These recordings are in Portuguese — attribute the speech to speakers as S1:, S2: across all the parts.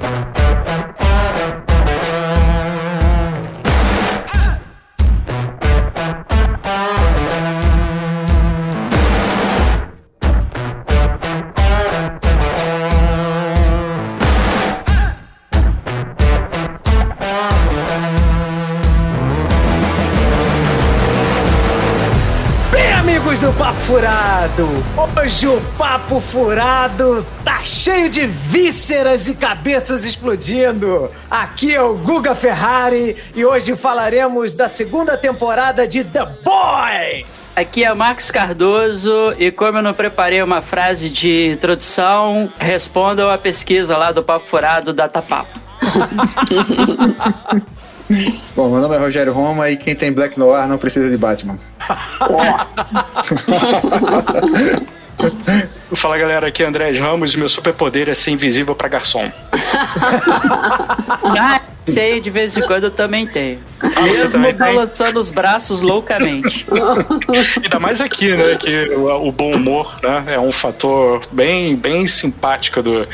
S1: Bye. Furado! Hoje o Papo Furado tá cheio de vísceras e cabeças explodindo! Aqui é o Guga Ferrari e hoje falaremos da segunda temporada de The Boys!
S2: Aqui é Marcos Cardoso e como eu não preparei uma frase de introdução, respondam a pesquisa lá do Papo Furado da Tapapo.
S3: Bom, meu nome é Rogério Roma e quem tem Black Noir não precisa de Batman.
S4: Fala galera, aqui é André Ramos e meu superpoder é ser invisível para garçom.
S2: ah, sei, de vez em quando eu também tenho. Ah, Mesmo balançando os braços loucamente.
S4: Ainda mais aqui, né? Que o, o, bom humor né, é um fator bem, bem simpático do,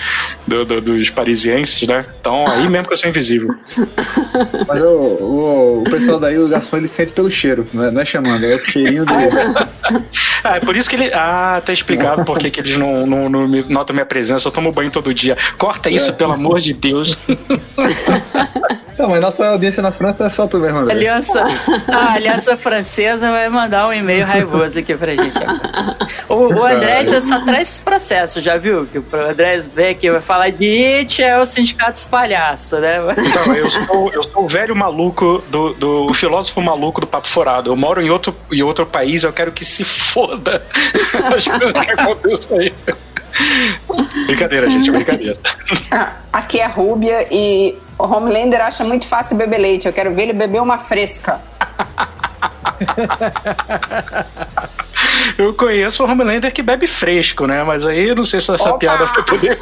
S4: do, do, dos parisienses, né? Então aí mesmo que eu sou invisível.
S3: Mas o, o, o pessoal daí, o garçom, ele sente pelo cheiro, não é, não é chamando, é o cheirinho dele.
S4: ah, é por isso que ele. Ah, tá explicado por que eles não, não, não notam minha presença. Eu tomo banho todo dia. Corta isso, é. pelo amor de Deus.
S3: Não, mas nossa audiência na França é só tu mesmo, André.
S2: Aliança, a Aliança Francesa vai mandar um e-mail raivoso aqui pra gente. O, o André só traz esse processo, já viu? Que o André vem aqui vai falar de IT é o sindicato dos palhaços, né?
S4: Então, eu sou, eu sou o velho maluco do, do o filósofo maluco do Papo Forado. Eu moro em outro, em outro país, eu quero que se foda as coisas que acontecem aí. Brincadeira, gente, brincadeira.
S5: Ah, aqui é Rúbia e o Homelander acha muito fácil beber leite. Eu quero ver ele beber uma fresca.
S4: Eu conheço o Homelander que bebe fresco, né? Mas aí não sei se essa Opa! piada foi poder.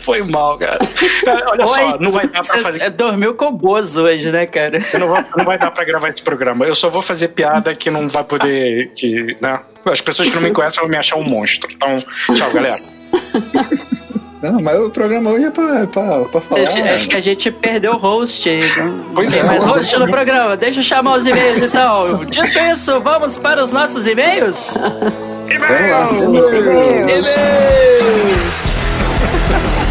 S4: Foi mal, cara. Olha Oi, só, não vai dar pra fazer.
S2: Dormiu com o Bozo hoje, né, cara?
S4: Não, vou, não vai dar pra gravar esse programa. Eu só vou fazer piada que não vai poder. Que, né? As pessoas que não me conhecem vão me achar um monstro. Então, tchau, galera.
S3: Não, mas o programa hoje é pra, é pra, pra falar.
S2: Acho, acho, que a gente perdeu o host. Não pois tem é, mais host no programa. Deixa eu chamar os e-mails então. Dito isso, vamos para os nossos e-mails?
S4: E-mails! E-mails! e-mails!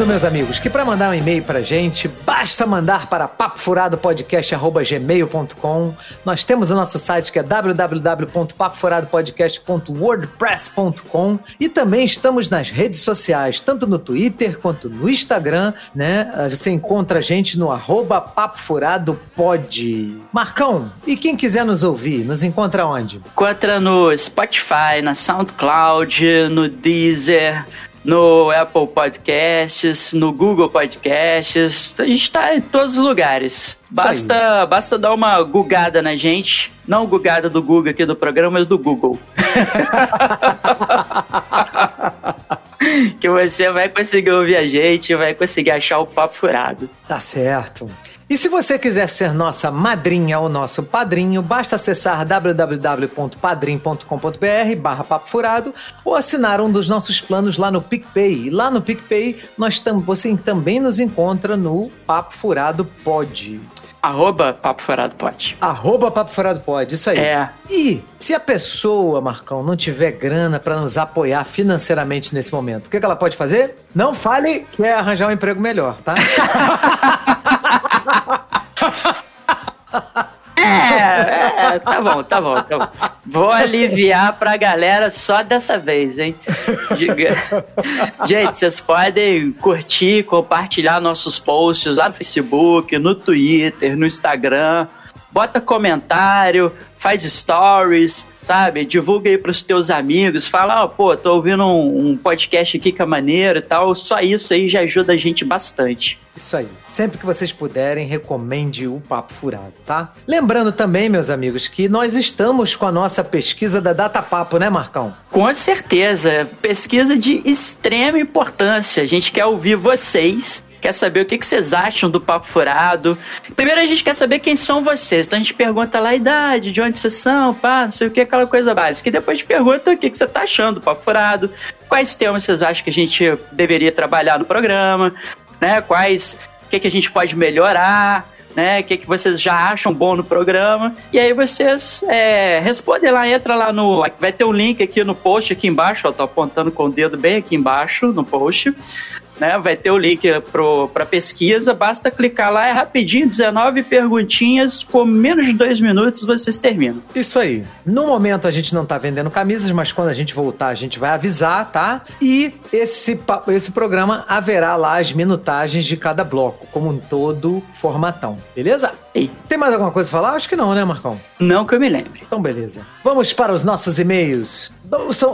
S1: Lembrando, meus amigos, que para mandar um e-mail pra gente, basta mandar para papofuradopodcast.gmail.com. Nós temos o nosso site que é www.papofuradopodcast.wordpress.com e também estamos nas redes sociais, tanto no Twitter quanto no Instagram, né? Você encontra a gente no arroba papofuradopod. Marcão, e quem quiser nos ouvir, nos encontra onde?
S2: Encontra no Spotify, na SoundCloud, no Deezer, no Apple Podcasts, no Google Podcasts. A gente está em todos os lugares. Basta, basta dar uma gugada na gente. Não gugada do Google aqui do programa, mas do Google. que você vai conseguir ouvir a gente, vai conseguir achar o papo furado.
S1: Tá certo. E se você quiser ser nossa madrinha ou nosso padrinho, basta acessar www.padrim.com.br barra papo furado ou assinar um dos nossos planos lá no PicPay. E lá no PicPay nós tam você também nos encontra no Papo Furado Pod.
S2: Arroba Papo Furado Pod.
S1: Arroba Papo Furado Pod, isso aí.
S2: É.
S1: E se a pessoa, Marcão, não tiver grana para nos apoiar financeiramente nesse momento, o que, que ela pode fazer? Não fale que é arranjar um emprego melhor, tá?
S2: É, é, tá bom, tá bom, tá bom. Vou aliviar pra galera só dessa vez, hein? Diga. Gente, vocês podem curtir, compartilhar nossos posts lá no Facebook, no Twitter, no Instagram. Bota comentário, faz stories, sabe? Divulga aí pros teus amigos, fala, ó, oh, pô, tô ouvindo um, um, podcast aqui que é maneiro e tal. Só isso aí já ajuda a gente bastante.
S1: Isso aí. Sempre que vocês puderem, recomende o Papo Furado, tá? Lembrando também, meus amigos, que nós estamos com a nossa pesquisa da Data Papo, né, Marcão?
S2: Com certeza. Pesquisa de extrema importância. A gente quer ouvir vocês quer saber o que, que vocês acham do Papo Furado. Primeiro a gente quer saber quem são vocês. Então a gente pergunta lá a idade, de onde vocês são, pá, não sei o que, aquela coisa básica. E depois a gente pergunta o que, que você tá achando do Papo Furado, quais temas vocês acham que a gente deveria trabalhar no programa, né? Quais, o que, que a gente pode melhorar né? O que, que vocês já acham bom no programa. E aí vocês é, respondem lá, entra lá no. Vai ter um link aqui no post, aqui embaixo, ó, tô apontando com o dedo bem aqui embaixo no post né? Vai ter o link para pesquisa, basta clicar lá, é rapidinho, 19 perguntinhas, com menos de dois minutos vocês terminam.
S1: Isso aí. No momento a gente não tá vendendo camisas, mas quando a gente voltar a gente vai avisar, tá? E esse, esse programa haverá lá as minutagens de cada bloco, como um todo formatão, beleza?
S2: E?
S1: Tem mais alguma coisa pra falar? Acho que não, né, Marcão?
S2: Não que eu me lembre.
S1: Então, beleza. Vamos para os nossos e-mails.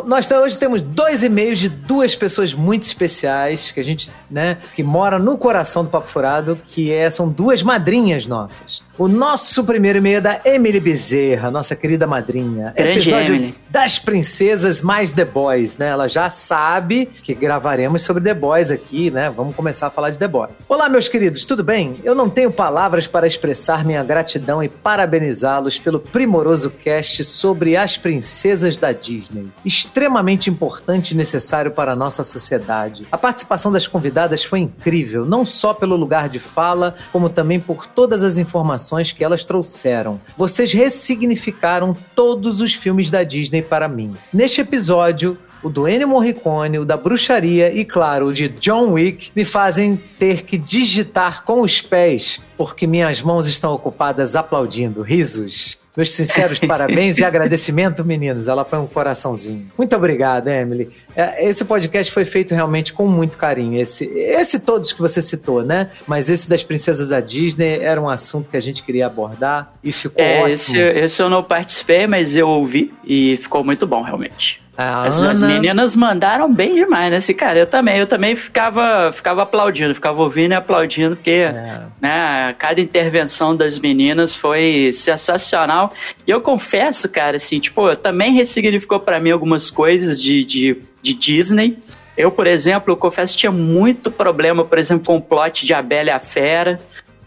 S1: Nós hoje temos dois e-mails de duas pessoas muito especiais que a gente, né, que mora no coração do Papo Furado, que é, são duas madrinhas nossas. O nosso primeiro e-mail é da Emily Bezerra, nossa querida madrinha.
S2: Grande
S1: Episódio
S2: Emily.
S1: das princesas mais The Boys, né? Ela já sabe que gravaremos sobre The Boys aqui, né? Vamos começar a falar de The Boys. Olá, meus queridos, tudo bem? Eu não tenho palavras para expressar minha gratidão e parabenizá-los pelo primoroso cast sobre as princesas da Disney. Extremamente importante e necessário para a nossa sociedade. A participação das convidadas foi incrível, não só pelo lugar de fala, como também por todas as informações que elas trouxeram. Vocês ressignificaram todos os filmes da Disney para mim. Neste episódio, o do Ennio Morricone, o da bruxaria e, claro, o de John Wick me fazem ter que digitar com os pés, porque minhas mãos estão ocupadas aplaudindo. Risos. Meus sinceros parabéns e agradecimento, meninos. Ela foi um coraçãozinho. Muito obrigado, Emily. É, esse podcast foi feito realmente com muito carinho. Esse, esse todos que você citou, né? Mas esse das princesas da Disney era um assunto que a gente queria abordar e ficou
S2: é,
S1: ótimo.
S2: Esse, esse eu não participei, mas eu ouvi e ficou muito bom, realmente. As, Ana... as, meninas mandaram bem demais, né? Cara, eu também, eu também ficava, ficava aplaudindo, ficava ouvindo e aplaudindo, porque é. né, cada intervenção das meninas foi sensacional. E eu confesso, cara, assim, tipo, também ressignificou para mim algumas coisas de, de, de Disney. Eu, por exemplo, eu confesso tinha muito problema, por exemplo, com o plot de A Bela e a Fera.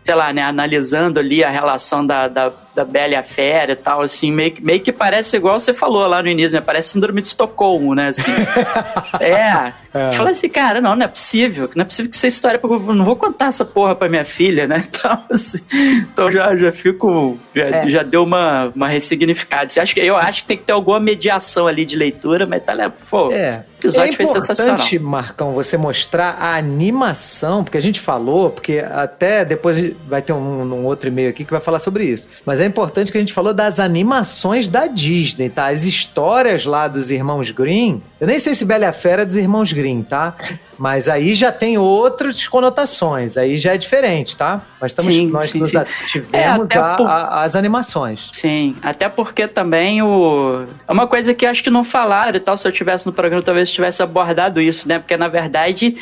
S2: Sei lá, né, analisando ali a relação da, da da Bela e a Fera e tal, assim, meio que, meio que parece igual você falou lá no início, né? Parece síndrome de Estocolmo, né? Assim. é. é. Fala assim, cara, não, não é possível. Não é possível que essa história. Eu não vou contar essa porra pra minha filha, né? Então, assim, então já, já fico. Já, é. já deu uma, uma ressignificada. Assim, acho, eu acho que tem que ter alguma mediação ali de leitura, mas tá, né? Pô,
S1: é.
S2: o episódio é foi sensacional. É
S1: importante, Marcão, você mostrar a animação, porque a gente falou, porque até depois vai ter um, um outro e-mail aqui que vai falar sobre isso. Mas é importante que a gente falou das animações da Disney, tá? As histórias lá dos irmãos Green. Eu nem sei se Bela e a Fera é dos irmãos Green, tá? Mas aí já tem outras conotações, aí já é diferente, tá? Mas estamos, sim, nós sim, nos sim. ativemos é, por... a, as animações.
S2: Sim, até porque também o. É uma coisa que acho que não falaram e tal, se eu tivesse no programa, talvez tivesse abordado isso, né? Porque na verdade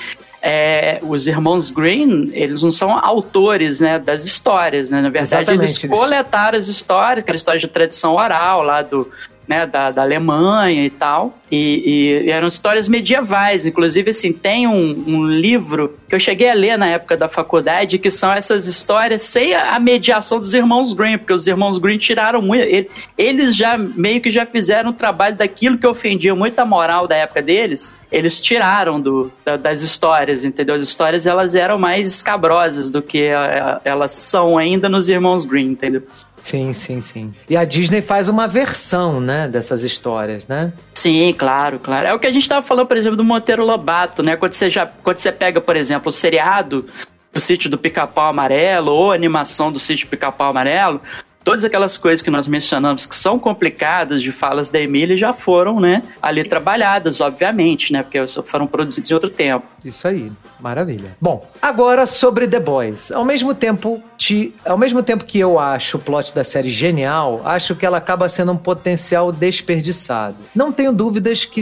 S2: é, os irmãos Green, eles não são autores né, das histórias, né? Na verdade, Exatamente, eles coletaram as histórias, aquela história de tradição oral lá do, né, da, da Alemanha e tal. E, e, eram histórias medievais. Inclusive, assim, tem um, um, livro que eu cheguei a ler na época da faculdade, que são essas histórias sem a mediação dos irmãos Green, porque os irmãos Green tiraram muito. Eles já meio que já fizeram o trabalho daquilo que ofendia muito a moral da época deles. Eles tiraram do, da, das histórias, entendeu? As histórias elas eram mais escabrosas do que a, a, elas são ainda nos irmãos Green, entendeu?
S1: Sim, sim, sim. E a Disney faz uma versão, né, dessas histórias, né?
S2: Sim, claro, claro. É o que a gente estava falando, por exemplo, do Monteiro Lobato, né? Quando você, já, quando você pega, por exemplo, o seriado do Sítio do Pica-Pau Amarelo ou a animação do Sítio do Pica-Pau Amarelo, todas aquelas coisas que nós mencionamos que são complicadas de falas da Emília já foram, né, ali trabalhadas, obviamente, né, porque foram produzidas em outro tempo.
S1: Isso aí, maravilha. Bom, agora sobre The Boys. Ao mesmo tempo, te, ao mesmo tempo que eu acho o plot da série genial, acho que ela acaba sendo um potencial desperdiçado. Não tenho dúvidas que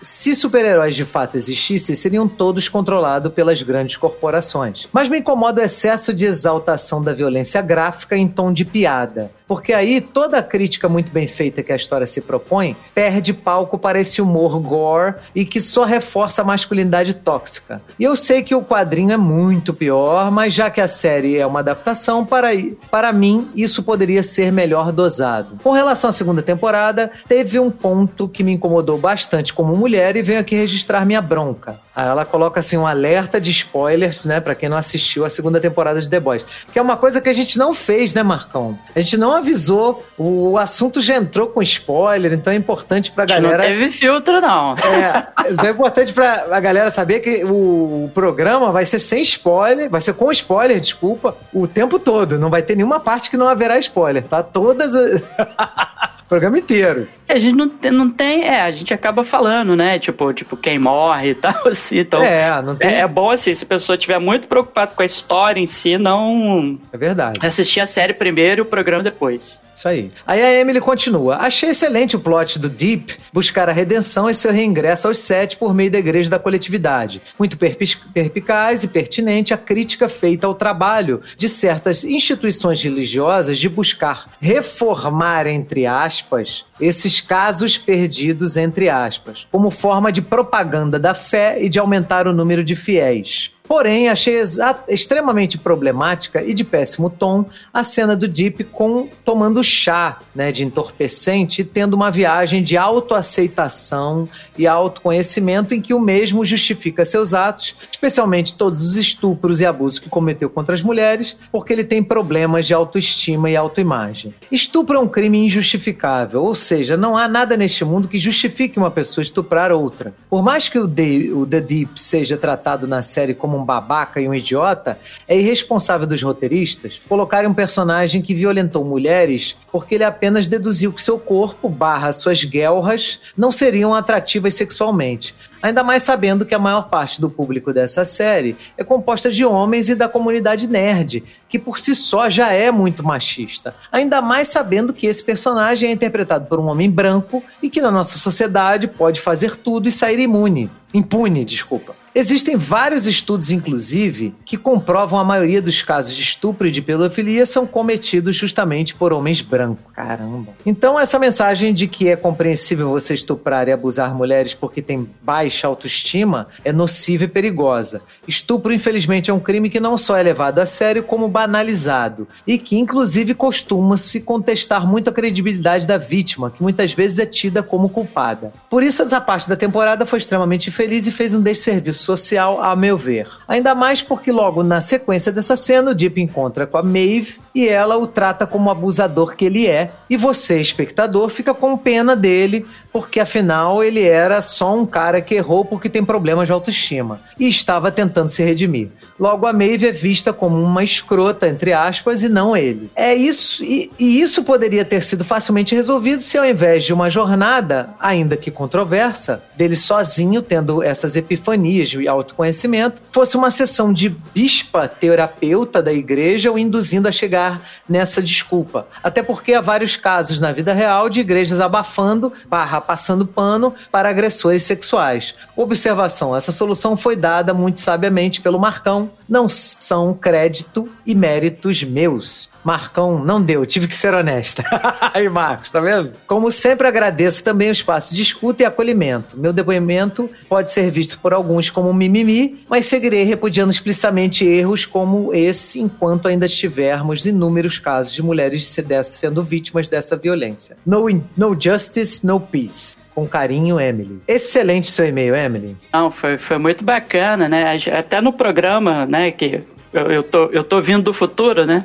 S1: se super-heróis de fato existissem, seriam todos controlados pelas grandes corporações. Mas me incomoda o excesso de exaltação da violência gráfica em tom de piada. Porque aí toda a crítica muito bem feita que a história se propõe perde palco para esse humor gore e que só reforça a masculinidade tóxica. E eu sei que o quadrinho é muito pior, mas já que a série é uma adaptação, para, para mim isso poderia ser melhor dosado. Com relação à segunda temporada, teve um ponto que me incomodou bastante como mulher e venho aqui registrar minha bronca. Ela coloca assim um alerta de spoilers, né, para quem não assistiu a segunda temporada de The Boys, que é uma coisa que a gente não fez, né, Marcão? A gente não avisou, o assunto já entrou com spoiler, então é importante pra galera.
S2: Não teve filtro não.
S1: É, então é importante pra a galera saber que o programa vai ser sem spoiler, vai ser com spoiler, desculpa, o tempo todo, não vai ter nenhuma parte que não haverá spoiler, tá? Todas programa inteiro.
S2: É, a gente não tem, não tem, é, a gente acaba falando, né? Tipo, tipo quem morre e tal, assim. Então,
S1: é, não tem...
S2: é, é bom assim, se a pessoa estiver muito preocupada com a história em si, não.
S1: É verdade.
S2: Assistir a série primeiro e o programa depois.
S1: Isso aí. Aí a Emily continua. Achei excelente o plot do Deep buscar a redenção e seu reingresso aos sete por meio da igreja da coletividade. Muito perpicaz e pertinente a crítica feita ao trabalho de certas instituições religiosas de buscar reformar, entre aspas, esses casos perdidos, entre aspas, como forma de propaganda da fé e de aumentar o número de fiéis. Porém, achei extremamente problemática e de péssimo tom a cena do Deep com tomando chá né, de entorpecente e tendo uma viagem de autoaceitação e autoconhecimento em que o mesmo justifica seus atos, especialmente todos os estupros e abusos que cometeu contra as mulheres, porque ele tem problemas de autoestima e autoimagem. Estupro é um crime injustificável, ou seja, não há nada neste mundo que justifique uma pessoa estuprar outra. Por mais que o, The, Deep seja tratado na série como um babaca e um idiota, é irresponsável dos roteiristas colocarem um personagem que violentou mulheres porque ele apenas deduziu que seu corpo barra suas guelras não seriam atrativas sexualmente. Ainda mais sabendo que a maior parte do público dessa série é composta de homens e da comunidade nerd, que por si só já é muito machista. Ainda mais sabendo que esse personagem é interpretado por um homem branco e que na nossa sociedade pode fazer tudo e sair imune. Impune, desculpa. Existem vários estudos, inclusive, que comprovam a maioria dos casos de estupro e de pedofilia são cometidos justamente por homens brancos. Caramba. Então, essa mensagem de que é compreensível você estuprar e abusar mulheres porque tem baixa autoestima é nociva e perigosa. Estupro, infelizmente, é um crime que não só é levado a sério, como banalizado. E que, inclusive, costuma-se contestar muito a credibilidade da vítima, que muitas vezes é tida como culpada. Por isso, essa parte da temporada foi extremamente feliz e fez um desserviço social, a meu ver. Ainda mais porque logo na sequência dessa cena, o Deep encontra com a Maeve e ela o trata como abusador que ele é. E você, espectador, fica com pena dele, porque afinal ele era só um cara que errou porque tem problemas de autoestima e estava tentando se redimir. Logo, a Maeve é vista como uma escrota, entre aspas, e não ele. É isso, e, e isso poderia ter sido facilmente resolvido se ao invés de uma jornada, ainda que controversa, dele sozinho tendo essas epifanias de autoconhecimento, fosse uma sessão de bispa terapeuta da igreja o induzindo a chegar nessa desculpa. Até porque há vários casos na vida real de igrejas abafando, barra passando pano para agressores sexuais. Observação: essa solução foi dada muito sabiamente pelo Marcão. Não são crédito e méritos meus. Marcão não deu, tive que ser honesta. Aí, Marcos, tá vendo? Como sempre, agradeço também o espaço de escuta e acolhimento. Meu depoimento pode ser visto por alguns como um mimimi, mas seguirei repudiando explicitamente erros como esse enquanto ainda tivermos inúmeros casos de mulheres sendo vítimas dessa violência. No, no justice, no peace com carinho, Emily. Excelente seu e-mail, Emily.
S2: Não, foi, foi muito bacana, né? Até no programa, né, que eu, eu, tô, eu tô vindo do futuro, né?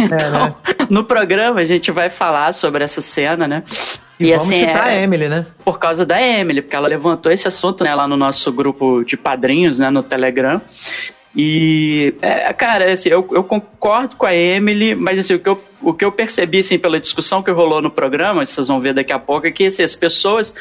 S2: É, então, né? no programa a gente vai falar sobre essa cena, né?
S1: E, e vamos assim, citar é, a Emily, né?
S2: Por causa da Emily, porque ela levantou esse assunto né, lá no nosso grupo de padrinhos, né, no Telegram. E, é, cara, assim, eu, eu concordo com a Emily, mas assim, o que eu o que eu percebi, assim, pela discussão que rolou no programa, vocês vão ver daqui a pouco, é que assim, as pessoas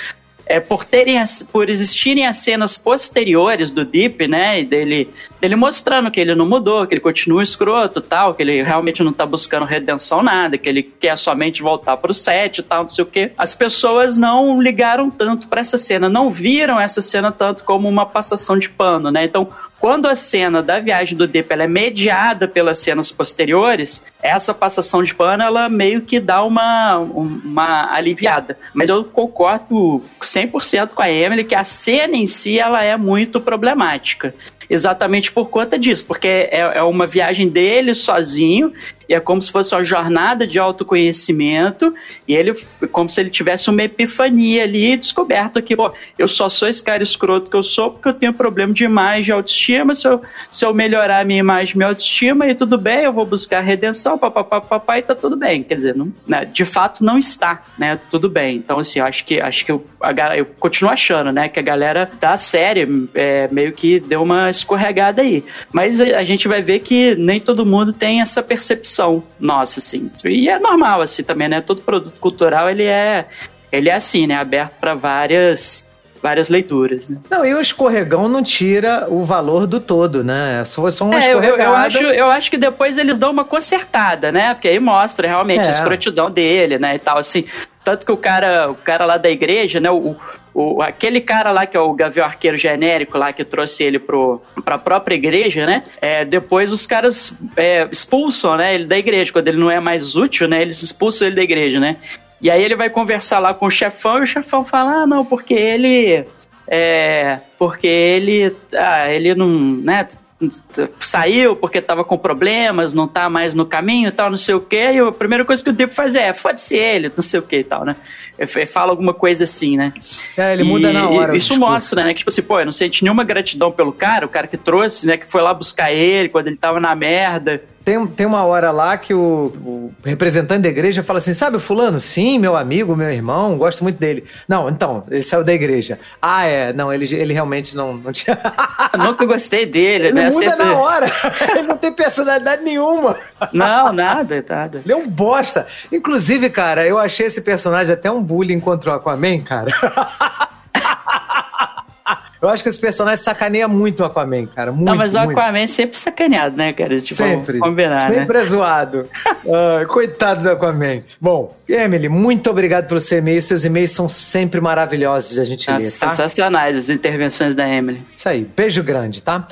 S2: é, por terem as, por existirem as cenas posteriores do Deep, né, dele, dele mostrando que ele não mudou, que ele continua escroto, tal, que ele realmente não tá buscando redenção nada, que ele quer somente voltar pro set tal, não sei o quê. As pessoas não ligaram tanto para essa cena, não viram essa cena tanto como uma passação de pano, né? Então, quando a cena da viagem do Deep é mediada pelas cenas posteriores, essa passação de pano ela meio que dá uma, uma aliviada. Mas eu concordo 100% com a Emily que a cena em si ela é muito problemática exatamente por conta disso, porque é, é uma viagem dele sozinho e é como se fosse uma jornada de autoconhecimento, e ele, como se ele tivesse uma epifania ali, descoberto que, pô, eu só sou esse cara escroto que eu sou porque eu tenho problema de imagem de autoestima, se eu, se eu melhorar a minha imagem minha autoestima, e tudo bem, eu vou buscar redenção, papapá, papai, tá tudo bem, quer dizer, não, né, de fato não está, né, tudo bem, então assim, eu acho que, acho que eu, a, eu continuo achando, né, que a galera da série é, meio que deu uma escorregada aí, mas a, gente vai ver que nem todo mundo tem essa percepção nossa, assim. E é normal, assim, também, né? Todo produto cultural, ele é, ele é assim, né? Aberto para várias várias leituras. Né?
S1: Não, e o escorregão não tira o valor do todo, né? Só, só uma
S2: é, eu, eu, acho, eu acho que depois eles dão uma consertada, né? Porque aí mostra realmente é. a escrotidão dele, né? E tal, assim. Tanto que o cara, o cara lá da igreja, né? O, o, aquele cara lá que é o Gavião Arqueiro genérico lá que trouxe ele pro, pra própria igreja, né? É, depois os caras é, expulsam, né? Ele da igreja. Quando ele não é mais útil, né? Eles expulsam ele da igreja, né? E aí ele vai conversar lá com o chefão e o chefão fala: Ah, não, porque ele. É. Porque ele. Ah, ele não. né? Saiu porque tava com problemas, não tá mais no caminho e tal, não sei o quê. E a primeira coisa que o tipo faz é, fode-se ele, não sei o que e tal, né? Ele fala alguma coisa assim, né?
S1: É, ele e, muda na hora.
S2: Isso mostra, né? Que, tipo assim, pô, eu não sente nenhuma gratidão pelo cara, o cara que trouxe, né? Que foi lá buscar ele quando ele tava na merda.
S1: Tem, tem uma hora lá que o, o, representante da igreja fala assim: sabe o fulano? Sim, meu amigo, meu irmão, gosto muito dele. Não, então, ele saiu da igreja. Ah, é. Não, ele, ele realmente não, não tinha.
S2: Nunca gostei dele,
S1: ele
S2: né?
S1: Muda Sempre... na hora. ele não tem personalidade nenhuma.
S2: Não, nada, nada.
S1: Ele é um bosta. Inclusive, cara, eu achei esse personagem até um bullying contra o Aquaman, cara. Eu acho que esse personagem sacaneia muito o Aquaman, cara. Muito,
S2: Não, mas
S1: o
S2: Aquaman é sempre sacaneado, né, cara? Tipo,
S1: sempre.
S2: Combinar,
S1: sempre
S2: né?
S1: é zoado. uh, coitado do Aquaman. Bom, Emily, muito obrigado pelo seu e-mail. Seus e-mails são sempre maravilhosos de a gente ler, tá?
S2: Sensacionais as intervenções da Emily.
S1: Isso aí. Beijo grande, tá?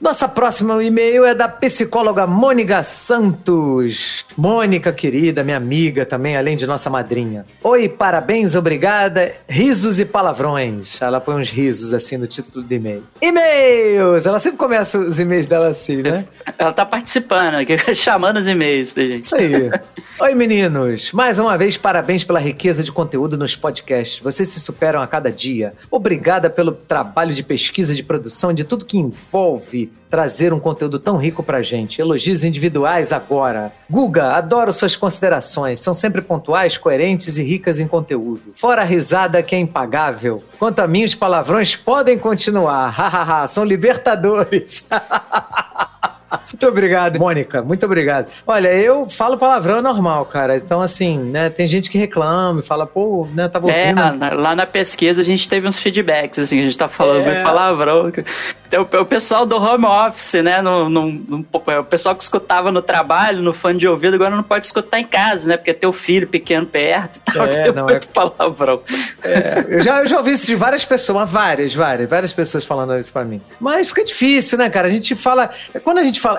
S1: Nossa próxima e-mail é da psicóloga Mônica Santos. Mônica, querida, minha amiga também, além de nossa madrinha. Oi, parabéns, obrigada. Risos e palavrões. Ela põe uns risos assim no título do e-mail. E-mails! Ela sempre começa os e-mails dela assim, né?
S2: Ela tá participando, chamando os e-mails pra gente.
S1: Isso aí. Oi, meninos. Mais uma vez, parabéns pela riqueza de conteúdo nos podcasts. Vocês se superam a cada dia. Obrigada pelo trabalho de pesquisa, de produção, de tudo que envolve trazer um conteúdo tão rico pra gente. Elogios individuais agora. Guga, adoro suas considerações. São sempre pontuais, coerentes e ricas em conteúdo. Fora a risada que é impagável. Quanto a mim, os palavrões podem continuar. Hahaha, são libertadores. Muito obrigado, Mônica. Muito obrigado. Olha, eu falo palavrão normal, cara. Então, assim, né, tem gente que reclama, fala, pô, né, tava
S2: é, ouvindo. É, lá na pesquisa a gente teve uns feedbacks, assim, a gente tá falando é... palavrão. Então, o pessoal do home office, né, no, no, no, o pessoal que escutava no trabalho, no fone de ouvido, agora não pode escutar em casa, né, porque tem o filho pequeno perto e tal, é, não, muito é... palavrão.
S1: É, eu, já, eu já ouvi isso de várias pessoas, várias, várias, várias pessoas falando isso pra mim. Mas fica difícil, né, cara? A gente fala. Quando a gente fala.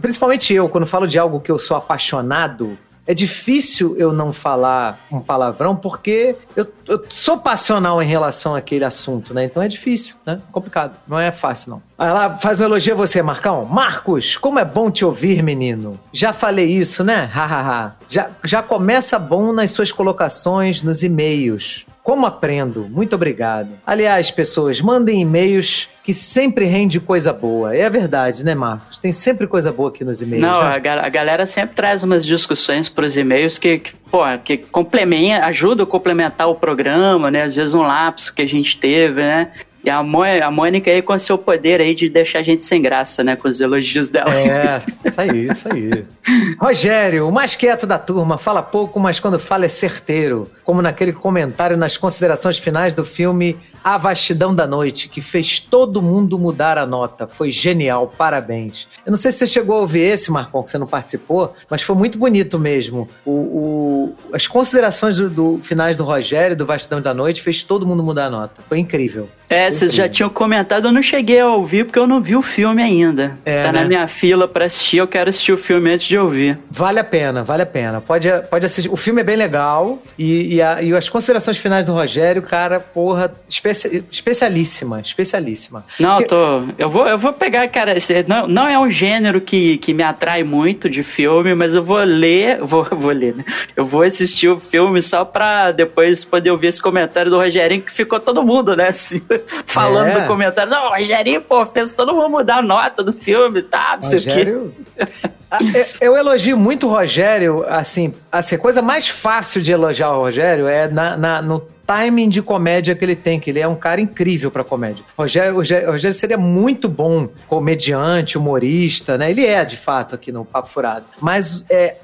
S1: Principalmente eu, quando falo de algo que eu sou apaixonado, é difícil eu não falar um palavrão porque eu, eu, sou passional em relação àquele assunto, né? Então é difícil, né? Complicado. Não é fácil, não. Lá, faz um elogio a você, Marcão. Marcos, como é bom te ouvir, menino. Já falei isso, né? Hahaha. já, já começa bom nas suas colocações nos e-mails. Como aprendo? Muito obrigado. Aliás, pessoas, mandem e-mails que sempre rende coisa boa. É a verdade, né, Marcos? Tem sempre coisa boa aqui nos e-mails.
S2: Não,
S1: né?
S2: a, a, galera sempre traz umas discussões para os e-mails que, que, pô, que complementa, ajuda a complementar o programa, né? Às vezes um lapso que a gente teve, né? Tem a, Mo a Mônica aí com seu poder aí de deixar a gente sem graça, né? Com os elogios dela.
S1: É, isso aí, isso aí. Rogério, o mais quieto da turma, fala pouco, mas quando fala é certeiro. Como naquele comentário nas considerações finais do filme A Vastidão da Noite, que fez todo mundo mudar a nota. Foi genial, parabéns. Eu não sei se você chegou a ouvir esse, Marcon, que você não participou, mas foi muito bonito mesmo. O, o as considerações do, do, finais do Rogério, do Vastidão da Noite, fez todo mundo mudar a nota. Foi incrível.
S2: É, vocês já tinham comentado, eu não cheguei a ouvir porque eu não vi o filme ainda. É, tá né? na minha fila para assistir, eu quero assistir o filme antes de ouvir.
S1: Vale a pena, vale a pena. Pode, pode assistir. O filme é bem legal e, e, a, e as considerações finais do Rogério, cara, porra, especi, especialíssima, especialíssima.
S2: Não, porque... tô. Eu vou, eu vou pegar, cara, não, não é um gênero que, que me atrai muito de filme, mas eu vou ler, vou, vou ler, né? Eu vou assistir o filme só pra depois poder ouvir esse comentário do Rogerinho que ficou todo mundo, né? Assim, falando é. do comentário. Não, o Rogerinho, pô, fez todo mundo mudar a nota do filme, tá? Não sei Rogério... o quê.
S1: Ah, eu elogio muito o Rogério, assim, assim, a coisa mais fácil de elogiar o Rogério é na, na no timing de comédia que ele tem, que ele é um cara incrível para comédia. O Rogério, o Rogério seria muito bom comediante, humorista, né? Ele é, de fato, aqui no Papo Furado. Mas é,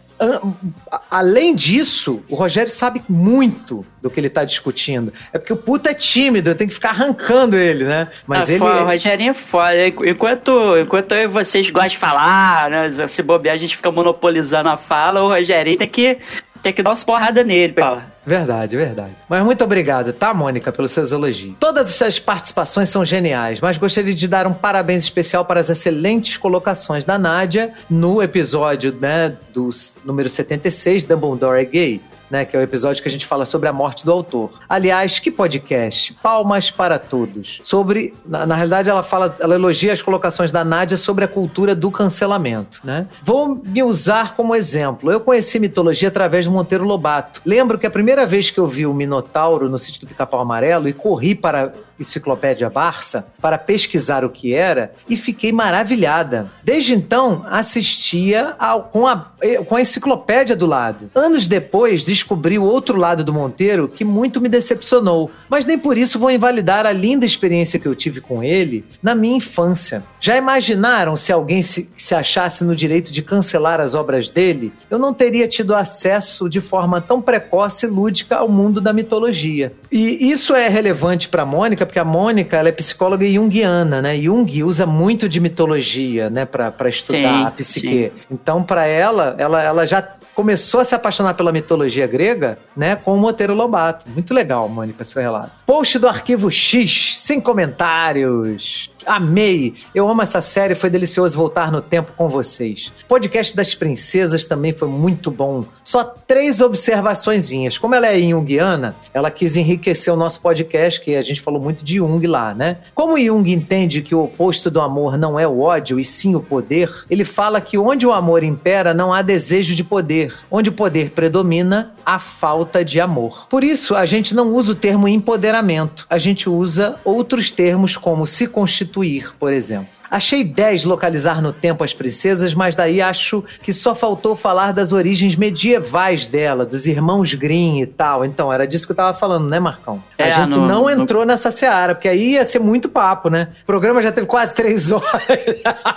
S1: além disso, o Rogério sabe muito do que ele tá discutindo. É porque o puto é tímido, eu tenho que ficar arrancando ele, né?
S2: Mas ah, ele. Foda, o Rogerinho é foda. Enquanto, enquanto eu e vocês gostam de falar, né? Se bobear, a gente fica monopolizando a fala, o Rogerinho tem que, tem que dar umas porradas nele, pô.
S1: Verdade, verdade. Mas muito obrigado, tá, Mônica, pelos seus elogios. Todas essas participações são geniais, mas gostaria de dar um parabéns especial para as excelentes colocações da Nádia no episódio, né, do número 76, Dumbledore é Gay né? Que é o episódio que a gente fala sobre a morte do autor. Aliás, que podcast? Palmas para todos. Sobre, na, na realidade, ela fala, ela elogia as colocações da Nádia sobre a cultura do cancelamento, né? Vou me usar como exemplo. Eu conheci mitologia através do Monteiro Lobato. Lembro que a primeira vez que eu vi o Minotauro no sítio do Pica-Pau Amarelo e corri para Enciclopédia Barça para pesquisar o que era e fiquei maravilhada. Desde então, assistia ao, com, a, com a enciclopédia do lado. Anos depois, descobri o outro lado do Monteiro que muito me decepcionou, mas nem por isso vou invalidar a linda experiência que eu tive com ele na minha infância. Já imaginaram se alguém se, se achasse no direito de cancelar as obras dele? Eu não teria tido acesso de forma tão precoce e lúdica ao mundo da mitologia. E isso é relevante para Mônica Mônica, porque a Mônica ela é psicóloga junguiana, né? Jung usa muito de mitologia, né, para estudar sim, a psique. Sim. Então, para ela, ela, ela já começou a se apaixonar pela mitologia grega, né, com o Monteiro Lobato. Muito legal, Mônica, seu relato. Post do Arquivo X, sem comentários. Amei! Eu amo essa série, foi delicioso voltar no tempo com vocês. Podcast das Princesas também foi muito bom. Só três observaçõezinhas. Como ela é junguiana, ela quis enriquecer o nosso podcast, que a gente falou muito de Jung lá, né? Como Jung entende que o oposto do amor não é o ódio e sim o poder, ele fala que onde o amor impera não há desejo de poder. Onde o poder predomina, há falta de amor. Por isso, a gente não usa o termo empoderamento. A gente usa outros termos como se constituir substituir, por exemplo. Achei 10 localizar no tempo as princesas, mas daí acho que só faltou falar das origens medievais dela, dos irmãos Grimm e tal. Então, era disso que eu tava falando, né, Marcão? É, a gente no, não entrou no... nessa seara, porque aí ia ser muito papo, né? O programa já teve quase três horas.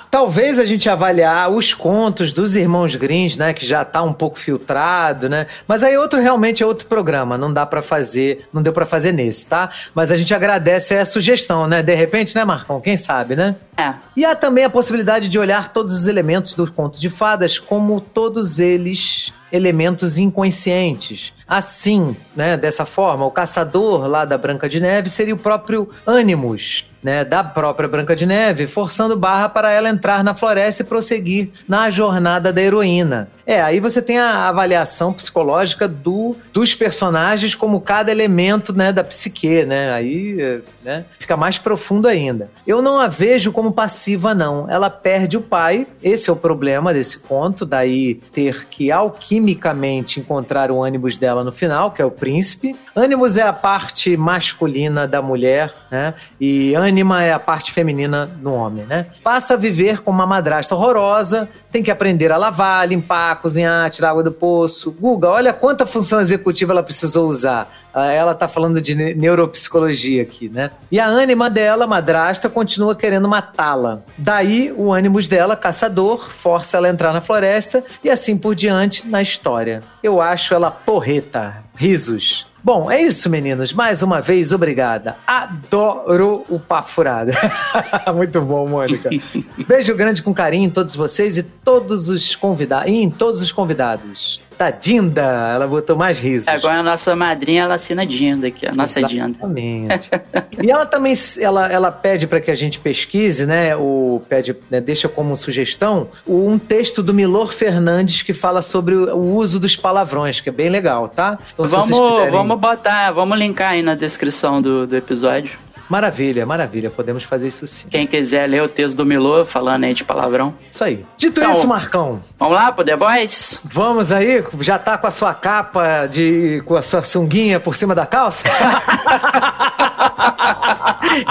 S1: Talvez a gente avaliar os contos dos irmãos Grimm, né, que já tá um pouco filtrado, né? Mas aí outro realmente é outro programa, não dá para fazer, não deu para fazer nesse, tá? Mas a gente agradece a sugestão, né? De repente, né, Marcão? Quem sabe, né?
S2: É.
S1: E há também a possibilidade de olhar todos os elementos do conto de fadas como todos eles elementos inconscientes. Assim, né, dessa forma, o caçador lá da Branca de Neve seria o próprio Animus, né, da própria Branca de Neve, forçando Barra para ela entrar na floresta e prosseguir na jornada da heroína. É, aí você tem a avaliação psicológica do, dos personagens como cada elemento né, da psique, né? Aí né, fica mais profundo ainda. Eu não a vejo como passiva, não. Ela perde o pai, esse é o problema desse conto, daí ter que alquimicamente encontrar o ânimos dela no final, que é o príncipe. Ânimos é a parte masculina da mulher, né? E ânima é a parte feminina no homem, né? Passa a viver com uma madrasta horrorosa, tem que aprender a lavar, limpar, cozinhar, tirar água do poço. Guga, olha quanta função executiva ela precisou usar. Ela tá falando de neuropsicologia aqui, né? E a ânima dela, madrasta, continua querendo matá-la. Daí, o ânimos dela, caçador, força ela a entrar na floresta e assim por diante na história. Eu acho ela porreta. Risos. Bom, é isso, meninos. Mais uma vez, obrigada. Adoro o Papo Furado. Muito bom, Mônica. Beijo grande com carinho em todos vocês e todos os convidados. em todos os convidados. Tá Dinda, ela botou mais risos.
S2: Agora a nossa madrinha, ela assina Dinda aqui, a nossa Dinda.
S1: Exatamente. e ela também, ela, ela pede para que a gente pesquise, né, o, pede, né, deixa como sugestão, um texto do Milor Fernandes que fala sobre o, o uso dos palavrões, que é bem legal, tá?
S2: Então, vamos, quiserem... vamos botar, vamos linkar aí na descrição do, do episódio.
S1: Maravilha, maravilha. Podemos fazer isso sim.
S2: Quem quiser ler o texto do Milô falando aí de palavrão.
S1: Isso aí. Dito então, isso, Marcão.
S2: Vamos lá, The Boys?
S1: Vamos aí? Já tá com a sua capa de. com a sua sunguinha por cima da calça?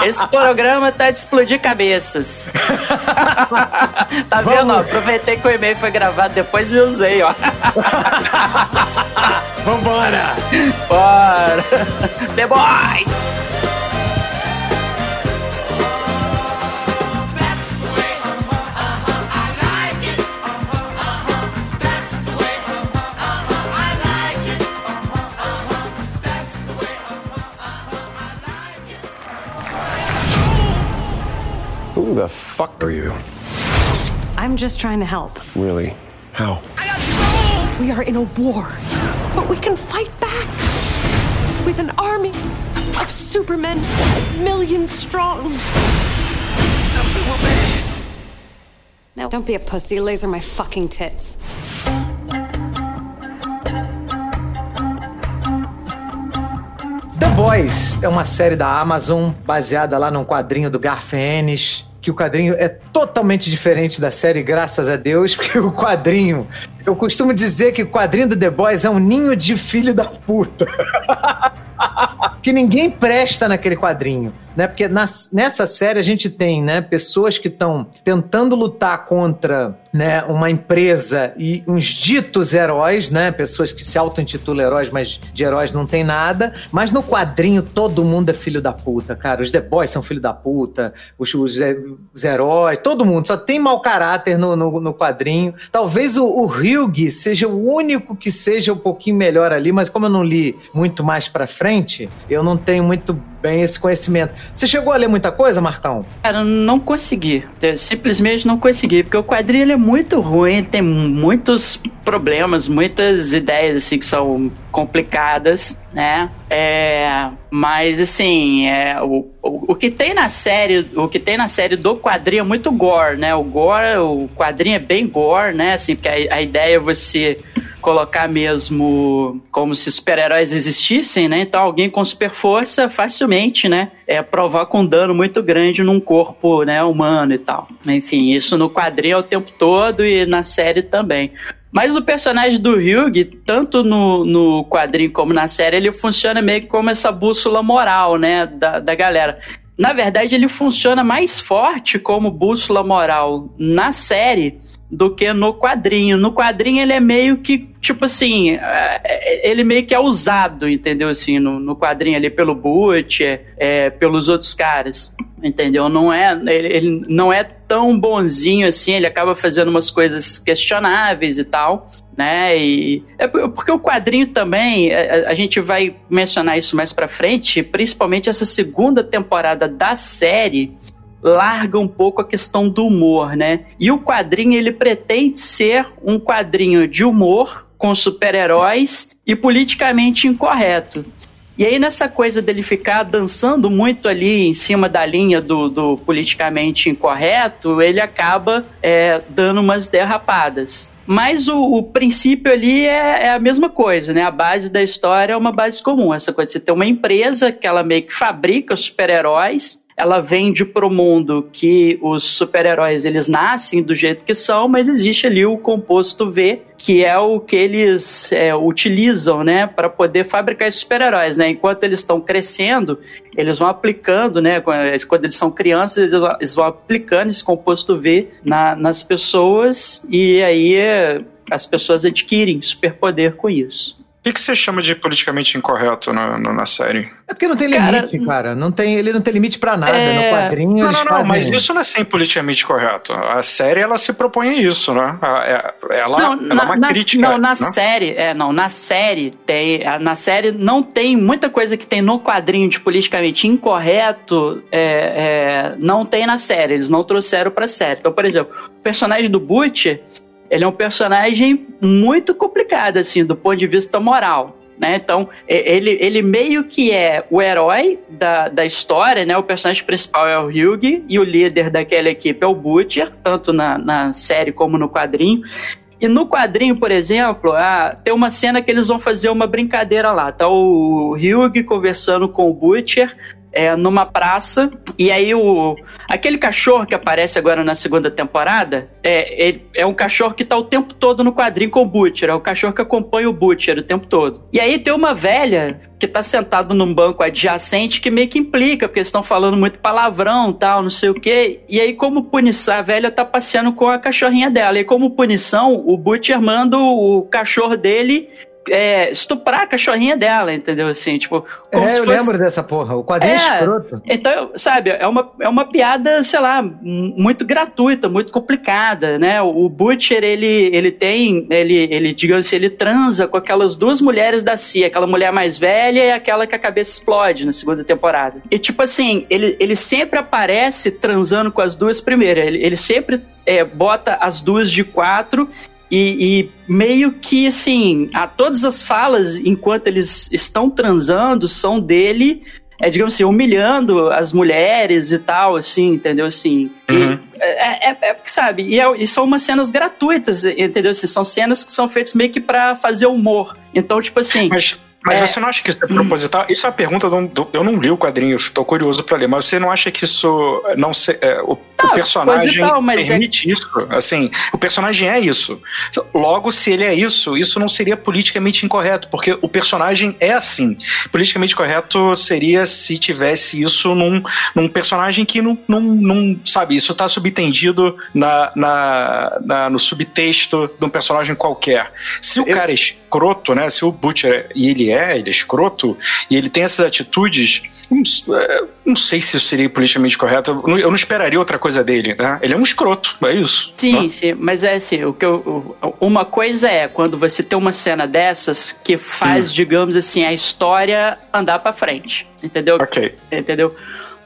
S2: Esse programa tá de explodir cabeças. tá Vamos. vendo? Aproveitei que o e-mail foi gravado depois e usei, ó.
S1: Vambora!
S2: Bora! The Boys!
S6: Who the fuck are you?
S7: I'm just trying to help.
S6: Really? How?
S7: We are in a war, but we can fight back with an army of supermen, millions strong. Now, don't be a pussy. Laser my fucking tits.
S1: The Boys é uma série da Amazon baseada lá num quadrinho do Garth Ennis que o quadrinho é totalmente diferente da série, graças a Deus, porque o quadrinho. Eu costumo dizer que o quadrinho do The Boys é um ninho de filho da puta. que ninguém presta naquele quadrinho né? Porque nas, nessa série a gente tem, né, pessoas que estão tentando lutar contra, né, uma empresa e uns ditos heróis, né? Pessoas que se auto-intitulam heróis, mas de heróis não tem nada. Mas no quadrinho todo mundo é filho da puta, cara. Os The Boys são filho da puta, os, os, os heróis, todo mundo. Só tem mau caráter no, no, no quadrinho. Talvez o, o Hugh seja o único que seja um pouquinho melhor ali, mas como eu não li muito mais pra frente, eu não tenho muito bem esse conhecimento. Você chegou a ler muita coisa, Marcão?
S2: Cara, não consegui. simplesmente não consegui, porque o quadrinho é muito ruim, tem muitos problemas, muitas ideias assim que são complicadas, né? É, mas assim, é, o, o, o, que tem na série, o que tem na série do quadrinho é muito gore, né? O gore, o quadrinho é bem gore, né? Assim, porque a, a ideia é você colocar mesmo como se super-heróis existissem, né? Então alguém com super força facilmente, né? É provoca um dano muito grande num corpo, né, humano e tal. Enfim, isso no quadrinho é o tempo todo e na série também. Mas o personagem do Hugh, tanto no, no quadrinho como na série, ele funciona meio como essa bússola moral, né, da, da galera. Na verdade, ele funciona mais forte como bússola moral na série do que no quadrinho. No quadrinho ele é meio que, tipo assim, é, é, ele meio que é usado, entendeu? Assim, no, no quadrinho ali pelo Butcher, é, pelos outros caras, entendeu? Não é, ele, ele, não é tão bonzinho assim, ele acaba fazendo umas coisas questionáveis e tal, né? E é porque o quadrinho também, a, a gente vai mencionar isso mais pra frente, principalmente essa segunda temporada da série, larga um pouco a questão do humor, né? E o quadrinho ele pretende ser um quadrinho de humor com super-heróis e politicamente incorreto. E aí, nessa coisa dele ficar dançando muito ali em cima da linha do, do politicamente incorreto, ele acaba é, dando umas derrapadas. Mas o, o princípio ali é, é, a mesma coisa, né? A base da história é uma base comum. Essa coisa você ter uma empresa que ela meio que fabrica super-heróis ela vende pro mundo que os super-heróis eles nascem do jeito que são, mas existe ali o composto V, que é o que eles é, utilizam, né, para poder fabricar super-heróis, né? Enquanto eles estão crescendo, eles vão aplicando, né, quando eles são crianças, eles vão aplicando esse composto V na, nas pessoas e aí as pessoas adquirem superpoder com isso.
S4: Que, que você chama de politicamente incorreto na, na, na série?
S1: É porque não tem
S2: Cara,
S1: limite, cara. Não tem, ele não tem limite pra nada.
S2: É.
S1: No quadrinho
S4: Não,
S1: eles
S4: não, não,
S1: fazem...
S4: mas isso não é sem politicamente correto. A série, ela se propõe a isso, né? É- Ela,
S2: Não,
S4: ela
S2: na,
S4: é uma
S2: na-
S4: crítica.
S2: não, na
S4: né?
S2: série, é, não, na série tem, a- na série não tem muita coisa que tem no quadrinho de politicamente incorreto, é, é, não tem na série, eles não trouxeram pra série. Então, por exemplo, o personagem do Butcher, ele é um personagem muito complicado, assim, do ponto de vista moral. Né? Então, e- ele, ele meio que é o herói da, da história, né? O personagem principal é o Hugh e o líder daquela equipe é o Butcher, tanto na, na série como no quadrinho. E no quadrinho, por exemplo, ah, tem uma cena que eles vão fazer uma brincadeira lá. Tá o Hugh conversando com o Butcher é, numa praça. E aí o aquele cachorro que aparece agora na segunda temporada é, ele- é um cachorro que tá o tempo todo no quadrinho com o Butcher. É o cachorro que acompanha o Butcher o tempo todo. E aí tem uma velha que tá sentado num banco adjacente que meio que implica, porque eles estão falando muito palavrão tal, não sei o quê. E aí, como punição, a velha tá passeando com a cachorrinha dela. E como punição, o Butcher manda o cachorro dele é, estuprar a cachorrinha dela, entendeu? Assim, tipo, como
S1: É,
S2: se
S1: eu
S2: fosse...
S1: lembro dessa porra. O quadrinho é, escroto.
S2: Então, sabe, é uma, é uma piada, sei lá, muito gratuita, muito complicada, né? O o Butcher, ele, ele tem, ele, ele, digamos assim, ele transa com aquelas duas mulheres da CIA, aquela mulher mais velha e aquela que a cabeça explode na segunda temporada. E, tipo assim, ele, ele sempre aparece transando com as duas primeiras, ele, ele sempre é, bota as duas de quatro e, e meio que assim, a todas as falas enquanto eles estão transando são dele, é, digamos assim, humilhando as mulheres e tal, assim, entendeu? Assim. E
S4: Uhum.
S2: é, é, é, sabe, e, é- e são umas cenas gratuitas, entendeu? Assim, são cenas que são feitas meio que pra fazer humor. Então, tipo assim.
S4: Mas, mas
S2: É.
S4: você não acha que isso é proposital? Isso é uma pergunta. do- do- eu não li o quadrinho, estou curioso para ler, mas você não acha que isso não se, é, o, o
S2: Não,
S4: personagem
S2: proposital, mas é-
S4: permite isso? Assim, o personagem é isso. Logo, se ele é isso, isso não seria politicamente incorreto, porque o personagem é assim. Politicamente correto seria se tivesse isso num, num personagem que não, não, não sabe, isso está subtendido na, na, na- no subtexto de um personagem qualquer. Se o
S2: Eu-
S4: cara é escroto, né? Se o Butcher, e ele é, ele é escroto, e ele tem essas atitudes, não, é, não sei se isso seria politicamente correto. Eu não, eu esperaria outra coisa dele, né? Ele é um escroto, é isso.
S2: Sim,
S4: né?
S2: sim, mas é assim, o que eu, uma coisa é quando você tem uma cena dessas que faz, digamos assim, a história andar pra frente, entendeu?
S4: Ok.
S2: Entendeu?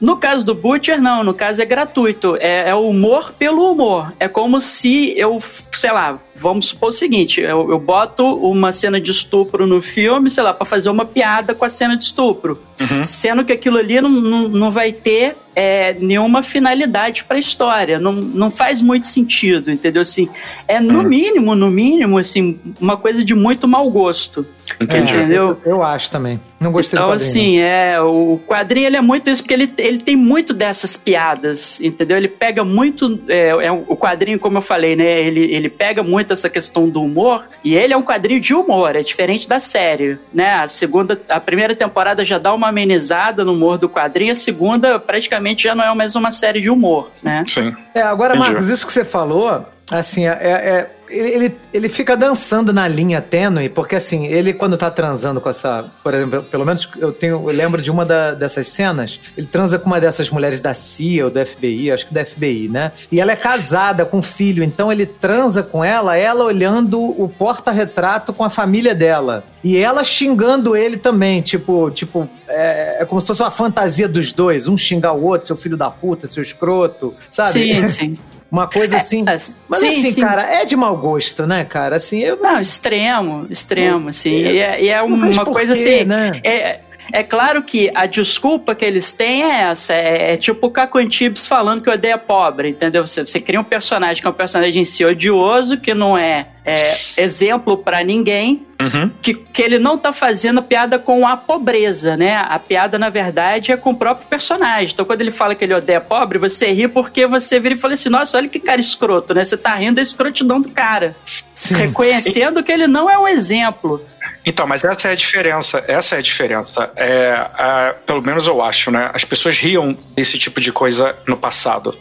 S2: No caso do Butcher, não, no caso é gratuito, é, é humor pelo humor. É como se eu, sei lá, vamos supor o seguinte: eu, eu boto uma cena de estupro no filme, sei lá, pra fazer uma piada com a cena de estupro.
S4: Uhum.
S2: Sendo que aquilo ali não, não, não vai ter é, nenhuma finalidade pra história. Não, não faz muito sentido, entendeu? Assim, é no
S4: Uhum.
S2: mínimo, no mínimo, assim, uma coisa de muito mau gosto.
S4: Entendi.
S2: Entendeu?
S1: Eu, eu acho também. Não gostei
S2: Então,
S1: do quadrinho.
S2: assim, é, o quadrinho ele é muito isso, porque ele, ele tem muito dessas piadas, entendeu? Ele pega muito. É, é o quadrinho, como eu falei, né? Ele, ele pega muito essa questão do humor, e ele é um quadrinho de humor, é diferente da série, né? A segunda, a primeira temporada já dá uma amenizada no humor do quadrinho, a segunda praticamente já não é mais uma série de humor, né?
S4: Sim.
S1: É, agora,
S4: Entendi.
S1: Marcos, isso que você falou, assim, é, é- ele, ele, fica dançando na linha tênue, porque assim, ele quando tá transando com essa, por exemplo, pelo menos eu tenho, eu lembro de uma da- dessas cenas, ele transa com uma dessas mulheres da CIA ou do FBI, acho que da FBI, né? E ela é casada com um filho, então ele transa com ela, ela olhando o porta-retrato com a família dela. E ela xingando ele também, tipo, tipo, é, é como se fosse uma fantasia dos dois, um xingar o outro, seu filho da puta, seu escroto, sabe?
S2: Sim, sim.
S1: Uma coisa assim.
S2: É,
S1: Mas
S2: sim,
S1: assim,
S2: sim.
S1: cara, é de mau gosto, né, cara? Assim, eu
S2: Não, extremo, extremo, assim. E é, e é uma coisa
S1: quê,
S2: assim.
S1: né?
S2: É, é claro que a desculpa que eles têm é essa. É, é tipo o Caco Antibes falando que odeia pobre, entendeu? Você, você cria um personagem que é um personagem em si odioso, que não é, é exemplo pra ninguém,
S4: Uhum.
S2: que, que ele não tá fazendo piada com a pobreza, né? A piada, na verdade, é com o próprio personagem. Então, quando ele fala que ele odeia pobre, você ri porque você vira e fala assim: nossa, olha que cara escroto, né? Você tá rindo da escrotidão do cara.
S1: Sim.
S2: Reconhecendo que ele não é um exemplo.
S4: Então, mas essa é a diferença. Essa é a diferença. É, pelo menos eu acho, né? As pessoas riam desse tipo de coisa no passado.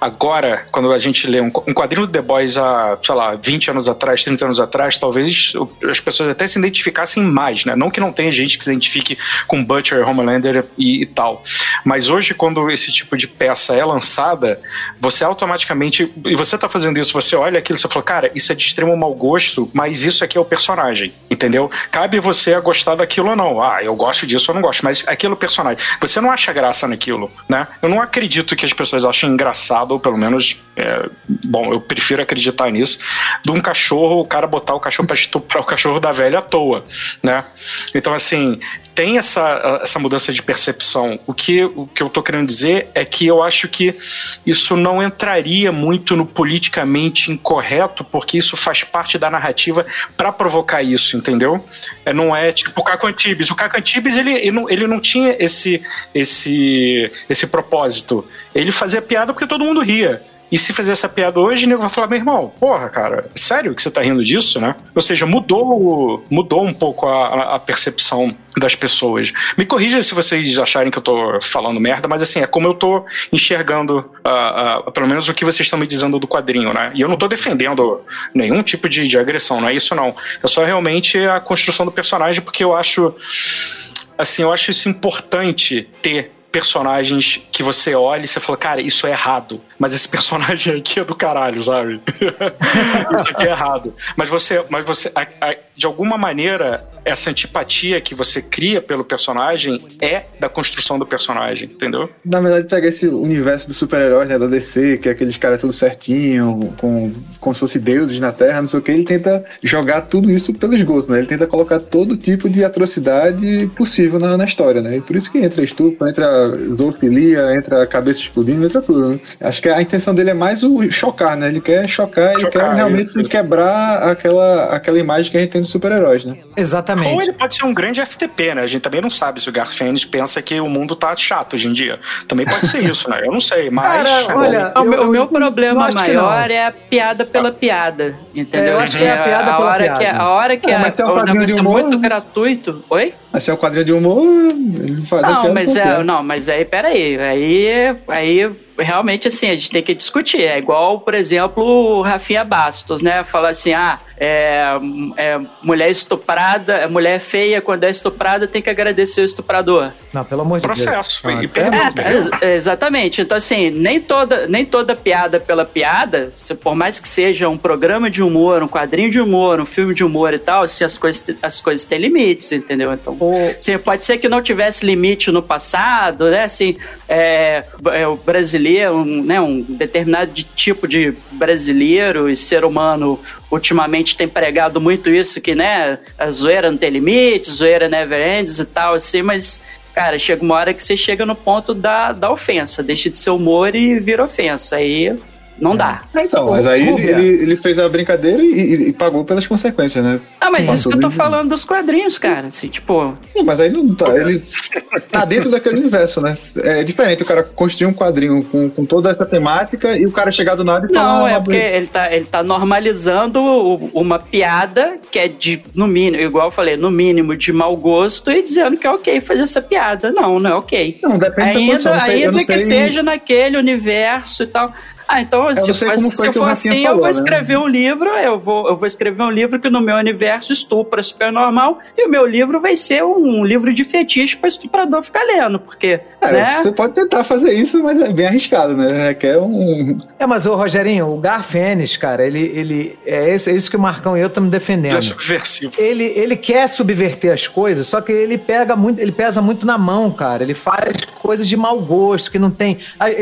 S4: Agora, quando a gente lê um, um quadrinho do The Boys há, sei lá, 20 anos atrás, 30 anos atrás, talvez as pessoas até se identificassem mais, né? Não que não tenha gente que se identifique com Butcher, Homelander e, e tal. Mas hoje, quando esse tipo de peça é lançada, você automaticamente. E você tá fazendo isso, você olha aquilo e você fala, cara, isso é de extremo mau gosto, mas isso aqui é o personagem, entendeu? Cabe você a gostar daquilo ou não. Ah, eu gosto disso ou não gosto, mas aquilo é o personagem. Você não acha graça naquilo, né? Eu não acredito que as pessoas achem engraçado, ou pelo menos. é, bom, eu prefiro acreditar nisso, de um cachorro, o cara botar o cachorro pra estuprar o cachorro da velha à toa, né? Então, assim, tem essa, essa mudança de percepção. O que, o que eu tô querendo dizer é que eu acho que isso não entraria muito no politicamente incorreto, porque isso faz parte da narrativa para provocar isso, entendeu? É, não é tipo o Caco Antibes. O Caco Antibes, ele, ele, não, ele não tinha esse, esse, esse propósito. Ele fazia piada porque todo mundo ria. E se fazer essa piada hoje, o nego vai falar, meu irmão, porra, cara, sério que você tá rindo disso, né? Ou seja, mudou, mudou um pouco a, a percepção das pessoas. Me corrija se vocês acharem que eu tô falando merda, mas assim, é como eu tô enxergando, ah, ah, pelo menos o que vocês estão me dizendo do quadrinho, né? E eu não tô defendendo nenhum tipo de, de agressão, não é isso não. É só realmente a construção do personagem, porque eu acho, assim, eu acho isso importante ter personagens que você olha e você fala, cara, isso é errado. Mas esse personagem aqui é do caralho, sabe? isso aqui é errado. Mas você, mas você a- a- de alguma maneira, essa antipatia que você cria pelo personagem é da construção do personagem, entendeu?
S3: Na verdade, pega esse universo dos super-heróis, né, da DC, que é aqueles caras tudo certinho, com, como se fosse deuses na Terra, não sei o que, ele tenta jogar tudo isso pelo esgoto, né? Ele tenta colocar todo tipo de atrocidade possível na, na história, né? E por isso que entra estupro, entra zoofilia, entra cabeça explodindo, entra tudo. Né? Acho que a intenção dele é mais o chocar, né? Ele quer chocar, ele
S4: Chocar,
S3: quer realmente
S4: isso.
S3: quebrar aquela, aquela imagem que a gente tem dos super-heróis, né?
S4: Ou
S1: Exatamente.
S4: ele pode ser um grande FTP, né? A gente também não sabe se o Garth Ennis pensa que o mundo tá chato hoje em dia. Também pode ser isso, né? Eu não sei, mas.
S1: Cara, olha,
S2: O
S1: eu-
S2: meu, o
S1: eu
S2: meu
S1: não-
S2: problema maior é a piada pela piada, entendeu?
S1: É, eu acho que é a piada pela
S2: hora
S1: piada.
S2: Que, a hora que
S3: É,
S2: a-
S3: mas se é um
S2: o
S3: quadrinho
S2: negócio
S3: de
S2: é
S3: humor-
S2: muito gratuito. Oi?
S3: Mas se é um quadrinho de humor,
S2: Não, mas é, não, mas aí, peraí, aí, aí realmente assim, a gente tem que discutir. É igual, por exemplo, o Rafinha Bastos, né? Falar assim, ah, é, é, mulher estuprada, é mulher feia, quando é estuprada, tem que agradecer o estuprador.
S1: Não, pelo amor de
S4: Processo.
S1: Deus.
S4: Perdeu.
S1: isso é-
S2: É, ex- exatamente. Então, assim, nem toda, nem toda piada pela piada, se, por mais que seja um programa de humor, um quadrinho de humor, um filme de humor e tal, assim, as coisas, as coisas têm limites, entendeu? Então,
S1: O-
S2: Sim, pode ser que não tivesse limite no passado, né? Assim, é, é, o brasileiro, um, né, um determinado de tipo de brasileiro e ser humano ultimamente tem pregado muito isso, que, né, a zoeira não tem limite, zoeira never ends e tal, assim, mas, cara, chega uma hora que você chega no ponto da, da ofensa, deixa de ser humor e vira ofensa, aí não dá.
S3: É, Então, mas aí ele, ele, ele fez a brincadeira e, e- e pagou pelas consequências, né?
S2: Ah, mas isso que eu tô falando dos quadrinhos, cara, assim, tipo...
S3: Sim, mas aí não tá. Ele tá dentro daquele universo, né? É diferente o cara construir um quadrinho com, com toda essa temática e o cara chegar do nada e falar.
S2: Não,
S3: uma-
S2: é porque ele tá, ele tá normalizando uma piada que é de, no mínimo, igual eu falei, no mínimo de mau gosto e dizendo que é ok fazer essa piada. Não, não é ok.
S3: Não, depende da
S2: Ainda,
S3: condição. Eu não sei, eu
S2: ainda
S3: não
S2: que
S3: sei-
S2: seja naquele universo e tal. Ah, então se,
S3: como foi
S2: se for assim, eu
S3: falou,
S2: vou
S3: né?
S2: escrever um livro, eu vou, eu vou escrever um livro que no meu universo estupra super normal, e o meu livro vai ser um livro de fetiche para estuprador ficar lendo, porque,
S3: É,
S2: né?
S3: Você pode tentar fazer isso, mas é bem arriscado, né? Requer um.
S1: É, mas o Rogerinho, o Garfênis, cara, ele, ele é, isso, é isso que o Marcão e eu estamos
S4: Ele é
S1: defendendo.
S4: subversivo.
S1: Ele, ele quer subverter as coisas, só que ele pega muito, ele pesa muito na mão, cara. Ele faz coisas de mau gosto, que não tem.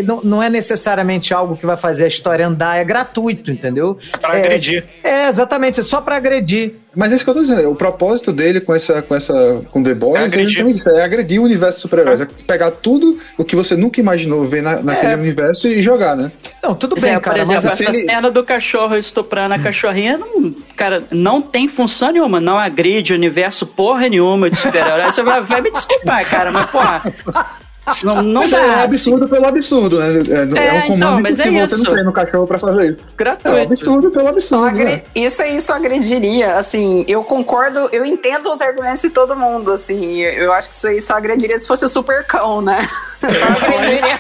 S1: Não, não é necessariamente algo que vai fazer a história andar, é gratuito, entendeu?
S4: Pra
S1: é,
S4: agredir.
S1: É, exatamente, é só pra agredir.
S3: Mas é isso que eu tô dizendo. O propósito dele com essa, com essa, com The Boys,
S4: É
S3: é,
S4: agredir.
S3: isso, é agredir o universo de super-heróis, é pegar tudo o que você nunca imaginou ver na, naquele
S1: É.
S3: universo e jogar, né?
S1: Não, tudo bem,
S2: por
S1: cara,
S2: exemplo,
S1: mas
S3: assim,
S2: essa
S3: ele-
S2: cena do cachorro estuprando a cachorrinha, não, cara, não tem função nenhuma, não agride o universo porra nenhuma de super-herói. Você vai, vai me desculpar, cara, mas porra. Não, não
S3: Mas é
S2: dá.
S3: absurdo pelo absurdo, né? É, é
S2: É,
S3: um comando
S2: então, mas é
S3: impossível, você
S2: isso.
S3: não treina o cachorro pra fazer isso. É um
S2: gratuito.
S3: absurdo pelo absurdo,
S5: Agre-
S3: né?
S5: Isso aí só agrediria, assim, eu concordo, eu entendo os argumentos de todo mundo, assim, eu acho que isso aí só agrediria se fosse o super cão, né? Só agrediria,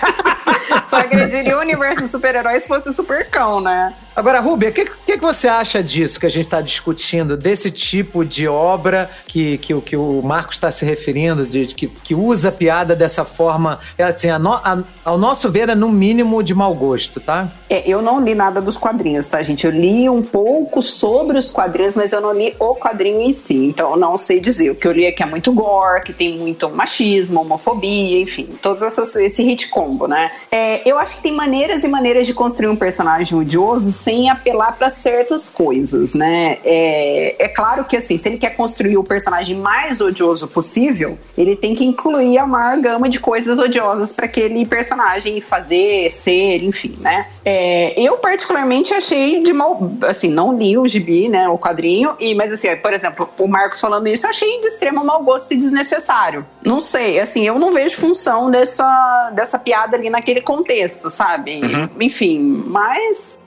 S5: só agrediria o universo dos super-heróis se fosse super cão, né?
S1: Agora, Rubia, o que, que, que você acha disso que a gente está discutindo, desse tipo de obra que, que, que o Marcos está se referindo, de, que, que usa a piada dessa forma, é assim, a no- a- ao nosso ver, é no mínimo de mau gosto, tá?
S5: É, eu não li nada dos quadrinhos, tá, gente? Eu li um pouco sobre os quadrinhos, mas eu não li o quadrinho em si. Então eu não sei dizer. O que eu li é que é muito gore, que tem muito machismo, homofobia, enfim, todos essas, esse hit combo, né? É, eu acho que tem maneiras e maneiras de construir um personagem odioso sem apelar para certas coisas, né? É, é claro que, assim, se ele quer construir o personagem mais odioso possível, ele tem que incluir a maior gama de coisas odiosas para aquele personagem fazer, ser, enfim, né? É, eu particularmente achei de mal, assim, não li o gibi, né, o quadrinho, e mas assim, por exemplo, o Marcos falando isso, eu achei de extremo mau gosto e desnecessário. Não sei, assim, eu não vejo função dessa dessa piada ali naquele contexto, sabe? Enfim, mas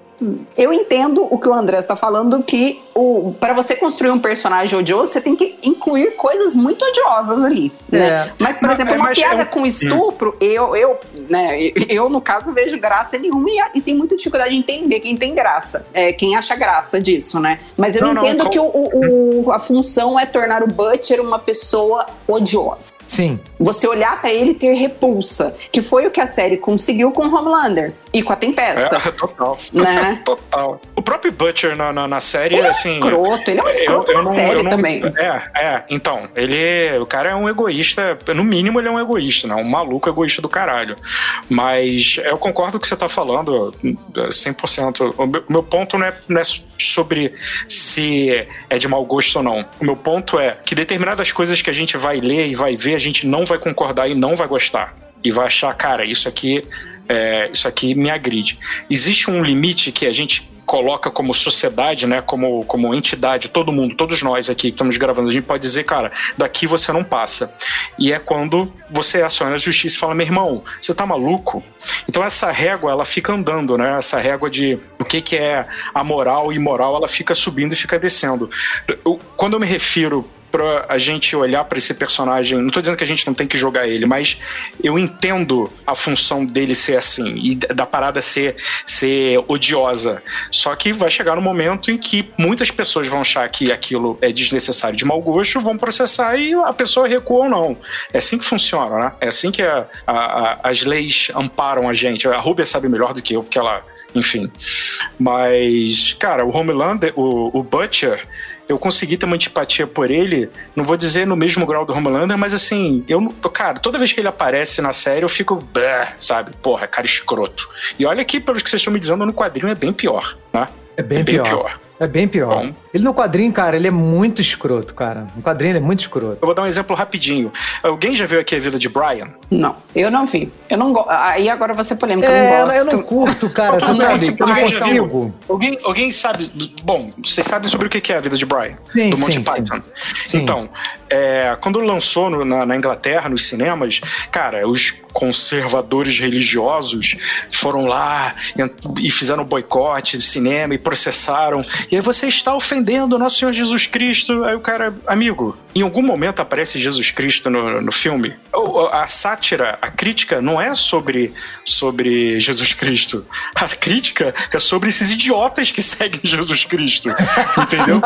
S5: eu entendo o que o André está falando, que o para você construir um personagem odioso, você tem que incluir coisas muito odiosas ali, né?
S1: É.
S5: Mas, por exemplo,
S4: é,
S5: uma
S4: mas
S5: piada
S4: um-
S5: com estupro, eu, eu, né, eu, no caso, não vejo graça nenhuma e, e tem muita dificuldade de entender quem tem graça, é, quem acha graça disso, né? Mas eu
S4: Não, não,
S5: entendo
S4: com-
S5: que o- o- a função é tornar o Butcher uma pessoa odiosa.
S1: Sim.
S5: Você olhar pra ele e ter repulsa, que foi o que a série conseguiu com Homelander e com a Tempesta.
S4: É, total.
S5: Né?
S4: total. O próprio Butcher na, na, na série,
S5: Ele é um
S4: assim.
S5: escroto, ele é um escroto na série também.
S4: É, é. Então, ele. O cara é um egoísta. No mínimo, ele é um egoísta, né? Um maluco egoísta do caralho. Mas eu concordo com o que você tá falando, é, 100%. O meu, meu ponto não é, não é sobre se é de mau gosto ou não. O meu ponto é que determinadas coisas que a gente vai ler e vai ver, a gente não vai concordar e não vai gostar. E vai achar, cara, isso aqui, é, isso aqui me agride. Existe um limite que a gente coloca como sociedade, né, como, como entidade, todo mundo, todos nós aqui que estamos gravando, a gente pode dizer, cara, daqui você não passa. E é quando você aciona a justiça e fala, meu irmão, você tá maluco? Então essa régua, ela fica andando, né, essa régua de o que que é a moral e imoral, ela fica subindo e fica descendo. Eu- quando eu me refiro pra a gente olhar pra esse personagem. Não tô dizendo que a gente não tem que jogar ele, mas eu entendo a função dele ser assim e da parada ser, ser odiosa. Só que vai chegar no momento em que muitas pessoas vão achar que aquilo é desnecessário de mau gosto, vão processar e a pessoa recua ou não. É assim que funciona, né? É assim que a- a- as leis amparam a gente. A Rubia sabe melhor do que eu, porque ela, enfim. Mas, cara, o Homelander, o, o Butcher, eu consegui ter uma antipatia por ele, não vou dizer no mesmo grau do Homelander, mas assim, eu, cara, toda vez que ele aparece na série, eu fico, sabe, porra, cara escroto. E olha que, pelos que vocês estão me dizendo, no quadrinho é bem pior, né?
S1: É bem,
S4: É bem
S1: pior.
S4: pior.
S1: É bem pior.
S4: Bom.
S1: Ele no quadrinho, cara, ele é muito escroto, cara. No quadrinho ele é muito escroto.
S4: Eu vou dar um exemplo rapidinho. Alguém já viu aqui a vida de Brian?
S5: Não, eu não vi. Eu não gosto. Aí agora você polêmica, eu
S1: É,
S5: não gosto.
S1: eu não curto, cara. Você sabe? Eu não consigo.
S4: Alguém, alguém sabe. Bom, vocês sabem sobre o que é a vida de Brian?
S1: Sim,
S4: do Monty
S1: sim,
S4: Python.
S1: Sim.
S4: Então, é, quando lançou no- na, na Inglaterra, nos cinemas, cara, os conservadores religiosos foram lá e, e fizeram boicote de cinema e processaram. E aí você está ofendendo o nosso Senhor Jesus Cristo. Aí o cara, amigo, em algum momento aparece Jesus Cristo no, no filme. A sátira, a crítica não é sobre, sobre Jesus Cristo. A crítica é sobre esses idiotas que seguem Jesus Cristo. Entendeu?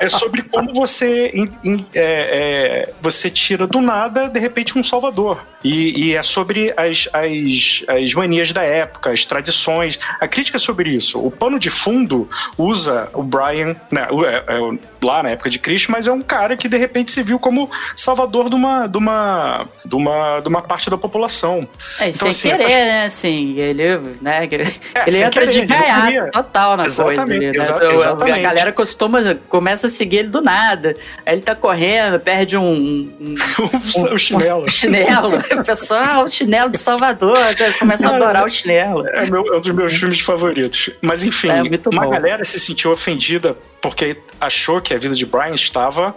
S4: é sobre como você, in- in- é, é, você tira do nada, de repente, um salvador. E, e é sobre as, as, as manias da época, as tradições. A crítica é sobre isso. O pano de fundo usa o Brian, né, é- é lá na época de Cristo, mas é um cara que de repente se viu como salvador de uma, de uma, de uma, de uma parte da população.
S2: É,
S4: Então,
S2: sem
S4: assim,
S2: querer,
S4: acho-
S2: né? Assim, ele, né, que- ele
S4: sem
S2: entra
S4: querer,
S2: de gaiato total na coisa.
S4: Exatamente,
S2: ali, né?
S4: exa-
S2: Então. A galera costuma, começa a seguir ele do nada. Aí ele tá correndo, perde um, um,
S4: o chinelo.
S2: um chinelo. O pessoal, o chinelo do Salvador. Começa a adorar o chinelo.
S4: É, meu- é um dos meus filmes favoritos. Mas enfim,
S2: É
S4: uma
S2: bom.
S4: galera se sentiu ofendida porque achou que a vida de Brian estava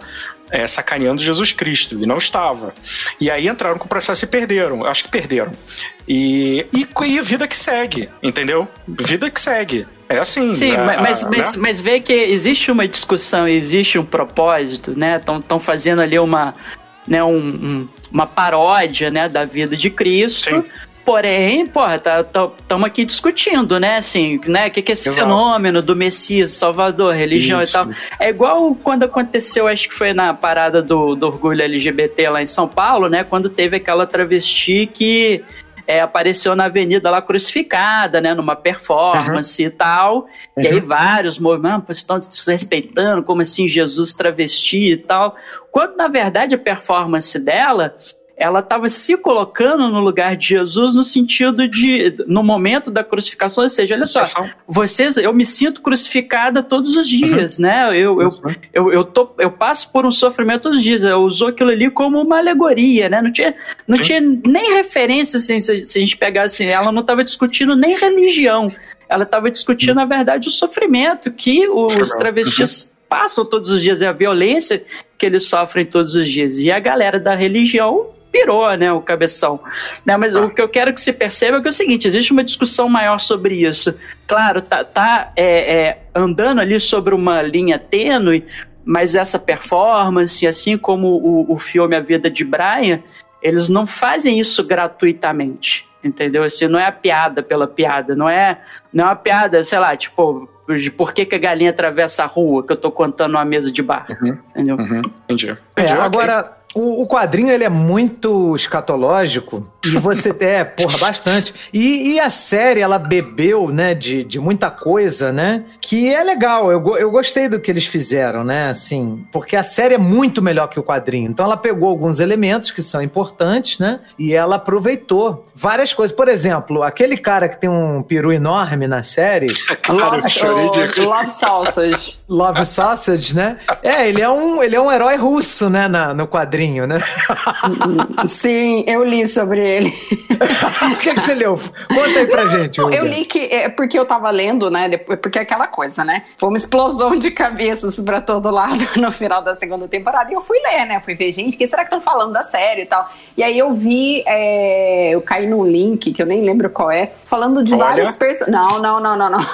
S4: é, sacaneando Jesus Cristo. E não estava. E aí entraram com o processo e perderam. Acho que perderam. E, e, e a vida que segue, entendeu? Vida que segue. É assim.
S2: Sim,
S4: a-
S2: mas,
S4: a-
S2: mas,
S4: né?
S2: mas vê que existe uma discussão, existe um propósito, né? Estão fazendo ali uma, né, um, um, uma paródia, né, da vida de Cristo. Sim. Porém, porra, estamos tá, tá, aqui discutindo, né? Assim, né? O que, que é esse Exato. fenômeno do Messias, Salvador, religião Isso. e tal. É igual quando aconteceu, acho que foi na parada do, do orgulho LGBT lá em São Paulo, né? Quando teve aquela travesti que é, apareceu na avenida lá crucificada, né, numa performance uhum. e tal. Uhum. E aí uhum. vários movimentos estão desrespeitando, como assim Jesus travesti e tal. Quando na verdade a performance dela ela estava se colocando no lugar de Jesus no sentido de, no momento da crucificação, ou seja, olha só, vocês, eu me sinto crucificada todos os dias, uhum. né? Eu, eu, eu, eu, tô, eu passo por um sofrimento todos os dias. Eu usou aquilo ali como uma alegoria, né? Não tinha, não tinha nem referência, assim, se, se a gente pegasse, ela não estava discutindo nem religião. Ela estava discutindo, na verdade, o sofrimento que os travestis uhum. passam todos os dias, e a violência que eles sofrem todos os dias. E a galera da religião pirou, né, o cabeção. Né, mas ah. o que eu quero que se perceba é, que é o seguinte, existe uma discussão maior sobre isso. Claro, tá, tá é, é, andando ali sobre uma linha tênue, mas essa performance, assim como o, o filme A Vida de Brian, eles não fazem isso gratuitamente, entendeu? Assim, não é a piada pela piada, não é, não é uma piada, sei lá, tipo, de por que, que a galinha atravessa a rua que eu tô contando numa mesa de bar, uhum, entendeu?
S3: Uhum, entendi.
S1: É,
S3: entendi
S1: agora, okay. O, o, quadrinho ele é muito escatológico e você é, porra, bastante. E, e, a série ela bebeu, né, de, de muita coisa, né? Que é legal. Eu, eu gostei do que eles fizeram, né? Assim, porque a série é muito melhor que o quadrinho. Então ela pegou alguns elementos que são importantes, né? E ela aproveitou várias coisas. Por exemplo, aquele cara que tem um peru enorme na série.
S5: Claro, Love, Love Sausage.
S1: Love Sausage, né? É, ele é um, ele é um herói russo, né, na, no quadrinho quadrinho, né?
S5: Sim, eu li sobre ele.
S1: o que, que, você leu? Conta aí pra gente.
S5: Hugo. Eu li que é porque eu tava lendo, né? Porque é aquela coisa, né? Foi uma explosão de cabeças pra todo lado no final da segunda temporada. E eu fui ler, né? Fui ver, gente, o que será que estão falando da série e tal? E aí eu vi, é, eu caí num link, que eu nem lembro qual é, falando de Olha. vários personagens. Não, não, não, não, não.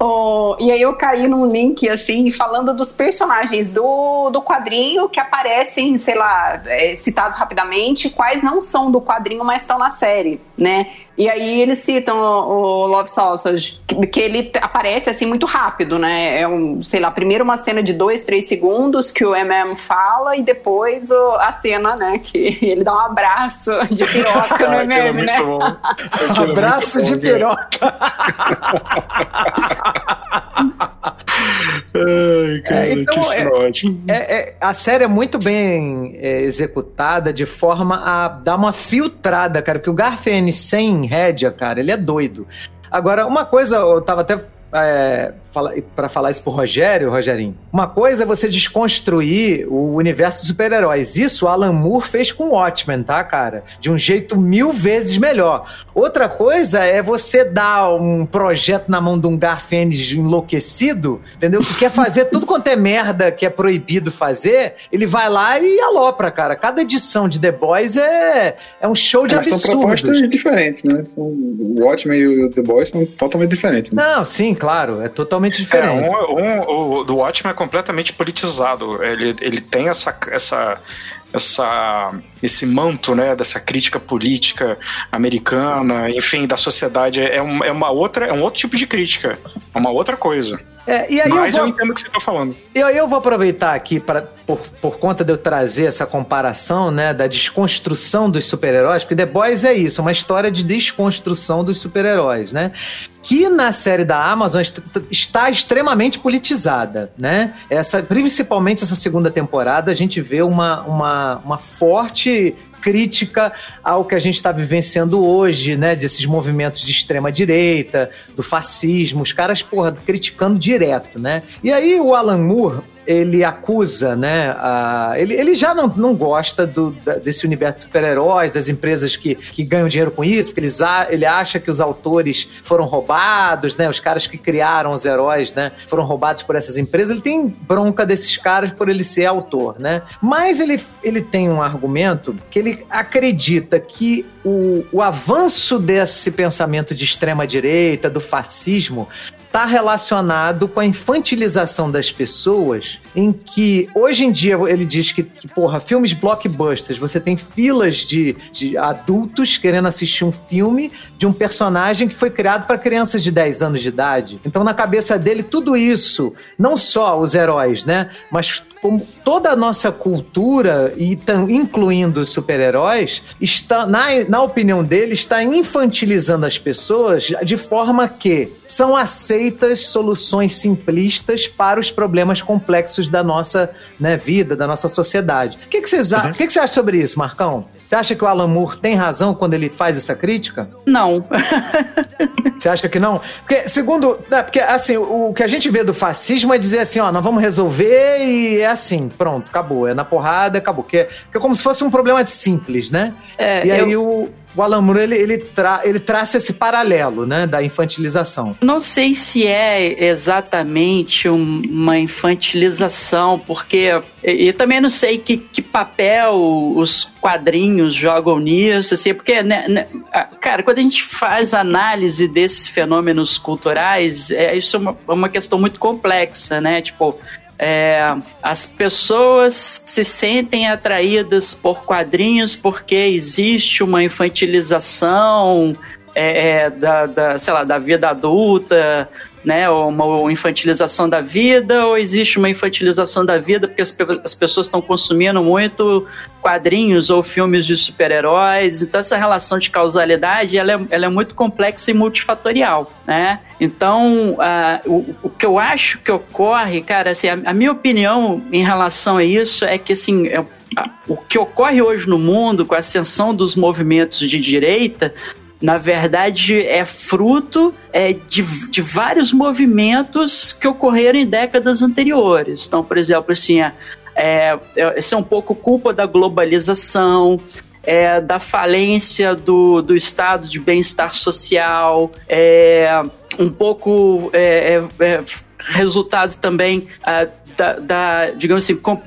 S5: oh, e aí eu caí num link, assim, falando dos personagens do, do quadrinho que aparecem, sei lá, é, citados rapidamente, quais não são do quadrinho, mas estão na série, né? E aí eles citam o, o Love Sausage, que, que, ele aparece assim muito rápido, né? É um, sei lá, primeiro uma cena de dois, três segundos que o MM fala e depois o, a cena, né? Que ele dá um abraço de piroca no MM, né?
S1: abraço de piroca.
S3: Ai, cara, é, então, que
S1: é, é, é, a série é muito bem é, executada de forma a dar uma filtrada, cara, porque o Garfield sem rédea, cara, ele é doido. Agora, uma coisa, eu tava até é, para falar isso pro Rogério, Rogerinho, uma coisa é você desconstruir o universo de super-heróis. Isso Alan Moore fez com Watchmen, tá, cara? De um jeito mil vezes melhor. Outra coisa é você dar um projeto na mão de um Garfênis enlouquecido, entendeu? Que quer fazer tudo quanto é merda que é proibido fazer, ele vai lá e alopra, cara. Cada edição de The Boys é, é um show de é, absurdos.
S3: São propostas diferentes, né? São, o Watchmen e o The Boys são totalmente diferentes. Né?
S1: Não, sim, claro. É totalmente é, diferente.
S4: É, um, um, o do Watchmen é completamente politizado. Ele, ele tem essa, essa, essa, esse manto, né, dessa crítica política americana, enfim, da sociedade. É, um, é uma outra, é um outro tipo de crítica. É uma outra coisa.
S1: É, e aí
S4: Mas
S1: eu, vou,
S4: eu entendo o que você está falando.
S1: E aí eu vou aproveitar aqui, pra, por, por conta de eu trazer essa comparação, né, da desconstrução dos super-heróis, porque The Boys é isso, uma história de desconstrução dos super-heróis, né? Que na série da Amazon está extremamente politizada, né? Essa, principalmente essa segunda temporada, a gente vê uma, uma, uma forte crítica ao que a gente está vivenciando hoje, né? Desses movimentos de extrema direita, do fascismo, os caras, porra, criticando direto, né? E aí o Alan Moore, ele acusa, né? A, ele, ele já não, não gosta do, da, desse universo de super-heróis, das empresas que, que ganham dinheiro com isso, porque eles, ele acha que os autores foram roubados, né? Os caras que criaram os heróis, né? Foram roubados por essas empresas. Ele tem bronca desses caras por ele ser autor, né? Mas ele, ele tem um argumento que ele acredita que o, o avanço desse pensamento de extrema-direita, do fascismo, está relacionado com a infantilização das pessoas, em que hoje em dia ele diz que, que porra, filmes blockbusters, você tem filas de, de adultos querendo assistir um filme de um personagem que foi criado para crianças de 10 anos de idade. Então, na cabeça dele, tudo isso, não só os heróis, né, mas como toda a nossa cultura, e incluindo os super-heróis, está, na, na opinião dele, está infantilizando as pessoas de forma que são aceitas soluções simplistas para os problemas complexos da nossa né, vida, da nossa sociedade. O que, que, vocês, uhum. que, que você acha sobre isso, Marcão? Você acha que o Alan Moore tem razão quando ele faz essa crítica?
S2: Não.
S1: Você acha que não? Porque, segundo. É, porque, assim, o que a gente vê do fascismo é dizer assim: ó, nós vamos resolver e é assim, pronto, acabou. É na porrada, acabou. Porque, porque é como se fosse um problema simples, né? É, e aí eu... o o Alan Moore ele, ele, tra ele traça esse paralelo, né, da infantilização.
S2: Não sei se é exatamente um, uma infantilização, porque e, e, também não sei que, que papel os quadrinhos jogam nisso, assim, porque, né, né, cara, quando a gente faz análise desses fenômenos culturais, é, isso é uma, é uma questão muito complexa, né? Tipo, é, as pessoas se sentem atraídas por quadrinhos porque existe uma infantilização é, é da, da, sei lá, da vida adulta, né, uma infantilização da vida, ou existe uma infantilização da vida porque as, as pessoas estão consumindo muito quadrinhos ou filmes de super-heróis. Então, essa relação de causalidade ela é, ela é muito complexa e multifatorial. Né? Então, uh, o, o, que eu acho que ocorre, cara, assim, a, a minha opinião em relação a isso é que assim, é, o que ocorre hoje no mundo com a ascensão dos movimentos de direita na verdade, é fruto é, de, de vários movimentos que ocorreram em décadas anteriores. Então, por exemplo, assim, é, é, é um pouco culpa da globalização, é, da falência do, do estado de bem-estar social, é, um pouco é, é, é resultado também é, da, da, digamos assim, com,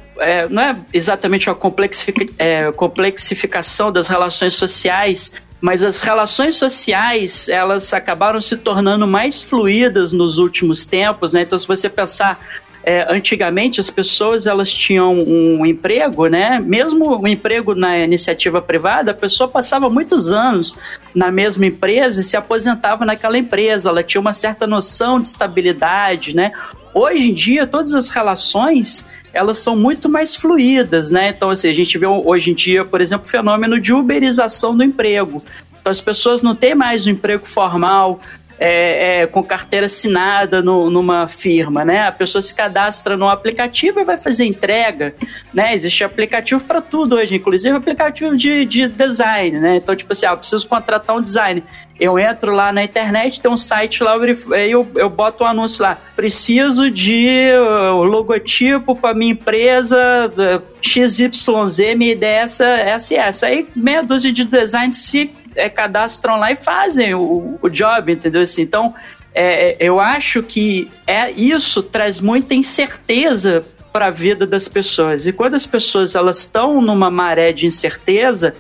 S2: não é exatamente a complexific, complexificação das relações sociais, mas as relações sociais elas acabaram se tornando mais fluídas nos últimos tempos, né? Então, se você pensar é, antigamente as pessoas elas tinham um emprego, né? Mesmo o um emprego na iniciativa privada, a pessoa passava muitos anos na mesma empresa e se aposentava naquela empresa. Ela tinha uma certa noção de estabilidade, né? Hoje em dia, todas as relações elas são muito mais fluídas, né? Então, assim, a gente vê hoje em dia, por exemplo, o fenômeno de uberização do emprego. Então, as pessoas não têm mais um emprego formal, é, é, com carteira assinada no, numa firma, né? A pessoa se cadastra no aplicativo e vai fazer entrega, né? Existe aplicativo para tudo hoje, inclusive aplicativo de, de design, né? Então, tipo assim, ah, eu preciso contratar um design. Eu entro lá na internet, tem um site lá, eu, eu boto um anúncio lá. Preciso de uh, logotipo para minha empresa uh, XYZ, minha ideia é essa, essa e essa. Aí meia dúzia de designs se é, cadastram lá e fazem o, o job, entendeu? Assim, então, é, é, eu acho que é isso traz muita incerteza para a vida das pessoas. E quando as pessoas elas estão numa maré de incerteza,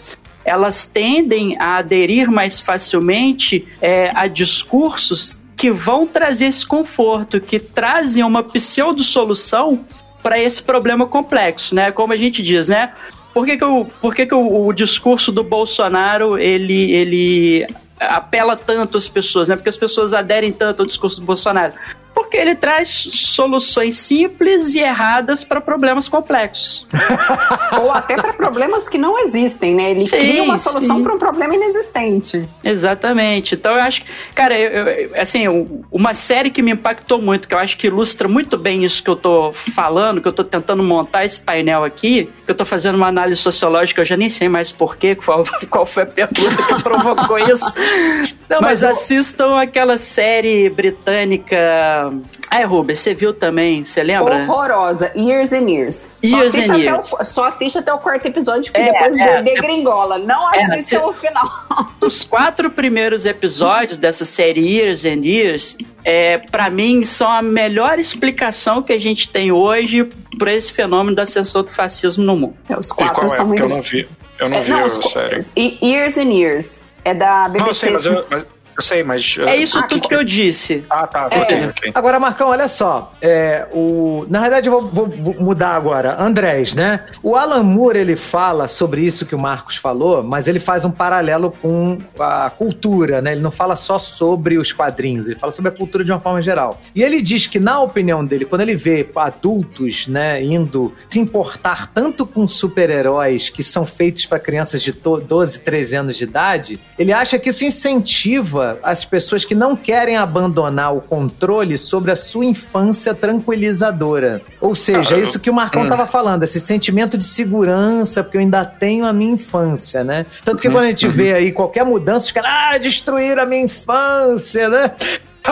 S2: elas tendem a aderir mais facilmente é, a discursos que vão trazer esse conforto, que trazem uma pseudo-solução para esse problema complexo, né? Como a gente diz, né? Por que, que, eu, por que, que o, discurso do Bolsonaro ele, ele apela tanto às pessoas, né? Porque as pessoas aderem tanto ao discurso do Bolsonaro porque ele traz soluções simples e erradas para problemas complexos.
S5: Ou até para problemas que não existem, né? Ele sim, cria uma solução para um problema inexistente.
S2: Exatamente. Então eu acho que, cara, eu, eu, assim, uma série que me impactou muito, que eu acho que ilustra muito bem isso que eu tô falando, que eu tô tentando montar esse painel aqui, que eu tô fazendo uma análise sociológica, eu já nem sei mais porquê, qual, qual foi a pergunta que provocou isso. Não, mas, mas eu... assistam aquela série britânica ah, é, Rubens, você viu também, você lembra?
S5: Horrorosa, Years and Years.
S2: Years só, and years.
S5: O, só assiste até o quarto episódio, porque é, depois é, degringola. Não é, assiste é, o final.
S2: Os quatro primeiros episódios dessa série Years and Years, é, para mim, são a melhor explicação que a gente tem hoje para esse fenômeno da ascensão do fascismo no mundo.
S5: É, os quatro são
S4: é?
S5: muito...
S4: Eu não vi. Eu não é, vi não, a série.
S5: Years and Years. É da BBC.
S4: Não, sim, mas eu, mas Eu sei, mas.
S2: É isso
S5: Ah,
S2: tudo
S5: que-
S2: que eu disse.
S4: Ah, tá.
S5: É.
S4: Ok, ok.
S1: Agora, Marcão, olha só. É, o, na verdade, eu vou, vou mudar agora. Andrés, né? O Alan Moore, ele fala sobre isso que o Marcos falou, mas ele faz um paralelo com a cultura, né? Ele não fala só sobre os quadrinhos, ele fala sobre a cultura de uma forma geral. E ele diz que, na opinião dele, quando ele vê adultos, né, indo se importar tanto com super-heróis que são feitos para crianças de to- 12, 13 anos de idade, ele acha que isso incentiva as pessoas que não querem abandonar o controle sobre a sua infância tranquilizadora. Ou seja,
S4: Ah,
S1: isso que o Marcão
S4: hum.
S1: estava falando, esse sentimento de segurança, porque eu ainda tenho a minha infância, né? Tanto que quando a gente vê aí qualquer mudança, os caras, ah, destruir a minha infância, né?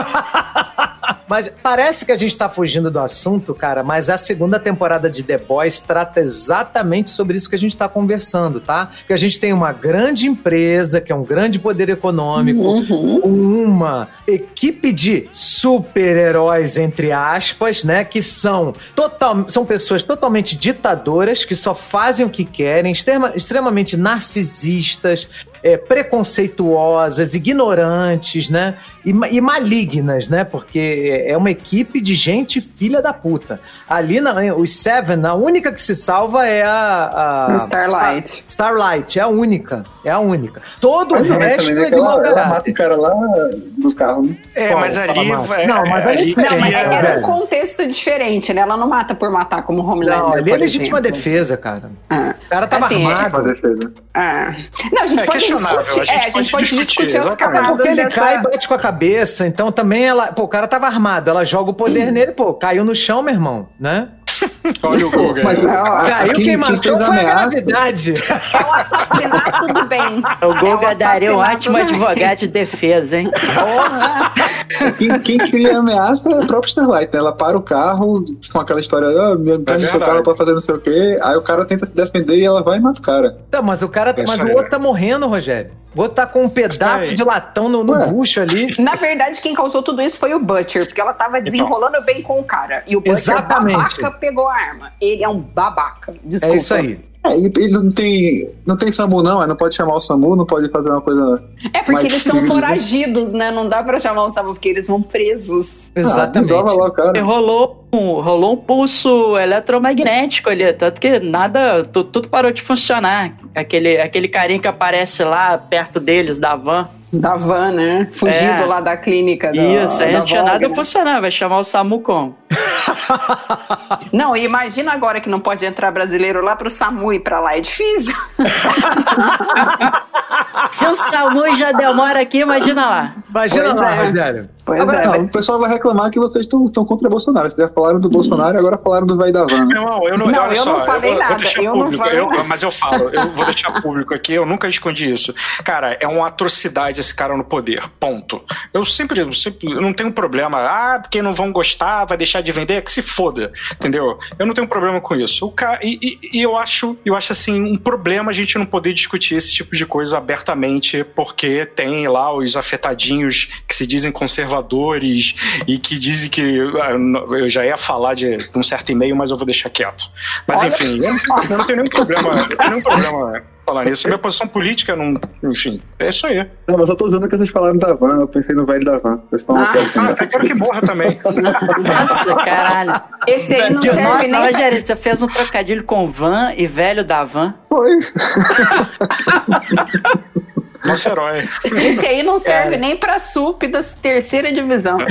S1: Mas parece que a gente tá fugindo do assunto, cara, mas a segunda temporada de The Boys trata exatamente sobre isso que a gente tá conversando, tá? Que a gente tem uma grande empresa, que é um grande poder econômico,
S5: Uhum.
S1: uma equipe de super-heróis, entre aspas, né? Que são, total, são pessoas totalmente ditadoras, que só fazem o que querem, extrema- extremamente narcisistas, é, preconceituosas, ignorantes, né? E, e malignas, né? Porque é uma equipe de gente filha da puta. Ali, na, os Seven, a única que se salva é a. a
S5: Starlight.
S1: Star- Starlight, é a única. É a única. Todo
S3: Mas
S1: o
S3: também,
S1: resto é de mau
S3: ela, mata o cara lá no carro, né?
S4: É,
S1: Qual?
S4: mas ali. É,
S1: Não, mas ali
S5: Não, mas
S1: É,
S5: era um contexto diferente, né? Ela não mata por matar como Homelander,
S1: Não, ali é legítima
S5: exemplo.
S1: defesa, cara.
S5: Ah.
S1: O cara tava
S5: Assim, é-
S1: armado.
S3: defesa.
S5: Ah. Não, a gente
S4: É
S5: pode
S4: questionável,
S5: discutir,
S4: a gente
S5: é, a gente
S4: pode
S5: pode
S4: discutir,
S5: discutir as
S4: exatamente.
S5: camadas
S1: Porque ele
S5: dessa...
S1: cai e bate com a cabeça, então também ela. Pô, o cara tava armado, ela joga o poder nele, pô, caiu no chão, meu irmão, né?
S4: Olha o Google.
S3: Mas
S5: Não,
S1: Caiu
S3: quem-
S1: quem matou foi a gravidade.
S5: É o assassinato do bem.
S2: O Guga
S5: É o
S2: daria um ótimo advogado de defesa, hein?
S5: Porra.
S3: Quem, quem cria ameaça é a própria Starlight, né? Ela para o carro com aquela história, ah, me prende seu
S4: verdade.
S3: carro pra fazer não sei o quê. Aí o cara tenta se defender e ela vai e mata o cara.
S1: Tá, mas o cara. Mas o outro tá morrendo, Rogério. O outro tá com um pedaço
S4: aí.
S1: de latão no, no bucho ali.
S5: Na verdade, quem causou tudo isso foi o Butcher, porque ela tava desenrolando bem com o cara. E o Butcher,
S1: Exatamente.
S5: babaca, pegou a arma. Ele é um babaca. Desculpa.
S1: É isso aí.
S3: É, e ele não tem. Não tem SAMU, não, é, não pode chamar o SAMU, não pode fazer uma coisa.
S5: É porque eles são
S3: eles-
S5: foragidos, né? Não dá pra chamar o Samu, porque eles vão presos.
S1: Exatamente.
S3: Ah, lá
S2: E
S3: cara.
S2: rolou um, rolou um pulso eletromagnético ali, tanto que nada, tu- tudo parou de funcionar. Aquele, aquele carinha que aparece lá perto deles da van.
S5: Da van, né? Fugindo
S2: É.
S5: lá da clínica. Da,
S2: Isso, aí não tinha nada
S5: né?
S2: funcionando, vai chamar o SAMU como?
S5: Não, e imagina agora que não pode entrar brasileiro lá pro SAMU ir pra lá. É difícil.
S2: Se o SAMU já demora aqui, imagina lá.
S1: Imagina
S5: Pois
S1: lá,
S5: é.
S1: Rogério.
S5: Pois
S1: Agora,
S5: é.
S3: Não,
S5: mas-
S3: o pessoal vai reclamar que vocês estão contra o Bolsonaro. Vocês já falaram do Bolsonaro e agora falaram do velho da van.
S4: irmão, eu não,
S5: Não, eu
S4: só,
S5: não falei
S4: vou-
S5: nada, eu não
S4: público,
S5: falei
S4: eu-
S5: nada.
S4: mas eu falo, eu vou deixar público aqui, eu nunca escondi isso. Cara, é uma atrocidade esse cara no poder, ponto. Eu sempre, eu sempre eu não tenho problema, ah, porque não vão gostar, vai deixar de vender, é que se foda, entendeu? Eu não tenho problema com isso. O ca... e, e- e eu acho, eu acho assim, um problema a gente não poder discutir esse tipo de coisa abertamente, porque tem lá os afetadinhos que se dizem conservadores e que dizem que ah, eu já ia falar de um certo e-mail, mas eu vou deixar quieto. Mas
S5: Olha
S4: enfim, eu não, eu não tenho nenhum problema, eu não tenho nenhum problema falar nisso. Minha posição política não, enfim, é isso aí.
S3: Não, mas eu tô usando que vocês falaram da van, eu pensei no velho da van. Vocês falam
S5: Ah,
S3: que é assim,
S4: Ah,
S3: né?
S4: eu quero que morra também.
S2: Nossa, caralho.
S5: Esse aí não serve nem.
S2: Rogério, você fez um trocadilho com van e velho da van.
S3: Foi.
S4: Nosso herói.
S5: Esse aí não serve nem pra SUP da terceira divisão.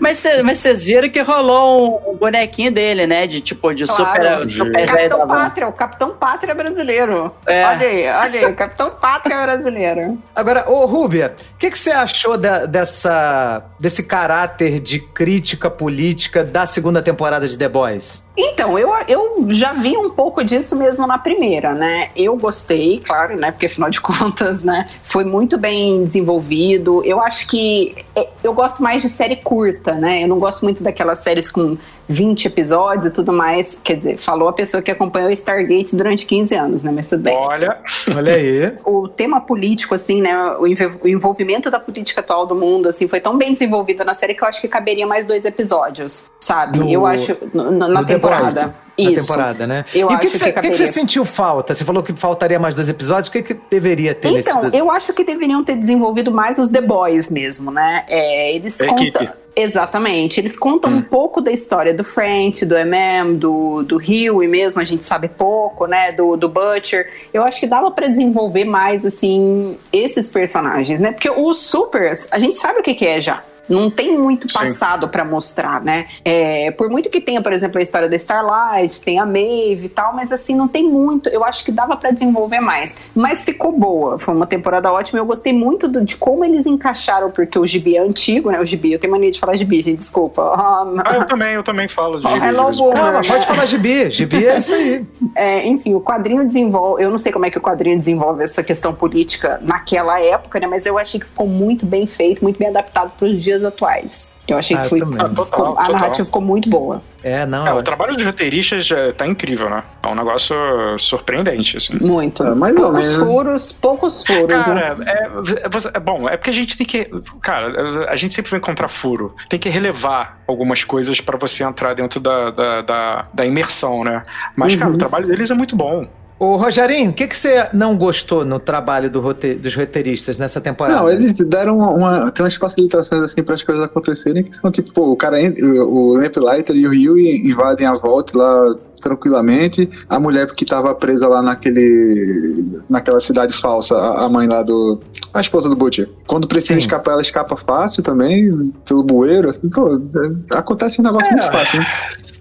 S2: Mas cê- mas vocês viram que rolou um bonequinho dele, né? De tipo, de
S5: Claro.
S2: super, super da
S5: Capitão. Pátria, o Capitão Pátria brasileiro.
S2: É.
S5: Olha aí, olha aí, o Capitão Pátria brasileiro.
S1: Agora, ô Rúbia, o que, que você achou da- dessa, desse caráter de crítica política da segunda temporada de The Boys?
S5: Então, eu, eu já vi um pouco disso mesmo na primeira, né? Eu gostei, claro, né? Porque afinal de contas, né? Foi muito bem desenvolvido. Eu acho que é, eu gosto mais de série curta, né? Eu não gosto muito daquelas séries com 20 episódios e tudo mais. Quer dizer, falou a pessoa que acompanhou Stargate durante 15 anos, né? Mas tudo bem.
S4: Olha,
S1: Olha aí.
S5: o tema político, assim, né? O env- o envolvimento da política atual do mundo, assim, foi tão bem desenvolvido na série que eu acho que caberia mais dois episódios, sabe?
S1: No-
S5: eu acho. no- no- na temporada.
S1: Na
S5: Isso.
S1: temporada, né?
S5: Eu
S1: e o que,
S5: acho
S1: que, você,
S5: que
S1: o que você sentiu falta? Você falou que faltaria mais dois episódios. O que, que deveria ter
S5: Então, eu acho que deveriam ter desenvolvido mais os The Boys mesmo, né? É, eles contam. Exatamente. Eles contam
S1: Hum.
S5: um pouco da história do French, do MM, do, do Rio e mesmo a gente sabe pouco, né? Do, do Butcher. Eu acho que dava pra desenvolver mais, assim, esses personagens, né? Porque os Supers, a gente sabe o que, que é já. Não tem muito passado pra mostrar, né? É, por muito que tenha, por exemplo, a história da Starlight, tem a Maeve e tal, mas assim, não tem muito. Eu acho que dava pra desenvolver mais. Mas ficou boa. Foi uma temporada ótima. Eu gostei muito do- de como eles encaixaram, porque o gibi é antigo, né? O gibi, eu tenho mania de falar gibi, gente, desculpa.
S4: Ah, eu também, eu também falo de
S5: Oh,
S4: gibi,
S5: hello,
S4: de em quando.
S5: boomer.
S1: Não, mas pode falar gibi. Gibi é isso aí.
S5: É, enfim, o quadrinho desenvolve. Eu não sei como é que o quadrinho desenvolve essa questão política naquela época, né? Mas eu achei que ficou muito bem feito, muito bem adaptado para os dias atuais. Eu achei
S1: Ah,
S5: que foi.
S4: Ah, total,
S5: a
S4: total.
S5: narrativa ficou muito boa.
S1: É, não.
S4: É,
S1: é.
S4: o trabalho dos roteiristas já tá incrível, né? É um negócio surpreendente, assim.
S5: Muito.
S3: É, mais ou
S5: poucos
S3: menos.
S5: furos, poucos furos, né?
S4: Cara, é, você- é bom, é porque a gente tem que. Cara, a gente sempre vai encontrar furo. Tem que relevar algumas coisas pra você entrar dentro da, da, da, da imersão, né? Mas, cara, o trabalho deles é muito bom.
S1: Ô, Rogerinho, o que, que você não gostou no trabalho do dos roteiristas nessa temporada?
S3: Não, eles deram uma, uma- tem umas facilitações assim para as coisas acontecerem que são tipo, pô, o cara, o, Lamplighter e o Rio invadem a volta lá tranquilamente. A mulher que tava presa lá naquele naquela cidade falsa, a, mãe lá do a esposa do Butcher. Quando precisa
S1: Sim.
S3: escapar, ela escapa fácil também, pelo bueiro, assim, pô, é- acontece um negócio muito fácil, né?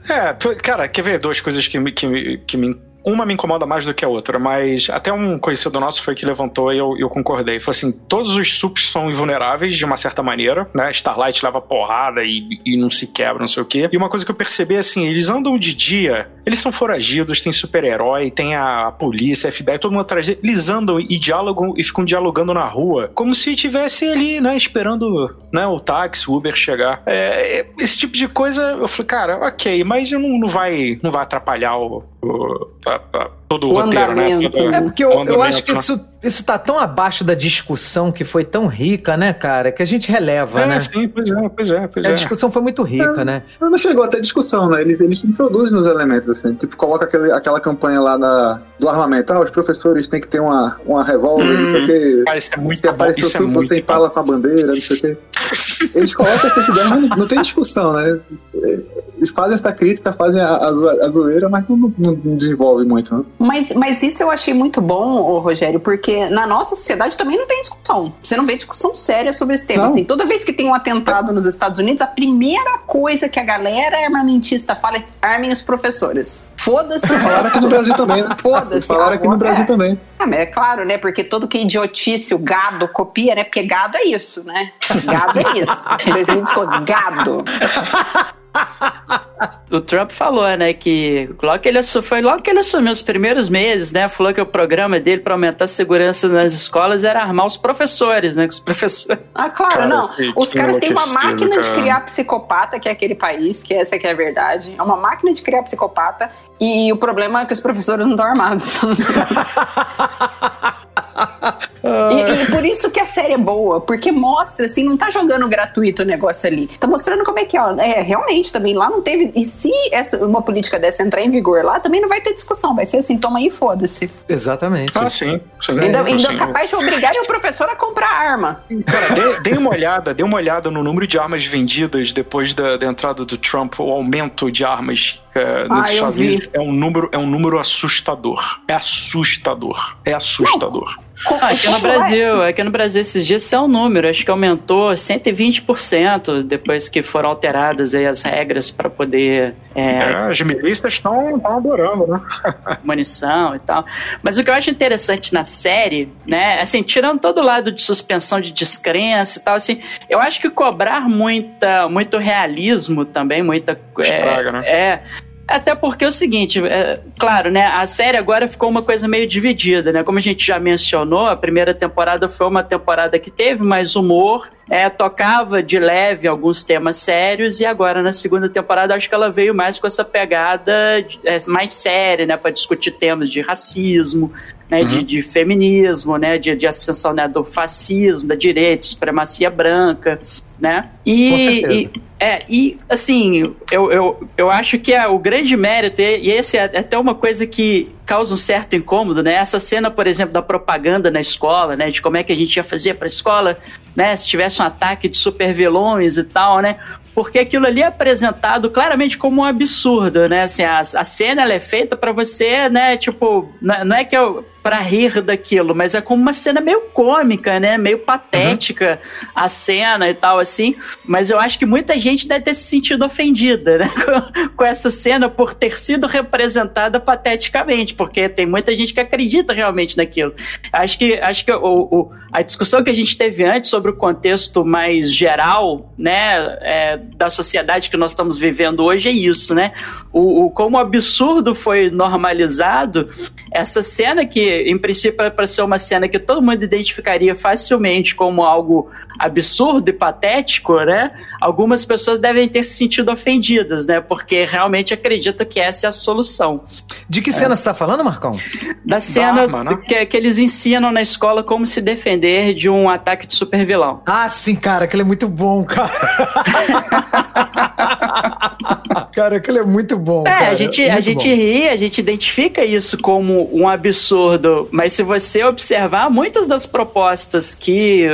S4: É, cara, quer ver duas coisas que. Que, que me uma me incomoda mais do que a outra, mas até um conhecido nosso foi que levantou e eu, eu concordei. Falou assim: todos os sups são invulneráveis de uma certa maneira, né? Starlight leva porrada e, e não se quebra, não sei o quê. E uma coisa que eu percebi é assim: eles andam de dia, eles são foragidos, tem super-herói, tem a polícia, a FBI, todo mundo atrás. Eles andam e dialogam e ficam dialogando na rua, como se estivesse ali, né? Esperando né, o táxi, o Uber chegar. É, é, esse tipo de coisa, eu falei, cara, ok, mas não, não vai, não vai atrapalhar o, o- a- a- todo o,
S5: O
S4: roteiro, né?
S1: É porque eu,
S4: o
S1: eu acho que
S4: né?
S1: isso, isso tá tão abaixo da discussão que foi tão rica, né, cara, que a gente releva,
S4: É,
S1: né?
S4: sim, pois é, pois é, pois
S1: A
S4: é.
S1: discussão foi muito rica, né?
S3: Não chegou até discussão, né? Eles, eles introduzem os elementos, assim. Tipo, coloca aquele, aquela campanha lá na, do armamento. Ah, os professores têm que ter uma, uma revólver, não sei o quê.
S4: Cara, isso é muito bom,
S3: aparece
S4: isso é muito
S3: você empala com a bandeira, não sei o quê. Eles colocam essas ideias, mas não, não tem discussão, né? Eles fazem essa crítica, fazem a, a, a zoeira, mas não, não- não desenvolve muito, né?
S5: Mas, mas isso eu achei muito bom, Rogério, porque na nossa sociedade também não tem discussão. Você não vê discussão séria sobre esse tema. Assim, toda vez que tem um atentado nos Estados Unidos, a primeira coisa que a galera armamentista fala é armem os professores. Foda-se.
S3: Falaram aqui no Brasil também, né?
S5: Foda-se.
S3: Falaram aqui no Brasil
S5: é.
S3: também.
S5: Ah, mas é claro, né? Porque todo que idiotice o gado copia, né? Porque gado é isso, né? Gado é isso. Vocês me desculpem, gado.
S2: O Trump falou, né, que logo que ele assumiu, foi logo que ele assumiu os primeiros meses, né, falou que o programa dele para aumentar a segurança nas escolas era armar os professores, né, que os professores
S5: Ah, claro,
S4: Cara,
S5: não. Os caras têm uma máquina de
S4: cara.
S5: criar psicopata, que é aquele país, que essa que é a verdade. É uma máquina de criar psicopata. E o problema é que os professores não estão armados. e, e por isso que a série é boa, porque mostra, assim, não tá jogando gratuito o negócio ali. Tá mostrando como é que é. ó, É, realmente, também lá não teve. E se essa, uma política dessa entrar em vigor lá, também não vai ter discussão. Vai ser assim, toma aí e foda-se.
S1: Exatamente.
S4: Ah, sim, sim.
S5: Ainda, ainda
S4: sim.
S5: é capaz de obrigar o professor a comprar arma.
S4: Cara, dê, dê uma olhada, dê uma olhada no número de armas vendidas depois da, da entrada do Trump, o aumento de armas nos
S5: Ah, vi.
S4: Unidos é um número, é um número assustador. É assustador. É assustador.
S5: Co-
S2: Ah, aqui no
S5: popular-
S2: Brasil, aqui no Brasil esses dias isso é um número, acho que aumentou 120% depois que foram alteradas aí as regras para poder é,
S4: É, as milícias estão adorando, né?
S2: munição e tal. Mas o que eu acho interessante na série, né, assim, tirando todo o lado de suspensão de descrença e tal, assim, eu acho que cobrar muita, muito realismo também, muita
S4: Estraga,
S2: é,
S4: né?
S2: é até porque é o seguinte, é, claro, né? A série agora ficou uma coisa meio dividida, né? Como a gente já mencionou, a primeira temporada foi uma temporada que teve mais humor, é, tocava de leve alguns temas sérios, e agora na segunda temporada acho que ela veio mais com essa pegada de- é, mais séria, né? Para discutir temas de racismo, né, de, de feminismo, né, de, de ascensão né, do fascismo, da direita, supremacia branca, né? E- É, e assim, eu, eu, eu acho que é o grande mérito, e esse é até uma coisa que causa um certo incômodo, né? Essa cena, por exemplo, da propaganda na escola, né? De como é que a gente ia fazer para a escola, né? Se tivesse um ataque de super vilões e tal, né? Porque aquilo ali é apresentado claramente como um absurdo, né? Assim, a, a cena ela é feita para você, né? Tipo, não é que eu para rir daquilo, mas é como uma cena meio cômica, né? Meio patética uhum. a cena e tal, assim. Mas eu acho que muita gente deve ter se sentido ofendida, né? com, essa cena por ter sido representada pateticamente, porque tem muita gente que acredita realmente naquilo. Acho que, acho que o, o a discussão que a gente teve antes sobre o contexto mais geral, né, é, da sociedade que nós estamos vivendo hoje é isso, né? O, o como absurdo foi normalizado, essa cena que em princípio, é para ser uma cena que todo mundo identificaria facilmente como algo absurdo e patético, né? Algumas pessoas devem ter se sentido ofendidas, né? Porque realmente acreditam que essa é a solução.
S1: De que cena é. você está falando, Marcão?
S2: Da cena arma, né? que, que eles ensinam na escola como se defender de um ataque de super vilão.
S1: Ah, sim, cara, aquele é muito bom, cara. cara, aquele é muito bom. É,
S2: cara. a gente, a gente ri, a gente identifica isso como um absurdo mas se você observar, muitas das propostas que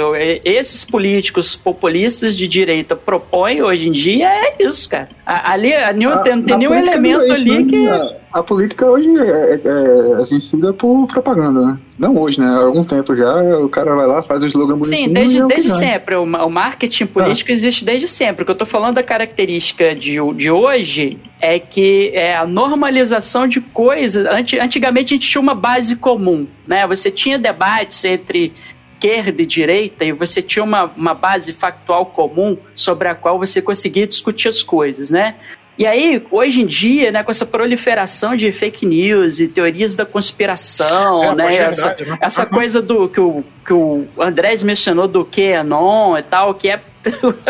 S2: esses políticos populistas de direita propõem hoje em dia é isso, cara. Ali, ali a, tem, tem nenhum elemento é isso, ali né? que.
S3: A, a, política hoje é, é, é vencida por propaganda, né? Não hoje, né? Há algum tempo já, o cara vai lá, faz o slogan bonitinho.
S2: Sim, desde, é desde sempre. O, o, marketing político ah. existe desde sempre. O que eu tô falando da característica de, de hoje é que é a normalização de coisas. Antigamente a gente tinha uma base comum, né? Você tinha debates entre esquerda e direita e você tinha uma, uma base factual comum sobre a qual você conseguia discutir as coisas, né? E aí, hoje em dia, né, com essa proliferação de fake news e teorias da conspiração, é, né, essa, né? essa coisa do que o, que o Andrés mencionou do QAnon e tal, que é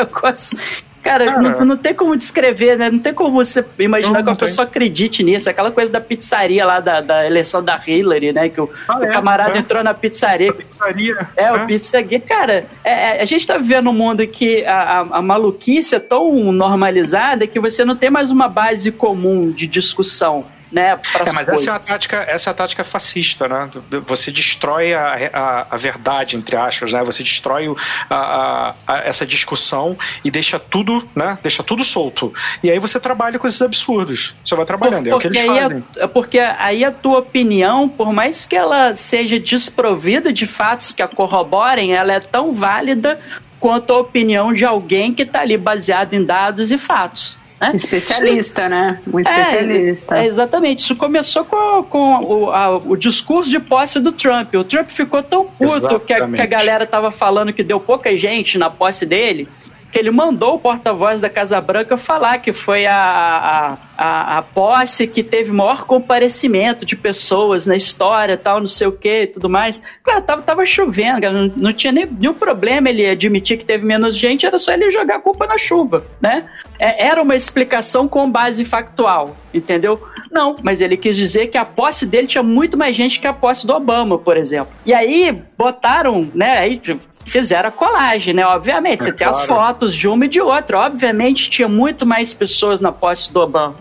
S2: Cara, não, não, tem como descrever, né? Não tem como você imaginar não, que uma pessoa acredite nisso. Aquela coisa da pizzaria lá, da, da eleição da Hillary, né? Que o, ah, o é, camarada é. entrou na pizzaria. A pizzaria. É, é. o pizzaria. Cara, é, é, a gente tá vivendo um mundo que a, a, a, maluquice é tão normalizada que você não tem mais uma base comum de discussão né?
S4: É, mas essa é, a tática, essa é a tática fascista, né? Você destrói a, a, a verdade, entre aspas, né? Você destrói a, a, essa discussão e deixa tudo, né? Deixa tudo solto. E aí você trabalha com esses absurdos. Você vai trabalhando,
S2: porque
S4: é o que eles fazem.
S2: A, porque aí a tua opinião, por mais que ela seja desprovida de fatos que a corroborem, ela é tão válida quanto a opinião de alguém que está ali baseado em dados e fatos.
S5: Né? Especialista, Isso, né? Um especialista.
S2: É, é, exatamente. Isso começou com, com o, a, o, discurso de posse do Trump. O Trump ficou tão puto que a, que a, galera tava falando que deu pouca gente na posse dele que ele mandou o porta-voz da Casa Branca falar que foi a, a, a, a, posse que teve maior comparecimento de pessoas na história, tal, não sei o que e tudo mais. Claro, tava, tava chovendo, não, não tinha nem, nenhum problema ele admitir que teve menos gente, era só ele jogar a culpa na chuva, né? É, era uma explicação com base factual, entendeu? Não, mas ele quis dizer que a posse dele tinha muito mais gente que a posse do Obama, por exemplo. E aí botaram, né? Aí fizeram a colagem, né? Obviamente, é você claro. tem as fotos de uma e de outra. Obviamente tinha muito mais pessoas na posse do Obama.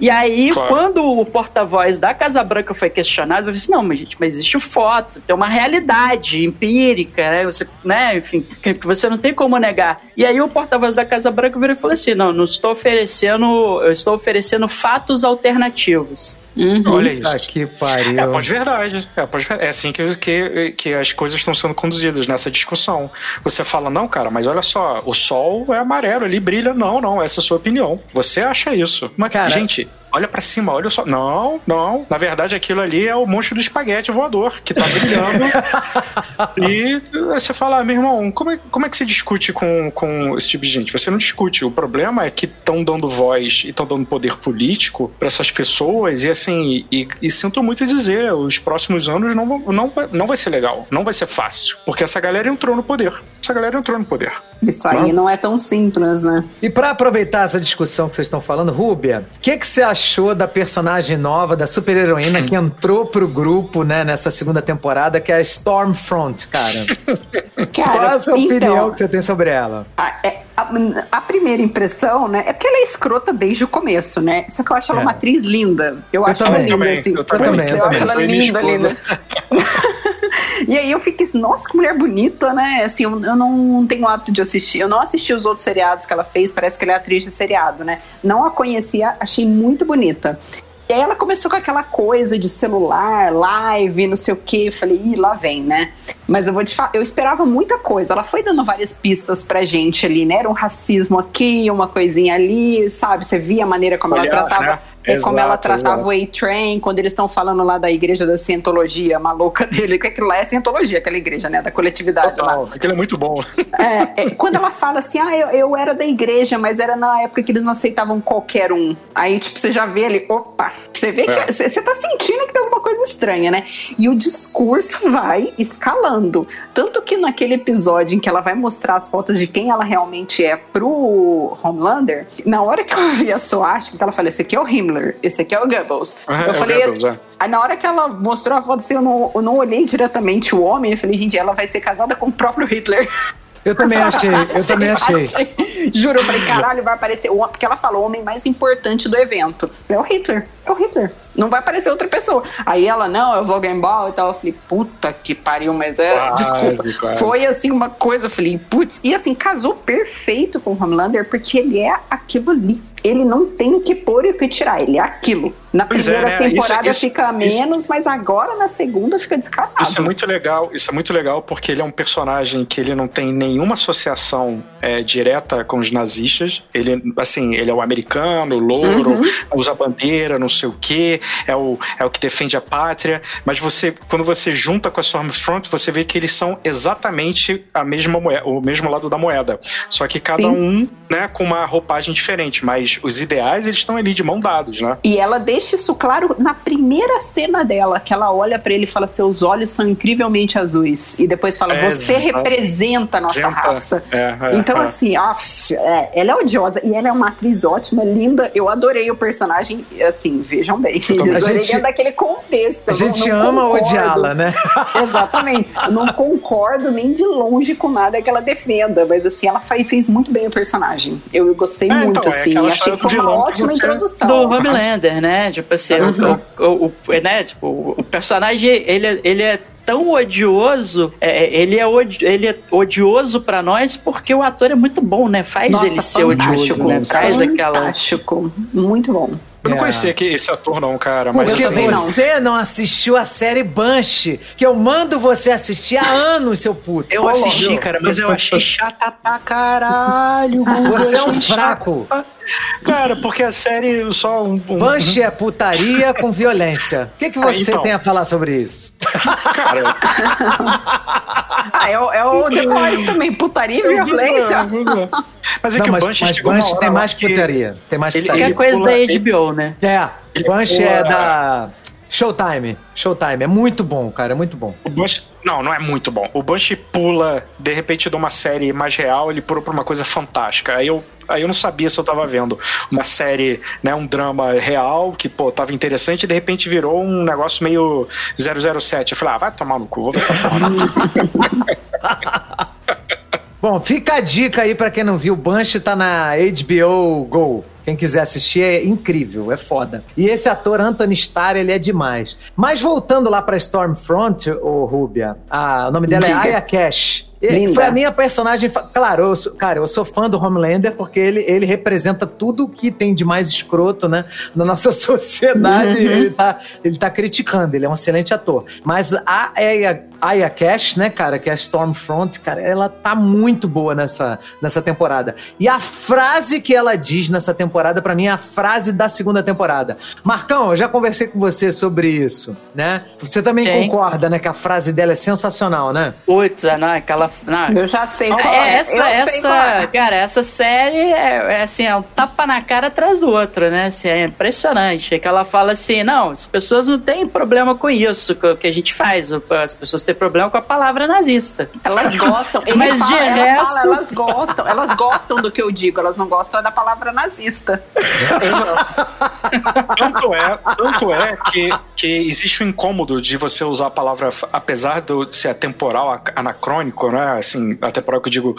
S2: E aí, claro. quando o porta-voz da Casa Branca foi questionado, eu assim, não, mas gente, mas existe foto, tem uma realidade empírica, né? Você, né, enfim, que você não tem como negar. E aí o porta-voz da Casa Branca virou e falou assim, não, não estou oferecendo, eu estou oferecendo fatos alternativos.
S1: Uhum. Olha isso. Ah, que pariu.
S4: É, pode verdade. É, pode, é assim que, que, que as coisas estão sendo conduzidas nessa discussão. Você fala, não, cara, mas olha só, o sol é amarelo, ele brilha. Não, não, essa é a sua opinião. Você acha isso. Mas, cara, gente, olha para cima, olha só. Não, não. Na verdade, aquilo ali é o monstro do espaguete voador que tá brilhando. e você fala, ah, meu irmão, como é, como é que você discute com, com esse tipo de gente? Você não discute. O problema é que estão dando voz e estão dando poder político para essas pessoas e assim, e, e, sinto muito dizer, os próximos anos não, não, não vai ser legal, não vai ser fácil, porque essa galera entrou no poder. Essa galera entrou no poder.
S5: Isso aí não, é tão simples, né?
S1: E para aproveitar essa discussão que vocês estão falando, Rúbia, o que, que você achou da personagem nova, da super-heroína que entrou pro grupo, né, nessa segunda temporada, que é a Stormfront, cara? cara Qual é a sua então, opinião que você tem sobre ela?
S5: É, A, a primeira impressão, né? É porque ela é escrota desde o começo, né? Só que eu acho ela
S1: É.
S5: uma atriz linda. Eu, acho
S1: também,
S5: ela linda,
S4: também,
S5: assim.
S4: eu também,
S1: eu
S5: eu acho
S1: também.
S5: ela linda, linda. E aí eu fiquei assim, nossa, que mulher bonita, né? Assim, eu, eu não tenho o hábito de assistir. Eu não assisti os outros seriados que ela fez, parece que ela é atriz de seriado, né? Não a conhecia, achei muito bonita. E aí ela começou com aquela coisa de celular, live, não sei o que. Eu falei, ih, lá vem, né? Mas eu vou te falar, eu esperava muita coisa. Ela foi dando várias pistas pra gente ali, né? Era um racismo aqui, uma coisinha ali, sabe? Você via a maneira como
S4: Olhar,
S5: ela tratava.
S4: né?
S5: É como ela
S4: Exato,
S5: tratava
S4: exato.
S5: o A-Train, quando eles estão falando lá da igreja da cientologia, maluca dele, que aquilo lá é cientologia, aquela igreja, né? Da coletividade lá.
S4: Total, aquele é muito bom.
S5: É, é, quando ela fala assim, ah, eu, eu era da igreja, mas era na época que eles não aceitavam qualquer um. Aí, tipo, você já vê ali, opa, você vê que
S4: É.
S5: você você tá sentindo que tem alguma coisa estranha, né? E o discurso vai escalando. Tanto que naquele episódio em que ela vai mostrar as fotos de quem ela realmente é pro Homelander, na hora que eu vi a Soash, ela falou: esse aqui é o Himmler, esse aqui é o Goebbels.
S4: É,
S5: eu
S4: é
S5: falei,
S4: Goebbels, é.
S5: Aí na hora que ela mostrou a foto assim, eu não, eu não olhei diretamente o homem, eu falei, gente, ela vai ser casada com o próprio Hitler.
S1: Eu também achei, eu também achei.
S5: Juro, eu falei, caralho, vai aparecer. o- Porque ela falou o homem mais importante do evento. É o Hitler. É o Hitler. Não vai aparecer outra pessoa. Aí ela, não, eu vou Ball e tal. Eu falei, puta que pariu, mas é.
S4: Quase,
S5: desculpa.
S4: quase.
S5: Foi assim uma coisa, eu falei, putz. E assim, casou perfeito com o Homelander, porque ele é aquilo ali. Ele não tem o que pôr e o que tirar. Ele é aquilo. Na
S4: Pois é,
S5: primeira
S4: né?
S5: temporada
S4: Isso- isso-
S5: fica
S4: isso-
S5: menos, mas agora na segunda fica descarado.
S4: Isso é muito legal, isso é muito legal porque ele é um personagem que ele não tem nenhuma associação é, direta com os nazistas. Ele, assim, ele é o americano, louro,
S5: Uhum.
S4: usa bandeira, não sei o quê, é o, é o que defende a pátria. Mas você, quando você junta com a Stormfront, você vê que eles são exatamente a mesma moeda, o mesmo lado da moeda. Só que cada
S5: Sim.
S4: um, né, com uma roupagem diferente. Mas os ideais, eles estão ali de mão dados, né?
S5: E ela deixa isso claro na primeira cena dela, que ela olha pra ele e fala: Seus olhos são incrivelmente azuis. E depois fala:
S4: É,
S5: Você
S4: exato.
S5: representa a nossa
S4: Representa.
S5: raça.
S4: É, é,
S5: então,
S4: é.
S5: assim, af, é, ela é odiosa e ela é uma atriz ótima, linda. Eu adorei o personagem. Assim, vejam bem. Eu
S1: A
S5: adorei
S1: gente-
S5: dentro daquele contexto.
S1: A
S5: Eu
S1: gente
S5: não- não
S1: ama odiá-la, né?
S5: Exatamente. Eu não concordo nem de longe com nada que ela defenda, mas assim, ela fez muito bem o personagem. Eu gostei
S4: É,
S5: muito,
S4: então, é
S5: assim. Achei que foi
S4: do
S5: uma ótima introdução.
S2: do Homelander, né? Tipo assim, o, o, o- né? Tipo, o personagem, ele, ele é tão odioso, é, ele, é odi- ele é odioso pra nós porque o ator é muito bom, né? Faz
S5: Nossa,
S2: ele ser odioso, né? Traz aquela...
S5: Fantástico. Muito bom.
S4: Eu não
S1: É.
S4: conhecia que esse ator, não, cara. Mas
S1: Porque
S4: assim,
S5: não.
S1: você não assistiu a série Banshee, que eu mando você assistir há anos, seu puto.
S4: Eu
S1: Ô,
S4: assisti,
S1: viu?
S4: cara, mas eu achei chata pra caralho.
S1: Você é um fraco.
S4: chata. Cara, porque a série só um. um
S1: Banshee é putaria com violência. O que, que
S4: Ah,
S1: você
S4: então.
S1: tem a falar sobre isso?
S4: cara,
S5: Ah, é, o- é o The Boys também, putaria e violência.
S4: Mas é
S1: não,
S4: que
S1: mas,
S4: o Banshee
S1: mas Banshee tem mais
S4: que-
S1: putaria. Tem mais
S4: ele-
S1: putaria.
S2: Qualquer coisa
S4: pula-
S2: da
S4: ele-
S2: HBO, né?
S1: É,
S4: ele
S1: Banshee
S4: pula-
S1: é da Showtime. Showtime. É muito bom, cara. É muito bom.
S4: O Banshee, não, não é muito bom. O Banshee pula, de repente, de uma série mais real, ele pulou pra uma coisa fantástica. Aí eu, aí eu não sabia se eu tava vendo uma série, né, um drama real, que, pô, tava interessante, e de repente virou um negócio meio 007. Eu falei, ah, vai tomar no cu, vou ver essa porra.
S1: Bom, fica a dica aí pra quem não viu. Banshee tá na HBO Go. Quem quiser assistir é incrível, é foda. E esse ator Anthony Starr, ele é demais. Mas voltando lá pra Stormfront, ô Rúbia, a- o nome dela
S5: Diga.
S1: é Aya Cash.
S5: Linda.
S1: Foi a minha personagem. Claro, eu sou, cara, eu sou fã do Homelander porque ele, ele representa tudo que tem de mais escroto, né? Na nossa sociedade. Ele, tá, ele tá criticando, ele é um excelente ator. Mas a Aya, Aya Cash, né, cara, que é a Stormfront, cara, ela tá muito boa nessa, nessa temporada. E a frase que ela diz nessa temporada, pra mim, é a frase da segunda temporada. Marcão, eu já conversei com você sobre isso, né? Você também
S2: Sim.
S1: concorda, né, que a frase dela é sensacional, né?
S2: Putz, não, aquela... Não,
S5: Eu já sei qual
S2: É,
S5: é.
S2: essa,
S5: eu sei
S2: essa,
S5: qual é.
S2: cara, essa série é, é assim, é um tapa na cara atrás do outro, né? Assim, é impressionante. É que ela fala assim, não, as pessoas não têm problema com isso, com o que a gente faz. As pessoas têm problema com a palavra nazista.
S5: Elas gostam.
S2: Mas
S5: fala,
S2: de
S5: ela
S2: resto-
S5: fala, elas gostam. Elas gostam do que eu digo. Elas não gostam da palavra nazista.
S4: Tanto é, tanto é que, que existe o incômodo de você usar a palavra, apesar de ser atemporal, anacrônico, né? Assim, atemporal que eu digo,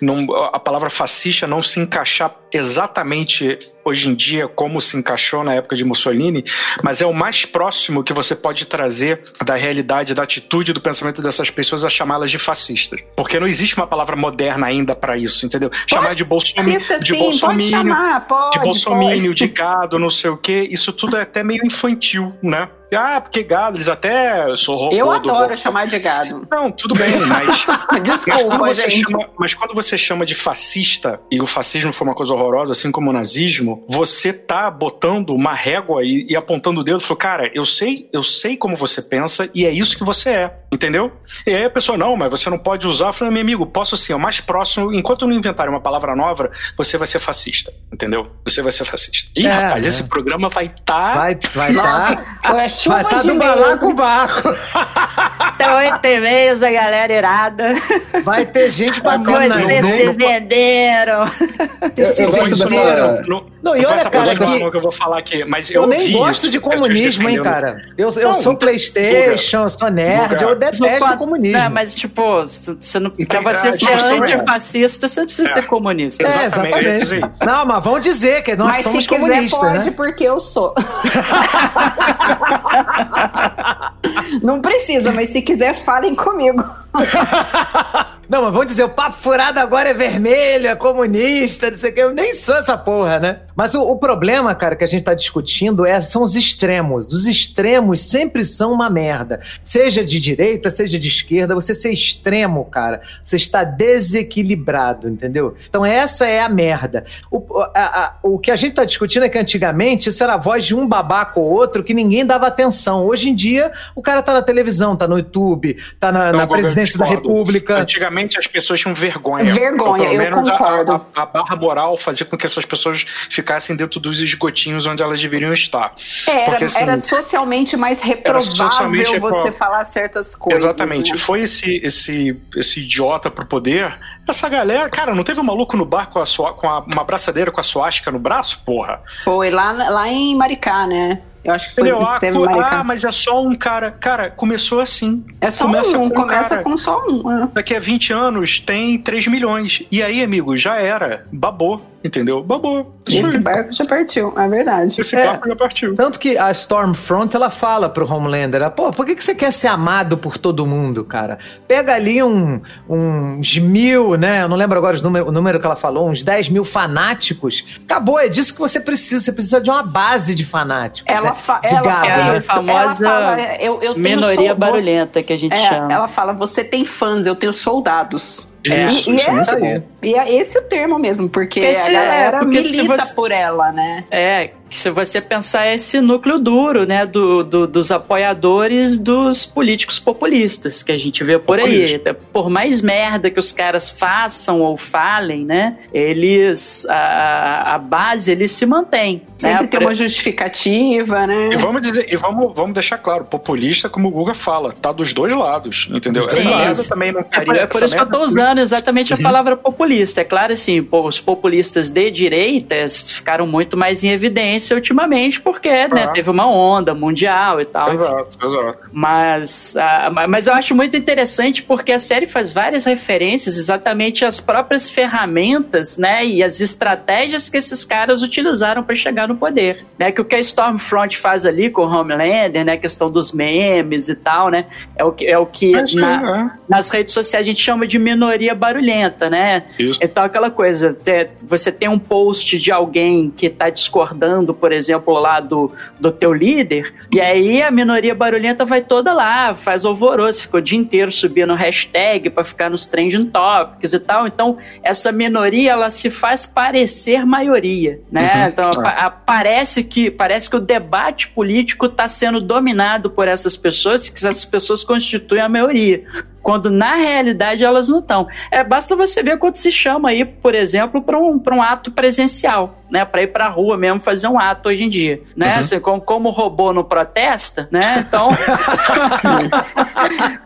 S4: não, a palavra fascista não se encaixar exatamente hoje em dia como se encaixou na época de Mussolini, mas é o mais próximo que você pode trazer da realidade, da atitude, do pensamento dessas pessoas a chamá-las de fascistas. Porque não existe uma palavra moderna ainda para isso, entendeu? Chamar de bolsominion, de bolsominion,
S5: pode chamar, pode,
S4: de bolsominion,
S5: pode.
S4: de gado, não sei o quê, isso tudo é até meio infantil, né? Ah, porque gado, eles até sou robô
S5: Eu
S4: do
S5: adoro
S4: Volkswagen.
S5: chamar de gado.
S4: Não, tudo bem, mas mas
S5: Desculpa,
S4: quando, você
S5: gente.
S4: chama, mas quando você chama de fascista, e o fascismo foi uma coisa horrorosa, assim como o nazismo, você tá botando uma régua e, e apontando o dedo e falou, cara, eu sei, eu sei como você pensa e é isso que você é, entendeu? E aí a pessoa, não, mas você não pode usar. Eu falei, meu amigo, posso sim, é o mais próximo, enquanto não inventarem uma palavra nova, você vai ser fascista, entendeu? Você vai ser fascista. Ih,
S1: É,
S4: rapaz,
S1: é.
S4: esse programa vai estar...
S1: Vai, vai
S5: Nossa,
S1: tá.
S5: é chuva
S1: Vai estar
S5: de
S1: do
S5: e-mails.
S1: balacobaco.
S2: Então, oito e-mails da galera irada.
S1: Vai ter gente batendo nas
S2: Vocês se venderam.
S3: Eu,
S1: se
S3: dessa.
S4: não,
S1: e olha, cara, que-
S4: que eu vou falar aqui, mas eu,
S1: Eu nem gosto de comunismo, hein, cara. Eu, eu
S4: Não,
S1: sou Playstation, eu sou nerd, eu detesto
S2: Não,
S1: comunismo.
S2: Não, mas, tipo, você não, pra
S4: Então,
S2: você
S4: a
S2: ser
S4: é
S2: antifascista, você não precisa ser comunista.
S1: É,
S4: Exatamente.
S1: Não, mas vão dizer que nós
S5: Mas
S1: somos
S5: se quiser
S1: comunistas,
S5: pode,
S1: né?
S5: porque eu sou. Não precisa, mas se quiser, falem comigo.
S1: Não, mas vamos dizer, o papo furado agora é vermelho, é comunista, não sei o que. Eu nem sou essa porra, né? Mas o, o problema, cara, que a gente tá discutindo é, são os extremos. Os extremos sempre são uma merda. Seja de direita, seja de esquerda, você ser extremo, cara, você está desequilibrado, entendeu? Então essa é a merda. O, a- a- o que a gente tá discutindo é que antigamente isso era a voz de um babaca ou outro que ninguém dava atenção. Hoje em dia, o cara tá na televisão, tá no YouTube, tá na,
S4: Não,
S1: na
S4: eu
S1: presidência da. República.
S4: Antigamente as pessoas tinham vergonha.
S5: Vergonha,
S4: pelo
S5: eu
S4: menos a-
S5: concordo.
S4: A, a barra moral fazia com que essas pessoas ficassem dentro dos esgotinhos onde elas deveriam estar.
S5: É, Era,
S4: Porque, assim,
S5: era socialmente mais reprovável
S4: socialmente
S5: você falar certas coisas.
S4: Exatamente.
S5: né?
S4: Foi esse, esse, esse idiota pro poder. Essa galera, cara, não teve um maluco no bar com, a sua, com a- uma braçadeira com a suástica no braço, porra?
S5: Foi lá, lá em Maricá, né? Eu acho que foi
S4: Entendeu? Ah,
S5: teve
S4: ah, mas é só um cara. Cara, começou assim.
S5: é só
S4: começa
S5: um,
S4: com um
S5: começa
S4: cara.
S5: com só um. é.
S4: Daqui a 20 anos tem 3 milhões. E aí, amigo, já era. Babou, entendeu? Babou.
S5: Esse barco já partiu, é verdade.
S4: Esse
S1: É.
S4: barco já partiu.
S1: Tanto que a Stormfront, ela fala pro Homelander, ela, pô, por que, que você quer ser amado por todo mundo, cara? Pega ali um, uns mil, né? Eu não lembro agora os número- o número que ela falou, uns 10 mil fanáticos. Acabou, é disso que você precisa. Você precisa de uma base de fanáticos.
S5: Ela,
S1: né?
S5: fa
S1: de
S5: ela
S1: gado,
S5: fala
S2: né?
S5: isso,
S2: famosa
S5: ela fala, eu, eu tenho
S2: Minoria barulhenta, que a gente
S5: É,
S2: chama.
S5: ela fala, você tem fãs, eu tenho soldados.
S4: Isso,
S5: e, e
S4: isso é
S5: é,
S4: bom.
S5: e é esse o termo mesmo, porque
S2: Porque
S5: a galera
S2: é, porque se
S5: milita
S2: você-
S5: por ela, né?
S2: É, se você pensar esse núcleo duro, né, do, do- dos apoiadores dos políticos populistas que a gente vê por aí. Por mais merda que os caras façam ou falem, né, eles, a, a base, eles se mantém.
S5: Sempre
S2: né,
S5: tem
S2: pra-
S5: uma justificativa, né?
S4: E vamos dizer, e vamos, vamos deixar claro, populista, como o Guga fala, tá dos dois lados, entendeu?
S2: Sim,
S4: Essa merda
S2: isso.
S4: também não
S2: É por, é por isso que eu tô usando exatamente a palavra populista. É claro, assim, os populistas de direita ficaram muito mais em evidência ultimamente, porque né,
S4: Ah.
S2: teve uma onda mundial e tal. enfim.
S4: Exato, exato.
S2: Mas, ah, ma- mas eu acho muito interessante porque a série faz várias referências exatamente às próprias ferramentas, né, e as estratégias que esses caras utilizaram para chegar no poder, né? Que o que a Stormfront faz ali com o Homelander, né, a questão dos memes e tal, né, é o que é o que
S4: Mas,
S2: na-
S4: é,
S2: nas redes sociais a gente chama de minoria barulhenta, né?
S4: Isso.
S2: Então, aquela coisa, você tem um post de alguém que tá discordando, por exemplo, lá do, do teu líder, e aí a minoria barulhenta vai toda lá, faz alvoroço, fica o dia inteiro subindo hashtag pra ficar nos trending topics e tal. Então, essa minoria, ela se faz parecer maioria, né?
S4: Uhum.
S2: Então,
S4: É.
S2: parece que, parece que o debate político tá sendo dominado por essas pessoas, que essas pessoas constituem a maioria quando na realidade elas não estão. É, basta você ver quando se chama aí, por exemplo, para um, um ato presencial, né? Para ir para a rua mesmo fazer um ato hoje em dia, né?
S1: Uhum.
S2: Assim, como, como o robô não protesta, né? Então.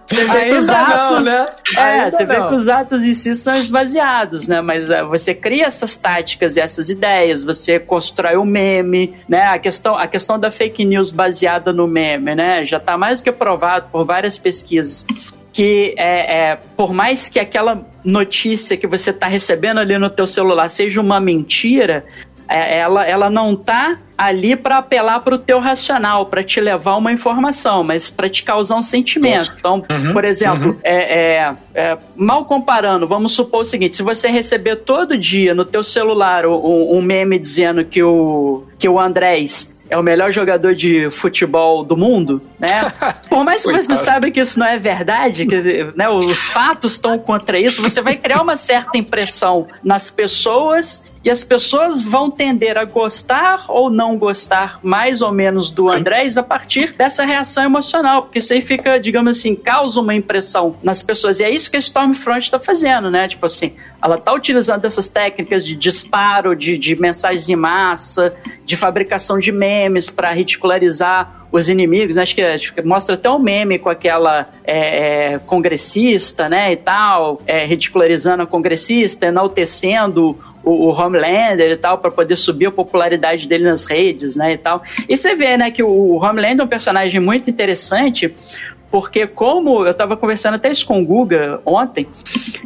S2: você vê que os
S1: Ainda não,
S2: atos.
S1: né?
S2: É,
S1: Ainda
S2: você vê que os atos em si são esvaziados, né? Mas é, você cria essas táticas e essas ideias, você constrói o meme, né? A questão, a questão da fake news baseada no meme, né? Já está mais que provado por várias pesquisas que é, é, por mais que aquela notícia que você está recebendo ali no teu celular seja uma mentira, é, ela, ela não tá ali para apelar para o teu racional, para te levar uma informação, mas para te causar um sentimento. Então, por exemplo, é, é, é, mal comparando, vamos supor o seguinte: se você receber todo dia no teu celular um, um meme dizendo que o, que o Andrés é o melhor jogador de futebol do mundo, né? Por mais que você saiba que isso não é verdade, que né, os fatos estão contra isso, você vai criar uma certa impressão nas pessoas e as pessoas vão tender a gostar ou não gostar mais ou menos do Andrés a partir dessa reação emocional, porque isso aí fica, digamos assim, causa uma impressão nas pessoas. E é isso que a Stormfront está fazendo, né? Tipo assim, ela está utilizando essas técnicas de disparo, de, de mensagens em massa, de fabricação de memes para ridicularizar os inimigos, né? acho, que, acho que mostra até um meme com aquela é, é, congressista, né, e tal, é, ridicularizando a congressista, enaltecendo o, o Homelander e tal, para poder subir a popularidade dele nas redes, né, e tal. E você vê, né, que o Homelander é um personagem muito interessante, porque como eu estava conversando até isso com o Guga ontem,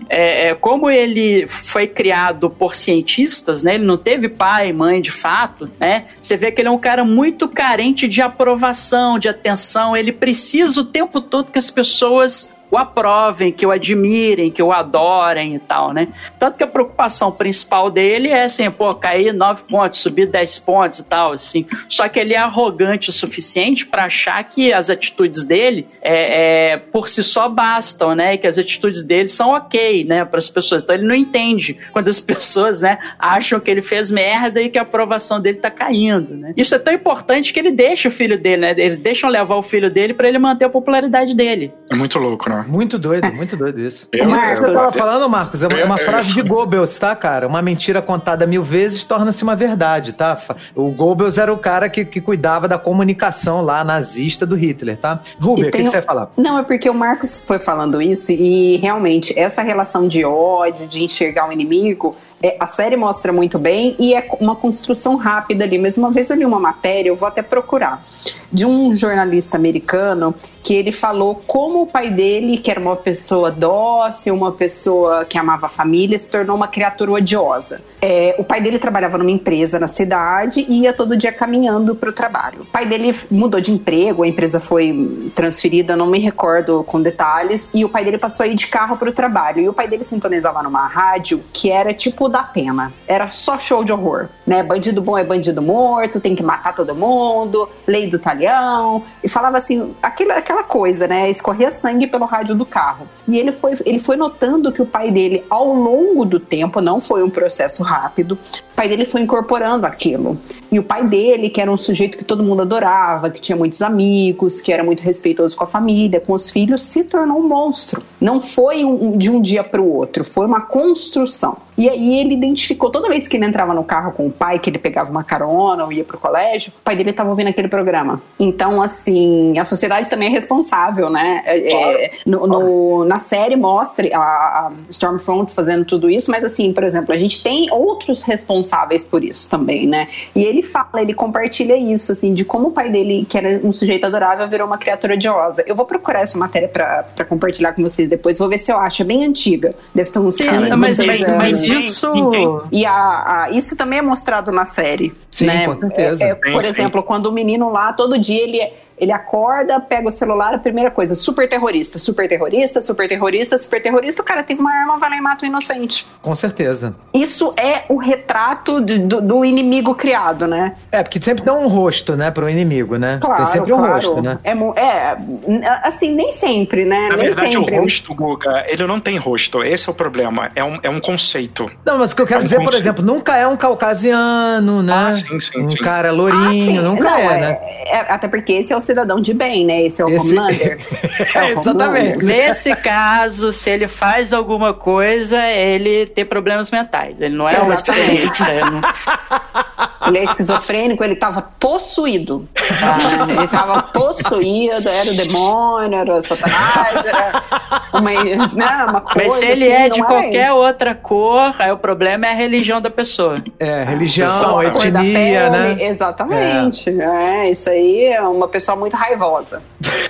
S2: é, é, como ele foi criado por cientistas, né? Ele não teve pai, mãe de fato, né? Você vê que ele é um cara muito carente de aprovação, de atenção. Ele precisa o tempo todo que as pessoas o aprovem, que o admirem, que o adorem e tal, né? Tanto que a preocupação principal dele é assim, pô, cair 9 pontos, subir 10 pontos e tal, assim. Só que ele é arrogante o suficiente para achar que as atitudes dele é, é, por si só bastam, né? E que as atitudes dele são ok, né, para as pessoas. Então ele não entende quando as pessoas, né, acham que ele fez merda e que a aprovação dele tá caindo, né? Isso é tão importante que ele deixa o filho dele, né? Eles deixam levar o filho dele para ele manter a popularidade dele.
S4: É muito louco, né?
S1: Muito doido, muito doido isso.
S4: Eu-
S1: Isso que você
S4: eu-
S1: tava falando, Marcos, é uma, é uma
S4: eu-
S1: frase de Goebbels, tá, cara? Uma mentira contada mil vezes torna-se uma verdade, tá? O Goebbels era o cara que, que cuidava da comunicação lá nazista do Hitler, tá? Rubi,
S5: E
S1: o que, que você ia falar?
S5: Não, é porque o Marcos foi falando isso e realmente essa relação de ódio, de enxergar o inimigo, é, a série mostra muito bem e é uma construção rápida ali. Mas uma vez eu li uma matéria, eu vou até procurar, de um jornalista americano que ele falou como o pai dele, que era uma pessoa dócil, uma pessoa que amava a família, se tornou uma criatura odiosa. É, o pai dele trabalhava numa empresa na cidade e ia todo dia caminhando para o trabalho. O pai dele mudou de emprego, a empresa foi transferida, não me recordo com detalhes, e o pai dele passou a ir de carro para o trabalho. E o pai dele sintonizava numa rádio que era tipo da Atena, era só show de horror, né? Bandido bom é bandido morto, tem que matar todo mundo, lei do talhão, e falava assim, aquela, aquela coisa, né? Escorria sangue pelo rádio do carro. E ele foi, ele foi notando que o pai dele, ao longo do tempo, não foi um processo rápido, o pai dele foi incorporando aquilo. E o pai dele, que era um sujeito que todo mundo adorava, que tinha muitos amigos, que era muito respeitoso com a família, com os filhos, se tornou um monstro. Não foi um- de um dia para o outro, foi uma construção. E aí ele identificou, toda vez que ele entrava no carro com o pai, que ele pegava uma carona ou ia pro colégio, o pai dele estava ouvindo aquele programa. Então, assim, a sociedade também é responsável, né? É, é, no- no- na série mostra a, a Stormfront fazendo tudo isso, mas assim, por exemplo, a gente tem outros responsáveis por isso também, né? E ele fala, ele compartilha isso, assim, de como o pai dele, que era um sujeito adorável, virou uma criatura odiosa. Eu vou procurar essa matéria pra, pra compartilhar com vocês depois, vou ver se eu acho. É bem antiga, deve ter uns
S2: Sim,
S5: 5,
S2: mas, mas,
S5: anos.
S2: mas
S4: Ninguém-
S2: isso.
S4: ninguém-
S5: E a, a- isso também é mostrado na série.
S1: Sim,
S5: né?
S1: com certeza.
S5: É, é, por
S4: Sim, sim.
S5: exemplo, quando o menino lá, todo dia ele, ele acorda, pega o celular, a primeira coisa, super terrorista, super terrorista, super terrorista, super terrorista, o cara tem uma arma, vai lá e mata um inocente.
S1: Com certeza.
S5: Isso é o retrato do, do- do inimigo criado, né?
S1: É, porque sempre dá um rosto, né, pro inimigo, né?
S5: Claro,
S1: Tem sempre um
S5: claro.
S1: rosto, né?
S5: É, é, assim, nem sempre, né?
S4: Na
S5: nem
S4: verdade,
S5: sempre.
S4: o rosto, Guga, ele não tem rosto. Esse é o problema. É um, é um conceito.
S1: Não, mas o que eu quero
S4: É um
S1: dizer, por
S4: conceito.
S1: exemplo, nunca é um caucasiano, né?
S4: Ah, sim, sim,
S1: um
S4: sim.
S1: cara
S5: Ah,
S1: lourinho,
S5: sim.
S1: nunca
S5: Não,
S1: é, né?
S5: é- até porque esse é o cidadão de bem, né? Esse é o
S1: Esse-
S5: Homelander. É o
S1: Exatamente.
S5: Homelander.
S2: Nesse caso, se ele faz alguma coisa, ele tem problemas mentais. Ele não é um
S5: Exatamente.
S2: excelente, né?
S5: Ele é esquizofrênico, ele tava possuído. tá? Ele tava possuído, era o demônio, era o satanás, era uma, né, uma coisa.
S2: Mas se ele é de
S5: era
S2: qualquer outra cor, aí o problema é a religião da pessoa.
S1: É, religião, etnia, né?
S5: Exatamente. É. isso aí é uma pessoa muito raivosa.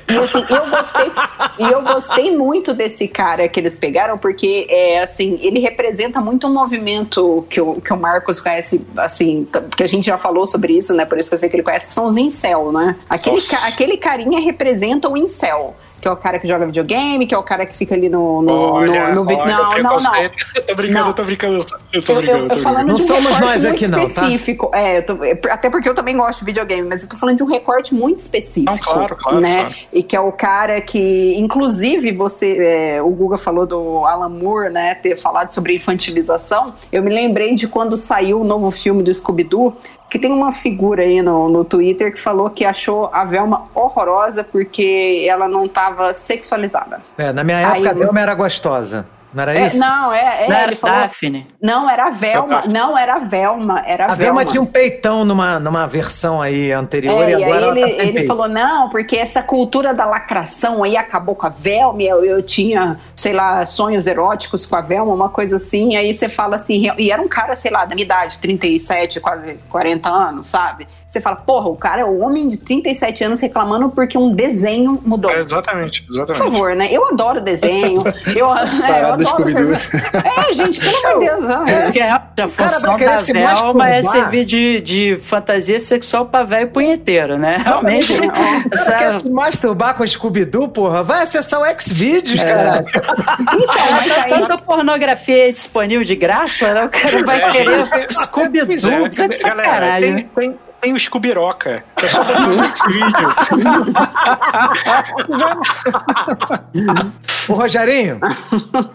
S5: E assim, eu gostei, e eu gostei muito desse cara que eles pegaram, porque é assim, ele representa muito um movimento que o, que o Marcos conhece, assim, que a gente já falou sobre isso, né? Por isso que eu sei que ele conhece, que são os incel, né? Aquele, ca- aquele carinha representa o incel. Que é o cara que joga videogame, que é o cara que fica ali no. no,
S4: Olha,
S5: no, no vi-
S4: olha,
S5: não, não, não.
S4: Eu tô brincando,
S5: Não.
S4: eu tô brincando. Eu tô
S5: Eu,
S4: brincando,
S5: eu
S4: eu
S5: tô
S4: tô
S5: falando.
S1: Não
S5: de um
S1: somos
S5: recorte
S1: nós
S5: muito
S1: aqui não, tá?
S5: específico. É, eu tô- até porque eu também gosto de videogame, mas eu tô falando de um recorte muito específico.
S4: Não, claro, claro,
S5: Né?
S4: claro.
S5: E que é o cara que, inclusive, você. é, o Guga falou do Alan Moore, né? Ter falado sobre infantilização. Eu me lembrei de quando saiu o novo filme do Scooby-Doo. Que tem uma figura aí no, no Twitter que falou que achou a Velma horrorosa porque ela não tava sexualizada.
S1: É, na minha
S5: Aí
S1: época, a
S5: eu-
S1: Velma era gostosa. Não era
S5: É,
S1: isso?
S5: não, é, é
S2: Não era
S5: ele falou.
S2: Daphne.
S5: Não, era a Velma. Não, era a Velma. Era a,
S1: A Velma tinha um peitão numa, numa versão aí anterior
S5: É,
S1: e agora
S5: aí
S1: ela
S5: ele,
S1: tá sem
S5: ele
S1: peito.
S5: falou, não, porque essa cultura da lacração aí acabou com a Velma, e eu, eu tinha, sei lá, sonhos eróticos com a Velma, uma coisa assim, e aí você fala assim, e era um cara, sei lá, da minha idade, 37, quase 40 anos, sabe? Você fala, porra, o cara é um homem de 37 anos reclamando porque um desenho mudou.
S4: É, exatamente,
S5: Por
S4: exatamente.
S5: favor, né? Eu adoro desenho. Eu, é, eu
S3: do
S5: adoro
S3: Scooby-Doo.
S5: ser- É, gente, pelo amor de Deus.
S2: É
S5: né?
S2: porque a
S1: vai
S2: função
S1: querer
S2: da
S1: se
S2: Velma é servir de, de fantasia sexual pra velho punheteiro, né? Realmente,
S1: Quer
S2: essa,
S1: se masturbar com Scooby-Doo, porra? Vai acessar o Xvideos,
S2: É.
S1: caralho.
S5: Então, aí,
S2: tanta pornografia aí disponível de graça, né? O cara vai
S4: é,
S2: querer Scooby-Doo,
S4: é,
S2: tá
S4: galera, tem, tem, tem o Scoobiroca, que é só esse vídeo.
S1: Ô, Rogerinho,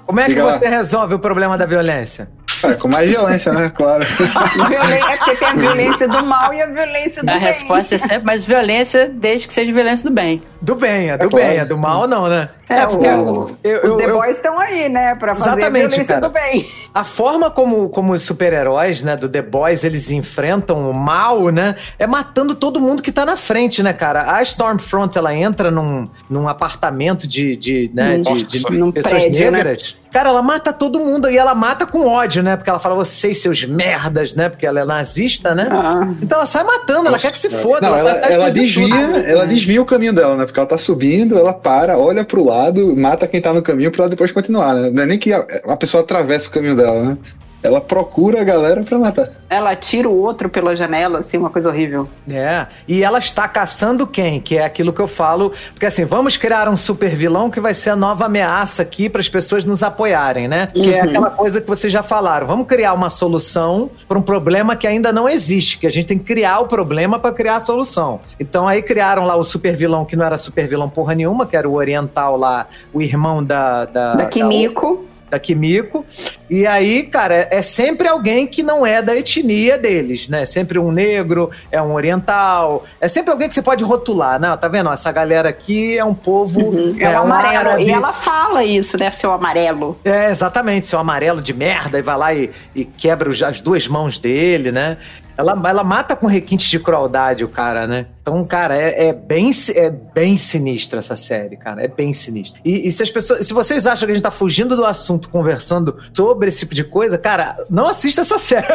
S1: como é que
S3: Diga lá.
S1: você resolve o problema da violência?
S3: É, com mais violência, né? Claro.
S5: violen- é porque tem a violência do mal e a violência do
S2: A
S5: bem.
S2: resposta é sempre mais violência, desde que seja violência do bem.
S1: Do bem, é do
S3: É claro.
S1: bem, é do mal não, né?
S5: É,
S1: porque
S5: o-
S1: eu-
S5: Os
S1: eu-
S5: The
S1: eu-
S5: Boys estão aí, né? Pra fazer a
S1: Exatamente,
S5: violência
S1: cara.
S5: do bem.
S1: A forma como, como os super-heróis, né, do The Boys, eles enfrentam o mal, né, é matando todo mundo que tá na frente, né, cara? A Stormfront, ela entra num, num apartamento de, de, né, de, de
S5: num
S1: pessoas
S5: prédio, né?
S1: negras. Cara, ela mata todo mundo e ela mata com ódio, né? Porque ela fala, vocês, seus merdas, né? Porque ela é nazista, né?
S5: Ah.
S1: Então ela sai matando, ela quer que se foda.
S3: Não, ela,
S1: sai
S3: ela
S1: fudendo
S3: desvia,
S1: tudo.
S3: ela desvia o caminho dela, né? Porque ela tá subindo, ela para, olha pro lado, mata quem tá no caminho pra ela depois continuar, né? Não é nem que a, a pessoa atravessa o caminho dela, né? Ela procura a galera pra matar.
S5: Ela tira o outro pela janela, assim, uma coisa horrível.
S1: É, e ela está caçando quem? Que é aquilo que eu falo. Porque assim, vamos criar um super vilão que vai ser a nova ameaça aqui para as pessoas nos apoiarem, né? Que é aquela coisa que vocês já falaram. Vamos criar uma solução para um problema que ainda não existe, que a gente tem que criar o problema para criar a solução. Então aí criaram lá o super vilão que não era super vilão porra nenhuma, que era o oriental lá, o irmão da. Da,
S5: Da Kimiko.
S1: da Kimiko. E aí, cara, é, é sempre alguém que não é da etnia deles, né? Sempre um negro, é um oriental, é sempre alguém que você pode rotular, né? Tá vendo? Essa galera aqui é um povo.
S5: É o
S1: um
S5: amarelo.
S1: árabe.
S5: E ela fala isso, ser o amarelo.
S1: É, exatamente, seu amarelo de merda, e vai lá e, e quebra as duas mãos dele, né? Ela, ela mata com requinte de crueldade o cara, né? Então, cara, é, é bem, é bem sinistra essa série, cara. É bem sinistra. E, e se as pessoas. Se vocês acham que a gente tá fugindo do assunto conversando sobre esse tipo de coisa, cara, não assista essa série.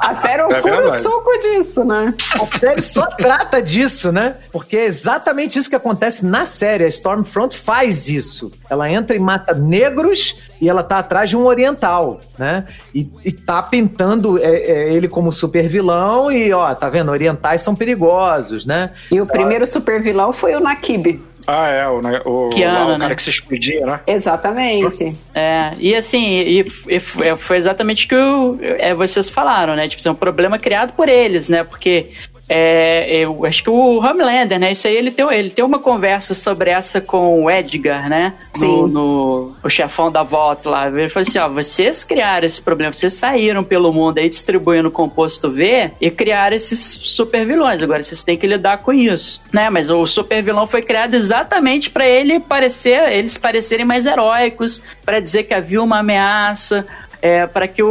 S5: A série é o
S4: É
S5: puro suco disso, né?
S1: A série só trata disso, né? Porque é exatamente isso que acontece na série. A Stormfront faz isso. Ela entra e mata negros e ela tá atrás de um oriental, né? E, e tá pintando é, é, ele como super vilão e, ó, tá vendo? Orientais são perigosos, né?
S5: E o primeiro super vilão foi o Nakib.
S4: Ah, é, o, né, o, lá, o cara
S2: né?
S4: que se explodia, né?
S5: Exatamente.
S2: É, e assim, e, e foi foi exatamente o que o- é, vocês falaram, né? Tipo, é um problema criado por eles, né? Porque é, eu acho que o Homelander, né? Isso aí ele tem, ele tem uma conversa sobre essa com o Edgar, né?
S5: Sim.
S2: No, no- o chefão da volta lá. Ele falou assim: ó, vocês criaram esse problema, vocês saíram pelo mundo aí distribuindo composto V e criaram esses super vilões. Agora vocês têm que lidar com isso, né? Mas o super vilão foi criado exatamente pra ele parecer, eles parecerem mais heróicos, pra dizer que havia uma ameaça, é, para que o,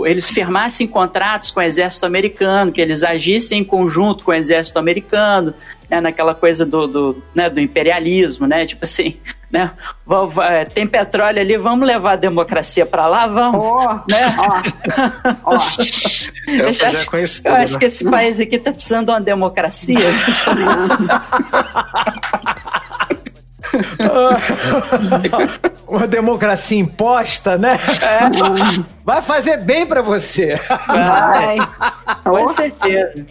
S2: o- eles firmassem contratos com o exército americano, que eles agissem em conjunto com o exército americano, né, naquela coisa do, do, né, do imperialismo, né? Tipo assim, né? vamos- vai- tem petróleo ali, vamos levar a democracia para lá, vamos.
S5: Ó,
S2: Né?
S5: ó, ó.
S2: Eu
S4: já é.
S2: Eu acho
S4: né?
S2: que esse país aqui tá precisando de uma democracia.
S1: Uma democracia imposta, né? Vai fazer bem pra você.
S5: Vai.
S2: Com certeza.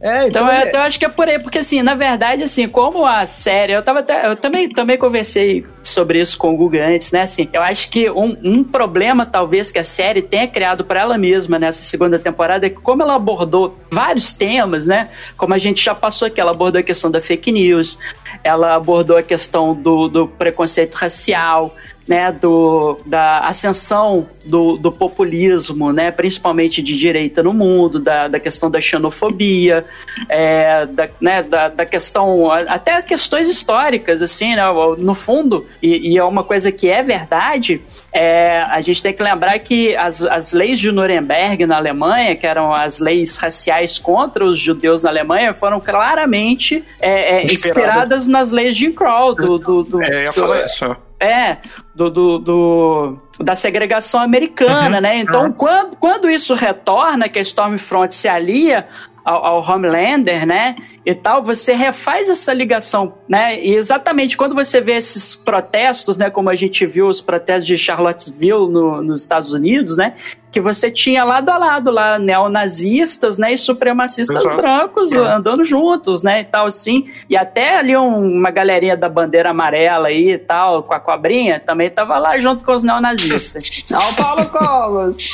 S1: É,
S2: Então, é, eu acho que é por aí, porque assim, na verdade, assim, como a série, eu tava até, eu também, também conversei sobre isso com o Google antes, né, assim, eu acho que um, um problema, talvez, que a série tenha criado para ela mesma nessa segunda temporada é que como ela abordou vários temas, né, como a gente já passou aqui, ela abordou a questão da fake news, ela abordou a questão do, do preconceito racial, né, do, da ascensão do, do populismo, né, principalmente de direita no mundo, da, da questão da xenofobia, é, da, né, da, da questão, até questões históricas, assim, né, no fundo, e, e é uma coisa que é verdade, é, a gente tem que lembrar que as, as leis de Nuremberg na Alemanha, que eram as leis raciais contra os judeus na Alemanha, foram claramente é, é,
S4: Inspirada.
S2: inspiradas nas leis de Jim Crow, do, do, do,
S4: É, eu ia
S2: do-
S4: falar isso.
S2: É, do, do, do- da segregação americana,
S4: Uhum.
S2: né? Então, quando, quando isso retorna, que a Stormfront se alia ao, ao Homelander, né? E tal, você refaz essa ligação, né? E exatamente quando você vê esses protestos, né? Como a gente viu os protestos de Charlottesville no- nos Estados Unidos, né? Que você tinha lado a lado lá neonazistas, né? E supremacistas
S4: Exato.
S2: brancos
S4: É.
S2: andando juntos, né? E tal, assim. E até ali um- uma galerinha da bandeira amarela aí e tal, com a cobrinha, também tava lá junto com os neonazistas.
S5: Ó, o Paulo Cogos.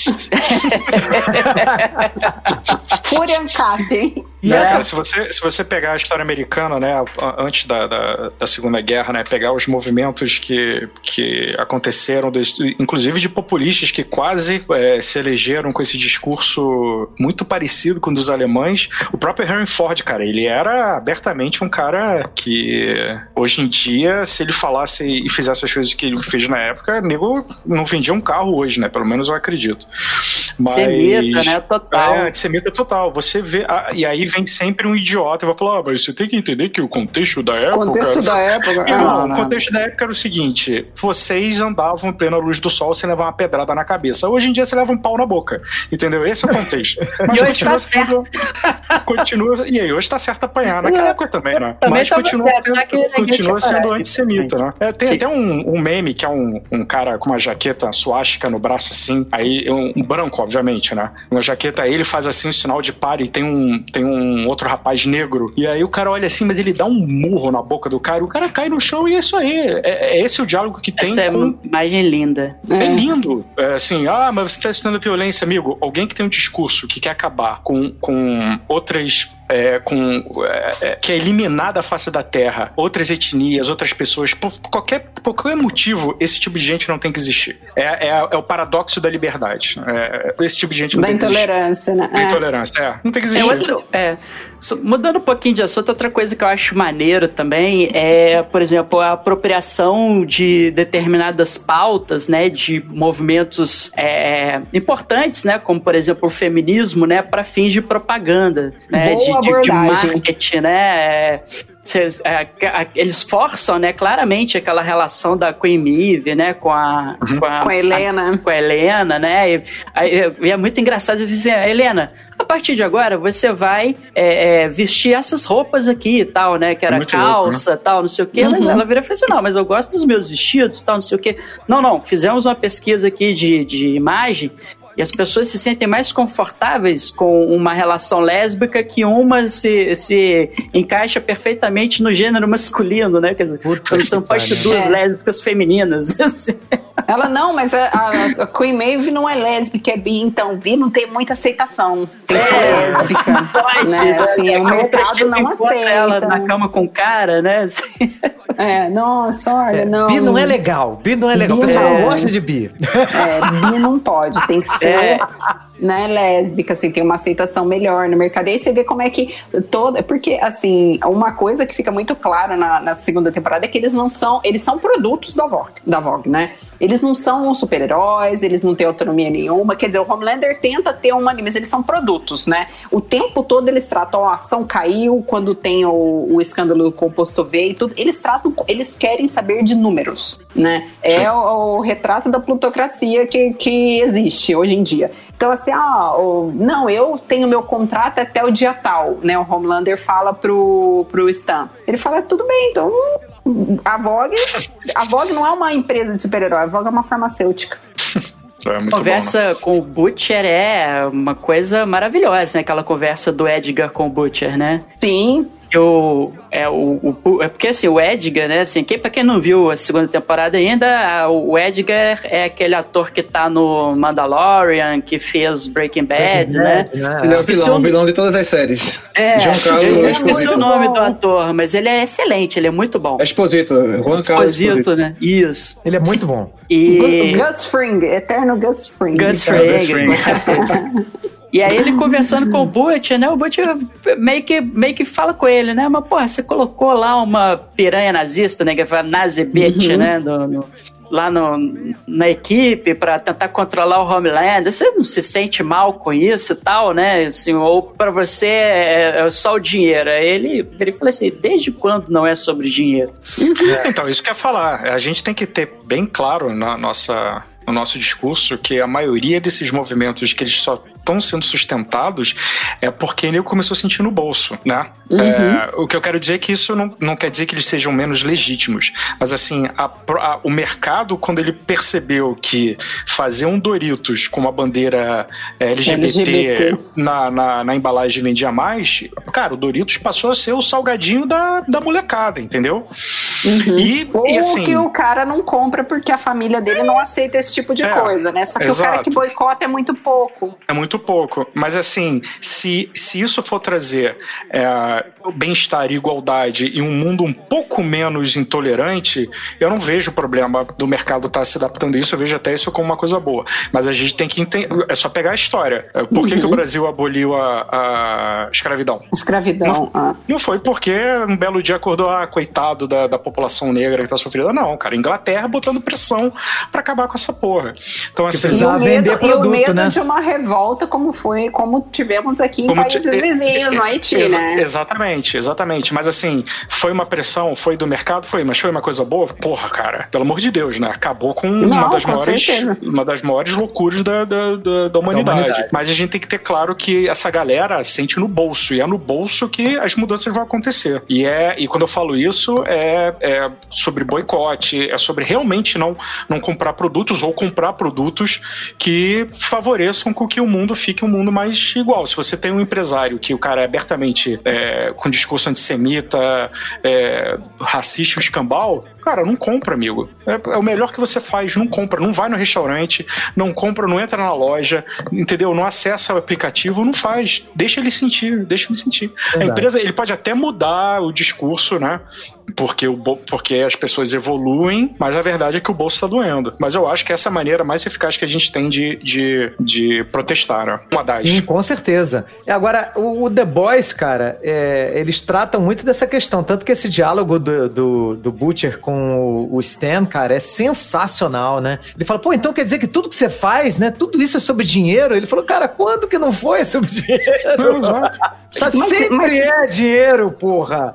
S5: Furiancap,
S1: E
S4: É,
S1: essa
S4: se, você, se você pegar a história americana, né, antes da, da, da Segunda Guerra, né, pegar os movimentos que, que aconteceram, inclusive de populistas que quase é, se elegeram com esse discurso muito parecido com o dos alemães, o próprio Henry Ford, cara, ele era abertamente um cara que hoje em dia, se ele falasse e fizesse as coisas que ele fez na época, nego não vendia um carro hoje, né, pelo menos eu acredito. Mas...
S2: Semita, né? Total.
S4: É, antissemita total. Você vê. ah, e aí vem sempre um idiota e vai falar: ah, mas você tem que entender que o contexto da época.
S5: Contexto da época.
S4: Não,
S5: Ah,
S4: o contexto da época era o seguinte: vocês andavam em plena luz do sol sem levar uma pedrada na cabeça. Hoje em dia você leva um pau na boca. Entendeu? Esse é o contexto. Mas
S2: hoje tá
S4: sendo. Continua, e aí, hoje tá certo apanhar. Naquela época também, né?
S2: Também
S4: Mas
S2: tava
S4: continua
S2: certo,
S4: sendo,
S2: que ninguém
S4: continua sendo antissemita, né? É, tem
S2: Sim.
S4: até um, um meme que é um, um cara com uma jaqueta suástica no braço assim, aí um, um branco, obviamente, né? Uma jaqueta, ele faz assim um sinal de pare e tem um, tem um outro rapaz negro. E aí o cara olha assim, mas ele dá um murro na boca do cara, e o cara cai no chão e é isso aí. É, é esse o diálogo que tem
S2: Essa é
S4: com
S2: uma imagem linda.
S4: é lindo. É assim, ah, mas você está estudando violência, amigo. Alguém que tem um discurso que quer acabar com, com outras. É, com, é, é, que é eliminar da face da terra outras etnias, outras pessoas, por qualquer, por qualquer motivo, esse tipo de gente não tem que existir. É, é, é o paradoxo da liberdade. É, esse tipo de gente não
S5: Da
S4: tem que existir.
S5: intolerância, né?
S4: Da
S5: É.
S4: intolerância, é. Não tem que
S2: É
S4: existir.
S2: outro, é, so- mudando um pouquinho de assunto, outra coisa que eu acho maneiro também é, por exemplo, a apropriação de determinadas pautas, né, de movimentos é, importantes, né, como por exemplo o feminismo, né, para fins de propaganda, né,
S5: Boa
S2: de, de, de marketing, né. é, cês- é, a- eles forçam, né, claramente aquela relação da Queen Maeve, né, com a, com a,
S5: Com a Helena.
S2: com a Helena, né? E, aí, e é muito engraçado dizer, Helena, a partir de agora você vai é, é, vestir essas roupas aqui e tal, né? Que era
S4: Muito louco,
S2: calça, tal, não sei o quê. Mas ela vira e fala assim, não, mas eu gosto dos meus vestidos, tal, não sei o quê. Não, não, fizemos uma pesquisa aqui de, de imagem e as pessoas se sentem mais confortáveis com uma relação lésbica que uma se, se encaixa perfeitamente no gênero masculino, né? Quer dizer, você não pode ter duas
S5: É.
S2: lésbicas femininas. assim.
S5: Ela não, mas a, a, a Queen Maeve não é lésbica, é bi, então bi não tem muita aceitação. Tem que ser
S2: É.
S5: lésbica. né? Assim, o mercado não
S2: Encontra ela
S5: aceita.
S2: na cama com cara, né? Assim.
S5: É, nossa, olha, não.
S1: Bi não é legal. Bi não é legal. O pessoal
S5: não
S1: não
S5: é.
S1: gosta de bi.
S5: É, bi não pode, tem que ser
S2: É.
S5: né, lésbica, assim, tem uma aceitação melhor no mercado. E aí você vê como é que toda. Porque, assim, uma coisa que fica muito claro na, na segunda temporada é que eles não são. Eles são produtos da Vogue, da Vogue, né? Eles não são super-heróis, eles não têm autonomia nenhuma. Quer dizer, o Homelander tenta ter uma, mas eles são produtos, né? O tempo todo eles tratam, ó, a ação caiu quando tem o, o escândalo do composto V e tudo. Eles tratam, eles querem saber de números, né? É o, o retrato da plutocracia que, que existe hoje em dia. Então, assim, ah, o- não, eu tenho meu contrato até o dia tal, né? O Homelander fala pro, pro Stan. Ele fala, tudo bem, então a Vogue, a Vogue não é uma empresa de super-herói, a Vogue é uma farmacêutica.
S4: É muito
S2: conversa com o Butcher é uma coisa maravilhosa, né? Aquela conversa do Edgar com o Butcher, né?
S5: Sim,
S2: Que o, é, o, o- é porque assim, o Edgar, né? Assim, quem, pra quem não viu a segunda temporada ainda, o Edgar é aquele ator que tá no Mandalorian, que fez Breaking Bad, né?
S3: Ele é o vilão,
S2: o-
S3: vilão de todas as séries.
S2: É,
S3: João Carlos
S2: eu esqueci o nome do ator, mas ele é excelente, ele é muito bom.
S3: É Exposito, Juan Carlos
S2: Esposito,
S3: Exposito.
S2: né? Isso.
S1: Ele é muito bom.
S2: E.
S5: Gus Fring, eterno Gus Fring.
S2: Gus
S3: Gus
S2: Fring,
S3: Fring.
S2: com certeza. E aí ele conversando com o Butcher, né? O Butcher meio que, meio que fala com ele, né? Mas, porra, você colocou lá uma piranha nazista, né? Que foi a Nazi Bitch, né? do- no- lá no, na equipe pra tentar controlar o Homelander. Você não se sente mal com isso e tal, né? Assim, ou pra você é, é só o dinheiro. Aí ele, ele falou assim, desde quando não é sobre dinheiro?
S4: Então, isso que eu ia falar. A gente tem que ter bem claro na nossa, no nosso discurso que a maioria desses movimentos que eles só estão sendo sustentados é porque ele começou a sentir no bolso, né? É, o que eu quero dizer é que isso não, não quer dizer que eles sejam menos legítimos, mas assim, a a- o mercado, quando ele percebeu que fazer um Doritos com uma bandeira é, LGBT,
S5: LGBT.
S4: Na, na, na embalagem vendia mais, cara, o Doritos passou a ser o salgadinho da, da molecada, entendeu? E,
S5: Ou
S4: e assim,
S5: que o cara não compra porque a família dele não aceita esse tipo de
S4: É,
S5: coisa, né? Só que o
S4: exato.
S5: cara que boicota é muito pouco.
S4: É muito pouco. Mas assim, se, se isso for trazer é, bem-estar e igualdade e um mundo um pouco menos intolerante, eu não vejo problema do mercado estar se adaptando a isso, eu vejo até isso como uma coisa boa. Mas a gente tem que entender. É só pegar a história. É, Por que, que o Brasil aboliu a, a escravidão?
S5: Escravidão. ah.
S4: Não foi porque um belo dia acordou, ah, coitado da, da população negra que tá sofrendo. Não, cara. Inglaterra botando pressão pra acabar com essa porra. Então, assim.
S5: E o medo,
S1: vender
S5: e o
S1: produto,
S5: medo
S1: né?
S5: de uma revolta como foi, como tivemos aqui em
S4: Como
S5: países
S4: ti-
S5: vizinhos, no Haiti,
S4: Exa-
S5: né?
S4: Exatamente, exatamente. Mas assim, foi uma pressão, foi do mercado, foi, mas foi uma coisa boa? Porra, cara, pelo amor de Deus, né? Acabou com uma,
S5: Não,
S4: das
S5: com
S4: maiores,
S5: certeza.
S4: uma das maiores loucuras da, da, da- da humanidade.
S1: humanidade.
S4: Mas a gente tem que ter claro que essa galera sente no bolso, e é no bolso que as mudanças vão acontecer. E, é, e quando eu falo isso, é, é sobre boicote, é sobre realmente não, não comprar produtos ou comprar produtos que favoreçam com que o mundo fique um mundo mais igual. Se você tem um empresário que o cara é abertamente é, com discurso antissemita, é, racista, escambau, cara, não compra, amigo. É, é o melhor que você faz, não compra. Não vai no restaurante, não compra, não entra na loja, entendeu? Não acessa o aplicativo, não faz. Deixa ele sentir, deixa ele sentir. A
S1: Verdade.
S4: empresa, ele pode até mudar o discurso, né? Porque, o, porque as pessoas evoluem, mas a verdade é que o bolso está doendo. Mas eu acho que essa é a maneira mais eficaz que a gente tem de, de, de protestar, né? Uma das.
S1: Sim, com certeza. Agora, o, o The Boys, cara, é, eles tratam muito dessa questão. Tanto que esse diálogo do, do, do Butcher com o, o Stan, cara, é sensacional, né? Ele fala, pô, então quer dizer que tudo que você faz, né? Tudo isso é sobre dinheiro? Ele falou, cara, quando que não foi sobre dinheiro?
S4: Exato.
S1: Sabe,
S5: Mas-
S1: sempre
S5: mas-
S1: é dinheiro, porra.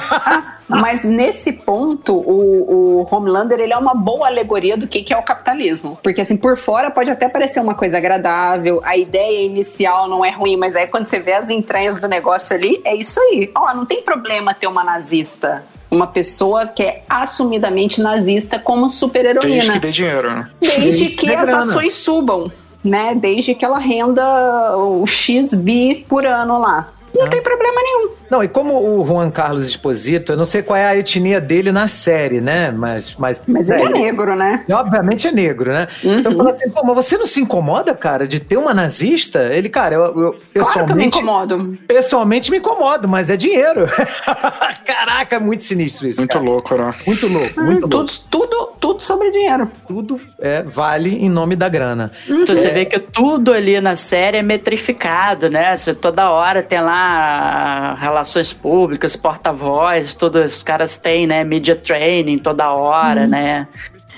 S5: Mas nesse ponto, o, o Homelander ele é uma boa alegoria do que, que é o capitalismo. Porque assim, por fora pode até parecer uma coisa agradável, a ideia inicial não é ruim, mas aí quando você vê as entranhas do negócio ali, é isso aí. Ó, não tem problema ter uma nazista. Uma pessoa que é assumidamente nazista como
S4: Desde
S5: super-heroína.
S4: que dê dinheiro, né?
S5: Desde
S1: Desde
S5: que as
S1: grana.
S5: ações subam, né? Desde que ela renda o X bi por ano lá. Não tem problema nenhum.
S1: Não, e como o Juan Carlos Esposito, eu não sei qual é a etnia dele na série, né? Mas, mas,
S5: Mas ele é negro, né?
S1: Obviamente é negro, né?
S5: Uhum.
S1: Então fala assim, pô, mas você não se incomoda, cara, de ter uma nazista? Ele, cara, eu, eu
S5: Claro que eu me
S1: pessoalmente.
S5: incomodo.
S1: pessoalmente me incomodo, mas é dinheiro. Caraca, é muito sinistro isso.
S4: Muito
S1: cara.
S4: louco, né?
S1: Muito louco,
S5: Hum,
S1: muito
S5: tudo,
S1: louco.
S5: tudo, tudo sobre dinheiro.
S1: Tudo é, vale em nome da grana.
S2: Então você vê que tudo ali na série é metrificado, né? Você toda hora tem lá relações públicas, porta-voz, todos os caras têm, né? Media training toda hora, né?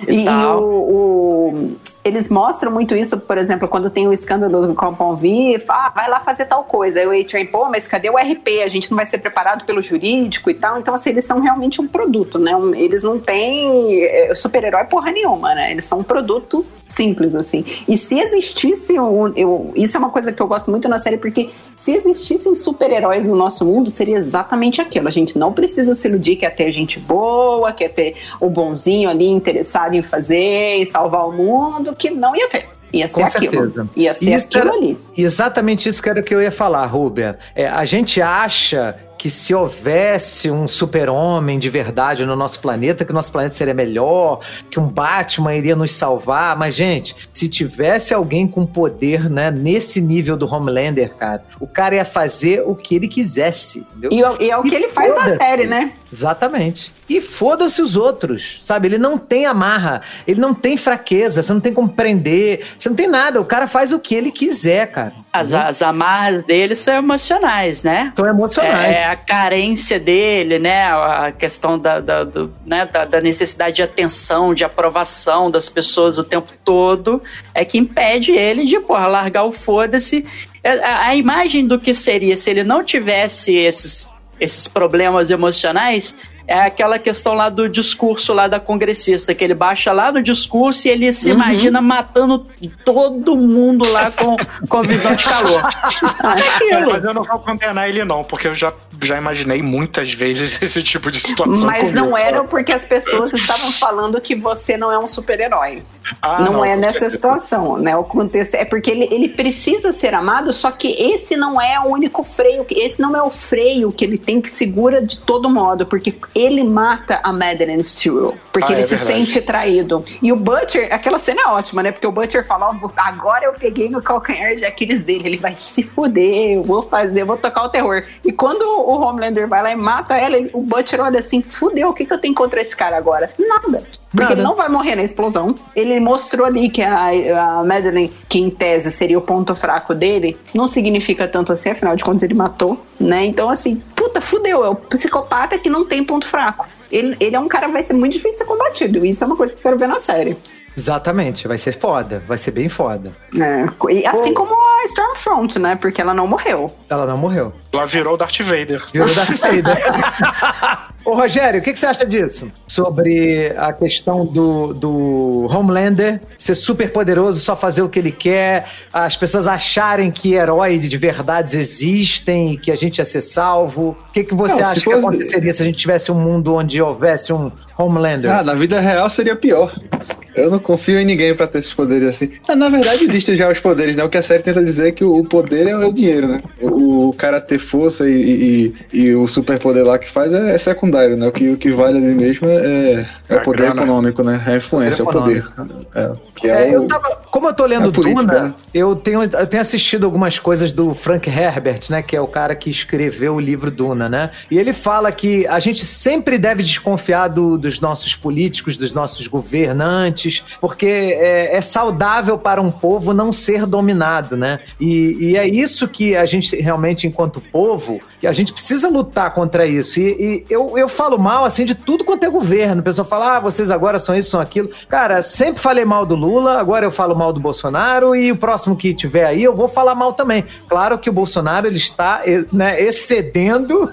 S2: E,
S5: E, e o, o- eles mostram muito isso, por exemplo, quando tem o escândalo do Compound V, ah, vai lá fazer tal coisa. Aí o A-Train, pô, mas cadê o RP? A gente não vai ser preparado pelo jurídico e tal. Então, assim, eles são realmente um produto, né? Eles não têm eh, super-herói porra nenhuma, né? Eles são um produto simples, assim. E se existisse um. Eu, isso é uma coisa que eu gosto muito na série, porque se existissem super-heróis no nosso mundo, seria exatamente aquilo. A gente não precisa se iludir que é ter gente boa, que é ter o bonzinho ali interessado em fazer e salvar o mundo, que não ia ter. Ia ser
S1: Com
S5: aquilo.
S1: certeza.
S5: Ia ser
S1: Isso
S5: aquilo
S1: era-
S5: ali.
S1: E exatamente isso que era o que eu ia falar, Rubia. É, a gente acha que se houvesse um super-homem de verdade no nosso planeta, que o nosso planeta seria melhor, que um Batman iria nos salvar. Mas, gente, se tivesse alguém com poder, né, nesse nível do Homelander, cara, o cara ia fazer o que ele quisesse, entendeu?
S5: E, é- e é o que ele faz na série, né?
S1: Exatamente. E foda-se os outros, sabe? Ele não tem amarra, ele não tem fraqueza, você não tem como prender, você não tem nada. O cara faz o que ele quiser, cara.
S2: As, as amarras dele são emocionais, né?
S1: São emocionais.
S2: É a carência dele, né? A questão da, da, do- né? da, da necessidade de atenção, de aprovação das pessoas o tempo todo, é que impede ele de, porra, largar o foda-se. É, A, a imagem do que seria se ele não tivesse esses, esses problemas emocionais é aquela questão lá do discurso lá da congressista, que ele baixa lá no discurso e ele se imagina matando todo mundo lá com, com visão de calor. Aquilo.
S4: Mas eu não vou condenar ele, não, porque eu já, já imaginei muitas vezes esse tipo de situação.
S5: Mas não
S4: comigo,
S5: era
S4: sabe?
S5: porque as pessoas estavam falando que você não é um super-herói.
S4: Ah,
S5: não, é
S4: com
S5: nessa
S4: certeza.
S5: situação, né? O contexto é porque ele, ele precisa ser amado, só que esse não é o único freio, esse não é o freio que ele tem que segura de todo modo, porque ele mata a Madeline Stewart, porque
S4: Ah,
S5: ele
S4: é
S5: se
S4: verdade.
S5: sente traído. E o Butcher, aquela cena é ótima, né? Porque o Butcher fala, ó, agora eu peguei no calcanhar de Aquiles dele, ele vai se fuder, eu vou fazer, eu vou tocar o terror. E quando o Homelander vai lá e mata ela, ele- o Butcher olha assim, fudeu, o que, que eu tenho contra esse cara agora? Nada. Porque
S1: Nada.
S5: ele não vai morrer na explosão. Ele mostrou ali que a, a Madeline, que em tese seria o ponto fraco dele, não significa tanto assim, afinal de contas ele matou, né? Então, assim, puta, fudeu. É o psicopata que não tem ponto fraco. Ele, ele é um cara que vai ser muito difícil de ser combatido. Isso é uma coisa que eu quero ver na série.
S1: Exatamente, vai ser foda, vai ser bem foda.
S5: né? E assim como a Stormfront, né? Porque ela não morreu.
S1: Ela não morreu.
S4: Ela virou o Darth Vader.
S1: Virou Darth Vader. Ô, Rogério, o que, que você acha disso? Sobre a questão do, do Homelander ser super poderoso, só fazer o que ele quer, as pessoas acharem que heróis de verdades existem e que a gente ia ser salvo. O que, que você
S3: Não,
S1: acha que
S3: fosse-
S1: aconteceria se a gente tivesse um mundo onde houvesse um Homelander?
S3: Ah, na vida real seria pior. Eu não confio em ninguém pra ter esses poderes assim. Ah, na verdade, existem já os poderes, né? O que a série tenta dizer é que o poder é o dinheiro, né? O, o cara ter força e, e, e o superpoder lá que faz é, é secundário, né? O que, o que vale ali mesmo é, é
S4: A
S3: o poder
S4: grana.
S3: econômico, né? É a influência, é o poder. É, que é,
S1: É, eu
S3: o,
S1: tava, como eu tô lendo
S3: é política,
S1: Duna,
S3: né?
S1: eu, tenho, eu tenho assistido algumas coisas do Frank Herbert, né? Que é o cara que escreveu o livro Duna, né? E ele fala que a gente sempre deve desconfiar do- dos nossos políticos, dos nossos governantes, porque é, é saudável para um povo não ser dominado, né? E, e é isso que a gente realmente, enquanto povo, que a gente precisa lutar contra isso. E, e eu, eu falo mal, assim, de tudo quanto é governo. O pessoal fala, ah, vocês agora são isso, são aquilo. Cara, sempre falei mal do Lula, agora eu falo mal do Bolsonaro e o próximo que tiver aí eu vou falar mal também. Claro que o Bolsonaro, ele está né, excedendo...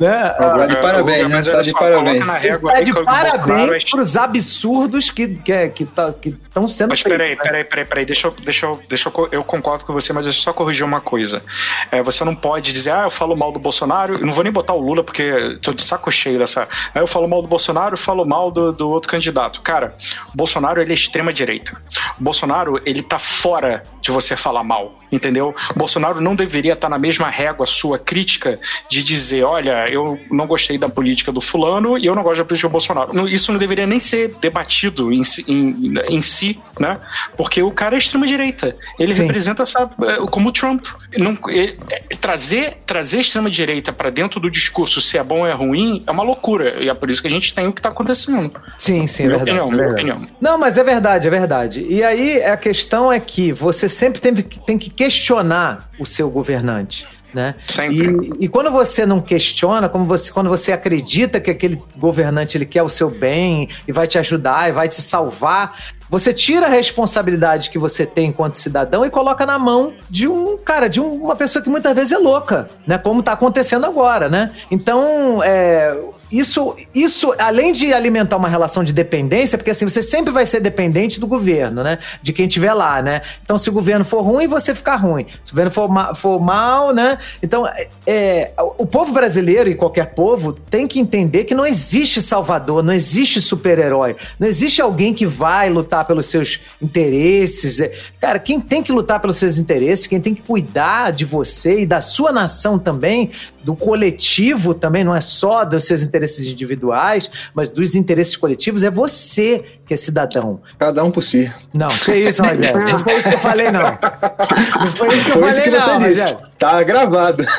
S1: né,
S3: Tá de
S4: É,
S3: parabéns, né? Tá de
S4: só,
S3: parabéns.
S4: coloca na régua
S1: Tá de parabéns
S4: é
S1: pros absurdos que, que, que, tá, que estão sendo
S4: Mas peraí,
S1: né?
S4: peraí, peraí, peraí, deixa eu, deixa eu, deixa eu, eu concordo com você, mas eu só corrigir uma coisa. É, você não pode dizer, ah, eu falo mal do Bolsonaro, eu não vou nem botar o Lula porque tô de saco cheio dessa. Aí eu falo mal do Bolsonaro, eu falo mal do, do outro candidato. Cara, o Bolsonaro ele é extrema direita. O Bolsonaro ele tá fora de você falar mal, entendeu? O Bolsonaro não deveria estar na mesma régua sua crítica de dizer, olha, eu não gostei da política do fulano e eu não gosto da política do Bolsonaro. Isso não deveria nem ser debatido em em, em si, né? Porque o cara é extrema direita. Ele
S1: Sim.
S4: representa essa é, como o Trump. Não, é- é- trazer trazer extrema direita para dentro do discurso se é bom ou é ruim é uma loucura e é por isso que a gente tem o que tá acontecendo.
S1: Sim, sim, é
S4: minha
S1: verdade.
S4: opinião,
S1: é
S4: minha
S1: verdade.
S4: opinião.
S1: Não, mas é verdade, é verdade. E aí a questão é que você sempre tem, que- tem que questionar o seu governante. Né?
S4: Sempre.
S1: E, e quando você não questiona, como você, quando você acredita que aquele governante ele quer o seu bem e vai te ajudar e vai te salvar, você tira a responsabilidade que você tem enquanto cidadão e coloca na mão de um cara, de um- uma pessoa que muitas vezes é louca, né? Como está acontecendo agora, né? Então, é, isso, isso, além de alimentar uma relação de dependência, porque assim, você sempre vai ser dependente do governo, né? De quem estiver lá, né? Então, se o governo for ruim, você ficar ruim. Se o governo for, ma- for mal, né? Então, é, é, o povo brasileiro e qualquer povo tem que entender que não existe salvador, não existe super-herói, não existe alguém que vai lutar pelos seus interesses. É, Cara, quem tem que lutar pelos seus interesses, quem tem que cuidar de você e da sua nação também, do coletivo também, não é só dos seus interesses individuais, mas dos interesses coletivos, é você que é cidadão.
S3: Cada um por si.
S1: Não, que isso, Rogério. Não foi isso que eu falei, não. Não foi isso que eu
S3: Foi
S1: falei,
S3: isso que você
S1: não,
S3: disse.
S1: Rogério.
S3: Tá gravado.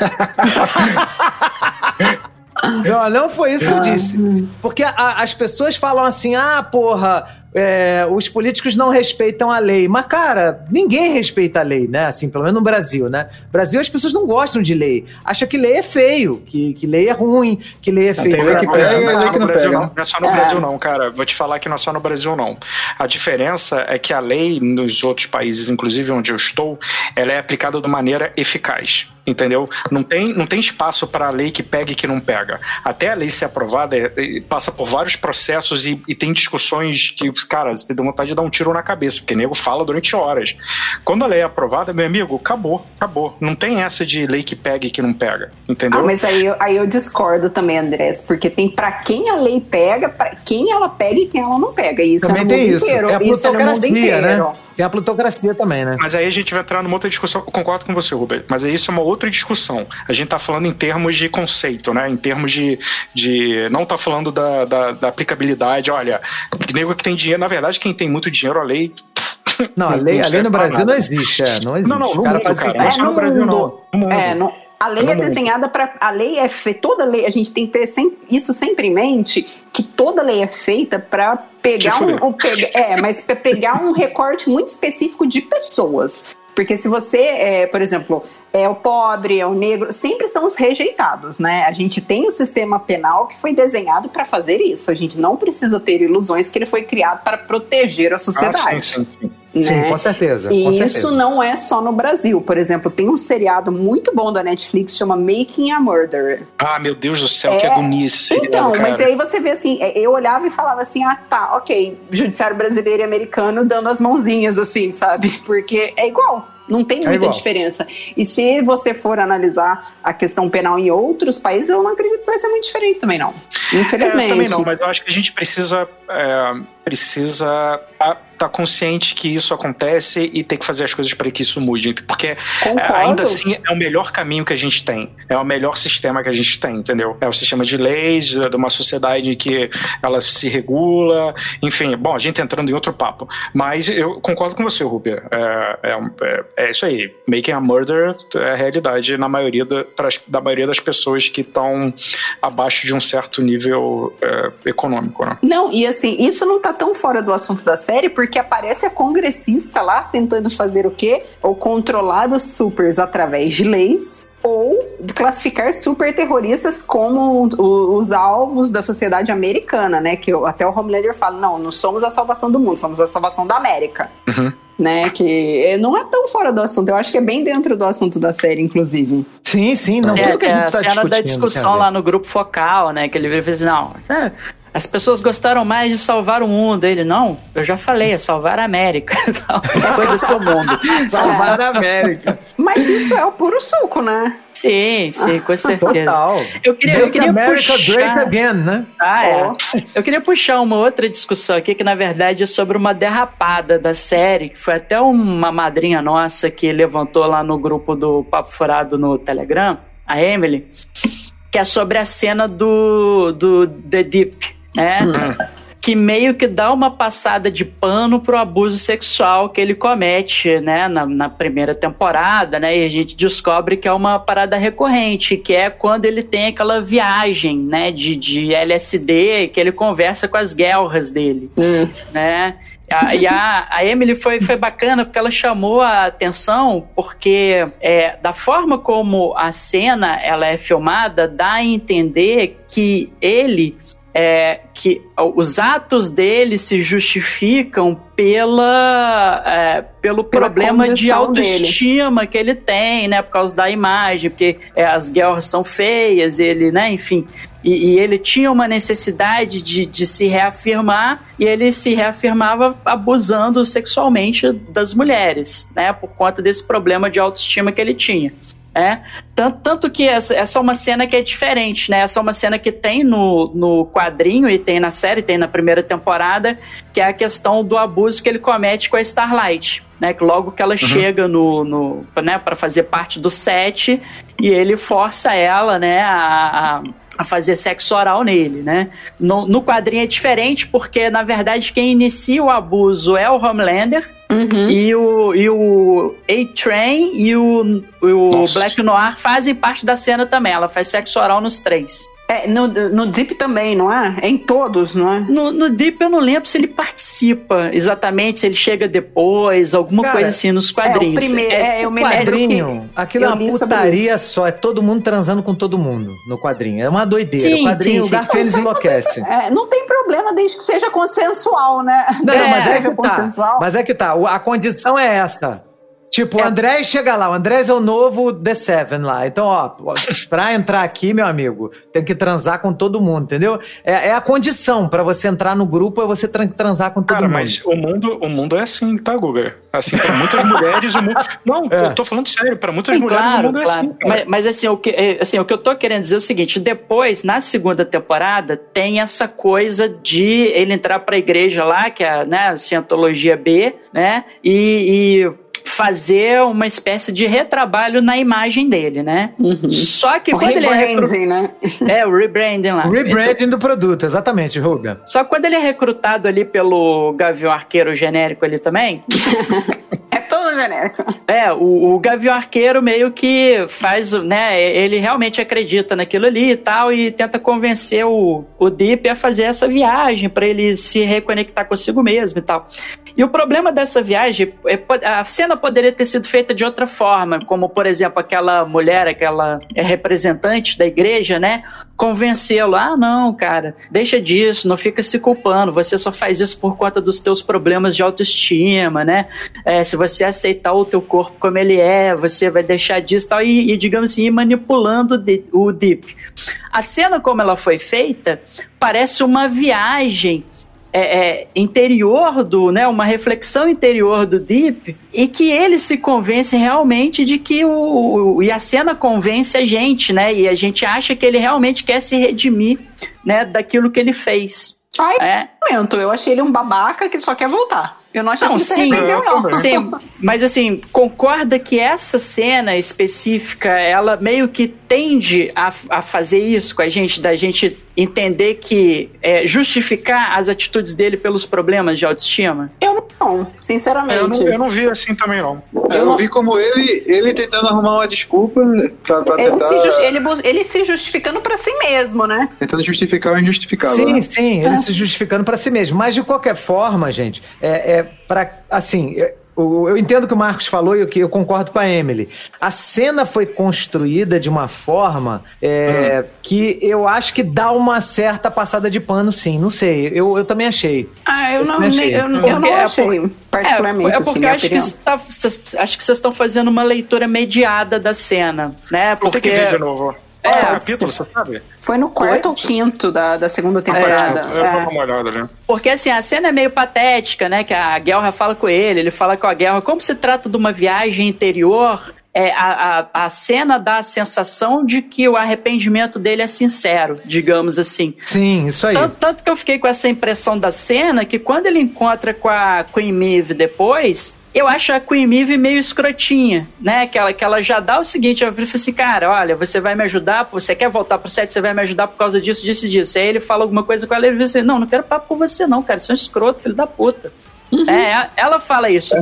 S1: Não, não foi isso que eu disse. Porque a- as pessoas falam assim: ah, porra, é, os políticos não respeitam a lei. Mas, cara, ninguém respeita a lei, né? Assim, pelo menos no Brasil, né? No Brasil as pessoas não gostam de lei. Acham que lei é feio, que, que lei é ruim, que lei é feio.
S3: tem lei que
S4: Não,
S3: pega
S4: não,
S3: e
S4: não,
S3: lei
S4: é
S3: que
S4: no
S3: não
S4: Brasil,
S3: pega,
S4: não. Não é só no
S5: É.
S4: Brasil, não, cara. Vou te falar que não é só no Brasil, não. A diferença é que a lei nos outros países, inclusive onde eu estou, ela é aplicada de maneira eficaz. Entendeu? Não tem, não tem espaço para a lei que pega e que não pega. Até a lei ser aprovada, é- passa por vários processos e, e tem discussões que, cara, você tem vontade de dar um tiro na cabeça, porque nego fala durante horas. Quando a lei é aprovada, meu amigo, acabou, acabou. Não tem essa de lei que pega e que não pega. Entendeu?
S5: Ah, mas aí, eu- aí eu discordo também, Andrés, porque tem pra quem a lei pega, pra quem ela pega e quem ela não pega. Isso
S1: Também
S5: é no
S1: tem
S5: mundo
S1: isso.
S5: inteiro.
S1: É a
S5: isso é no mundo
S1: plutocracia,
S5: inteiro.
S1: né? Tem a plutocracia também, né?
S4: Mas aí a gente vai entrar numa outra discussão. Eu concordo com você, Rubens. Mas aí isso é uma outra discussão. A gente tá falando em termos de conceito, né? Em termos de. de não tá falando da, da, da aplicabilidade. Olha, nego que tem dinheiro. Na verdade, quem tem muito dinheiro, a lei.
S1: Não, a lei,
S4: não
S1: a lei no Brasil
S4: nada.
S1: não existe. É, não existe.
S4: Não, não, no
S1: O cara
S4: mundo,
S1: faz
S4: cara. é no Brasil, não. No mundo.
S5: É, no- a lei é desenhada para a lei é fe, toda lei a gente tem que ter sem- isso sempre em mente que toda lei é feita para pegar um, um pega- é mas para pegar um recorte muito específico de pessoas. Porque se você é, por exemplo é o pobre é o negro sempre são os rejeitados né? A gente tem o sistema penal que foi desenhado para fazer isso. A gente não precisa ter ilusões que ele foi criado para proteger a
S4: Ah,
S5: sociedade
S4: sim, sim, sim.
S1: Sim,
S5: né?
S1: com certeza.
S5: E
S1: com
S5: isso
S1: certeza.
S5: não é só no Brasil. Por exemplo, tem um seriado muito bom da Netflix chama Making a Murderer.
S4: Ah, meu Deus do céu, que
S5: É.
S4: agonia esse seriado,
S5: Então,
S4: cara.
S5: mas aí você vê assim, é, eu olhava e falava assim, ah tá, ok, judiciário brasileiro e americano dando as mãozinhas assim, sabe? Porque é igual. Não tem muita
S1: igual.
S5: diferença. E se você for analisar a questão penal em outros países, eu não acredito que vai ser muito diferente também, não. Infelizmente.
S4: É, eu também não, mas eu acho que a gente precisa é, precisa estar consciente que isso acontece e ter que fazer as coisas para que isso mude. Porque é,
S5: Concordo.
S4: ainda assim é o melhor caminho que a gente tem. É o melhor sistema que a gente tem, entendeu? É o sistema de leis, de uma sociedade que ela se regula, enfim. Bom, a gente entrando em outro papo. Mas eu concordo com você, Rubia. É, é, é- é isso aí. Making a murder é a realidade na maioria da, da maioria das pessoas que estão abaixo de um certo nível é, econômico, né?
S5: Não, e assim, isso não tá tão fora do assunto da série, porque aparece a congressista lá tentando fazer o quê? Ou controlar os supers através de leis, ou classificar super terroristas como os alvos da sociedade americana, né? Que até o Homelander fala: não, não somos a salvação do mundo, somos a salvação da América.
S4: Uhum.
S5: Né, que não é tão fora do assunto, eu acho que é bem dentro do assunto da série, inclusive.
S1: Sim, sim, não.
S2: É,
S1: tudo que a
S2: é
S1: gente
S2: a
S1: tá
S2: cena da
S1: discutindo
S2: discussão
S1: tem a ver.
S2: lá no grupo focal, né? Que ele vira e fala assim, não, é- as pessoas gostaram mais de salvar o mundo. Ele, não, eu já falei, é salvar a América. Foda-se o mundo.
S1: Salvar a América.
S5: Mas isso é o puro suco, né?
S2: Sim, sim, com certeza.
S1: Total.
S2: Eu queria, eu queria
S1: America
S2: puxar...
S1: Great Again, né?
S2: Ah, é. Eu queria puxar uma outra discussão aqui, que na verdade é sobre uma derrapada da série, que foi até uma madrinha nossa que levantou lá no grupo do Papo Furado no Telegram, a Emily, que é sobre a cena do, do The Deep, né? Que meio que dá uma passada de pano pro abuso sexual que ele comete, né, na, na primeira temporada, né? E a gente descobre que é uma parada recorrente, que é quando ele tem aquela viagem, né, de, de LSD, que ele conversa com as guerras dele, né? A- e a, a Emily foi, foi bacana porque ela chamou a atenção porque é, da forma como a cena ela é filmada dá a entender que ele é, que os atos dele se justificam pela é, pelo
S5: Pela
S2: problema de autoestima que ele tem, né, por causa da imagem, porque é, as guerras são feias, ele, né, enfim, e, e ele tinha uma necessidade de, de se reafirmar e ele se reafirmava abusando sexualmente das mulheres, né, por conta desse problema de autoestima que ele tinha. É, tanto, tanto que essa, essa é uma cena que é diferente, né? Essa é uma cena que tem no, no quadrinho e tem na série, tem na primeira temporada, que é a questão do abuso que ele comete com a Starlight, né? Que logo que ela chega no, no né, para fazer parte do set e ele força ela, né, a, a a fazer sexo oral nele, né? No, no quadrinho é diferente porque, na verdade, quem inicia o abuso é o Homelander e o, e o A-Train e o, o. Black Noir fazem parte da cena também. Ela faz sexo oral nos três.
S5: É, no, no Deep também, não é? É em todos, não é?
S2: No, no Deep eu não lembro se ele participa exatamente, se ele chega depois, alguma
S1: Cara,
S2: coisa assim nos quadrinhos.
S5: É, o primeiro, é, eu
S1: O
S5: me lembro
S1: quadrinho,
S5: que
S1: aquilo é uma putaria só, é todo mundo transando com todo mundo no quadrinho. É uma doideira.
S2: Sim,
S1: o quadrinho,
S2: sim,
S1: o. Garfênis enlouquece.
S5: É, não tem problema desde que seja consensual, né?
S1: Não, não, mas é
S5: seja
S1: que tá.
S5: consensual.
S1: Mas é que tá. A condição é essa. Tipo, o
S5: É.
S1: André chega lá, o André é o novo The Seven lá. Então, ó, pra entrar aqui, meu amigo, tem que transar com todo mundo, entendeu? É, é a condição pra você entrar no grupo, é você tran- transar com todo
S4: Cara,
S1: mundo.
S4: mas o mundo, o mundo é assim, tá, Guga? Assim, pra muitas mulheres, o mundo. Não,
S1: É.
S4: eu tô falando sério, pra muitas
S2: Sim,
S4: mulheres o
S2: claro,
S4: mundo é
S2: claro.
S4: assim. cara.
S2: Mas, mas, assim, o que, é, assim, o que eu tô querendo dizer é o seguinte: depois, na segunda temporada, tem essa coisa de ele entrar pra igreja lá, que é né, a Cientologia B, né? E, e fazer uma espécie de retrabalho na imagem dele, né? Só que
S5: O
S2: quando ele é recru...
S5: rebranding, né?
S2: É, o rebranding lá.
S1: Rebranding do produto, exatamente, Ruga.
S2: Só que quando ele é recrutado ali pelo Gavião Arqueiro genérico ali também,
S5: É
S2: o, o Gavião Arqueiro meio que faz, né? Ele realmente acredita naquilo ali e tal, e tenta convencer o, o Deep a fazer essa viagem para ele se reconectar consigo mesmo e tal. E o problema dessa viagem, é, a cena poderia ter sido feita de outra forma, como por exemplo aquela mulher, aquela representante da igreja, né? Convencê-lo, ah, não, cara, deixa disso, não fica se culpando, você só faz isso por conta dos teus problemas de autoestima, né? É, se você aceitar o teu corpo como ele é, você vai deixar disso tal, e, e, digamos assim, ir manipulando o Deep. A cena como ela foi feita parece uma viagem é, é, interior do, né, uma reflexão interior do Deep e que ele se convence realmente de que o, o- e a cena convence a gente, né, e a gente acha que ele realmente quer se redimir, né, daquilo que ele fez.
S5: Ai,
S2: É,
S5: momento, eu achei ele um babaca que só quer voltar. Eu não achei
S2: Não,
S5: que ele se
S2: sim.
S5: arrependeu, não.
S2: Sim, mas assim, concorda que essa cena específica, ela meio que tende a, a fazer isso com a gente, da gente entender que é, justificar as atitudes dele pelos problemas de autoestima?
S5: Eu não, sinceramente.
S4: Eu não, eu não vi assim também, não.
S3: Eu vi como ele, ele tentando arrumar uma desculpa pra, pra
S5: Ele,
S3: tentar.
S5: se ele ele se justificando pra si mesmo, né?
S3: Tentando justificar o injustificável.
S1: Sim,
S3: né?
S1: sim, ele se justificando pra si mesmo. Mas de qualquer forma, gente, é, é para assim. é- eu entendo o que o Marcos falou e o que eu concordo com a Emily. A cena foi construída de uma forma é, que eu acho que dá uma certa passada de pano, sim. Não sei, eu, eu também achei.
S5: Ah, eu não,
S1: achei.
S5: eu, eu não
S2: É,
S5: achei,
S2: por-
S5: particularmente,
S2: é, é
S5: assim,
S2: porque
S5: minha
S2: eu acho que, tá- cês- acho que vocês estão fazendo uma leitura mediada da cena, né?
S4: Vou ter
S2: Porque
S4: que ver de novo. Qual
S2: É,
S4: capítulo, você sabe?
S5: Foi no quarto ou quinto da, da segunda temporada.
S4: Eu vou
S5: É.
S4: dar uma olhada ali.
S2: Porque assim, a cena é meio patética, né? Que a Guerra fala com ele, ele fala com a Guerra. Como se trata de uma viagem interior, é, a, a, a cena dá a sensação de que o arrependimento dele é sincero, digamos assim.
S1: Sim, isso aí.
S2: Tanto, tanto que eu fiquei com essa impressão da cena que quando ele encontra com a Queen Maeve depois, eu acho a Queen Maeve meio escrotinha, né? Que ela, que ela já dá o seguinte, ela fala assim, cara, olha, você vai me ajudar, você quer voltar pro set, você vai me ajudar por causa disso, disso e disso. Aí ele fala alguma coisa com ela e ele diz assim, não, não quero papo com você não, cara, você é um escroto, filho da puta. É, a- ela fala isso.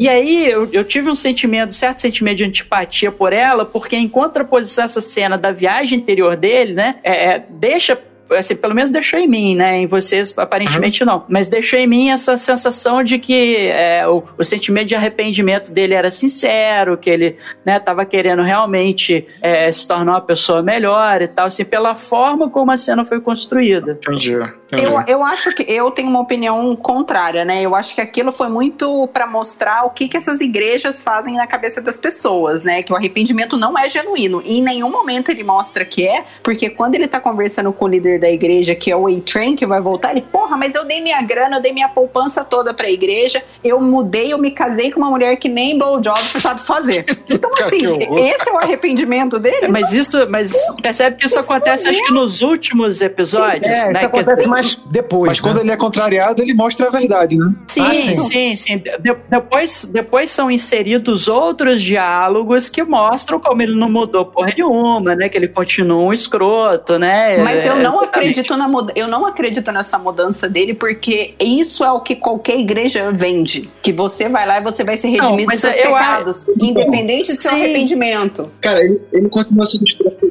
S2: E aí eu, eu tive um sentimento, certo sentimento de antipatia por ela, porque em contraposição a essa cena da viagem interior dele, né? é, é, deixa. Assim, pelo menos deixou em mim, né? Em vocês, aparentemente não. Mas deixou em mim essa sensação de que é, o, o sentimento de arrependimento dele era sincero, que ele né, tava querendo realmente é, se tornar uma pessoa melhor e tal, assim, pela forma como a cena foi construída.
S4: Entendi. entendi.
S5: Eu, eu acho que eu tenho uma opinião contrária, né? Eu acho que aquilo foi muito pra mostrar o que, que essas igrejas fazem na cabeça das pessoas, né? Que o arrependimento não é genuíno. E em nenhum momento ele mostra que é, porque quando ele tá conversando com o líder da igreja, que é o A-Train, que vai voltar, ele, porra, mas eu dei minha grana, eu dei minha poupança toda pra igreja, eu mudei, eu me casei com uma mulher que nem blowjob sabe fazer. Então, assim, esse é o arrependimento dele?
S2: Mas isso, mas percebe que isso acontece acho que nos últimos episódios,
S1: É,
S2: né?
S1: isso
S2: Que-
S1: acontece mais depois.
S3: Mas quando
S1: né?
S3: ele é contrariado, ele mostra a verdade, né?
S2: Sim,
S1: Ah, sim.
S2: sim, sim. De- depois, depois são inseridos outros diálogos que mostram como ele não mudou porra nenhuma, né? Que ele continua um escroto, né?
S5: Mas eu
S2: É,
S5: não acredito na muda eu não acredito nessa mudança dele porque isso é o que qualquer igreja vende, que você vai lá e você vai ser
S2: Não,
S5: redimido
S2: mas
S5: dos seus
S2: eu
S5: pecados, independente do seu
S2: Sim.
S5: arrependimento.
S3: Cara, ele, ele continua sendo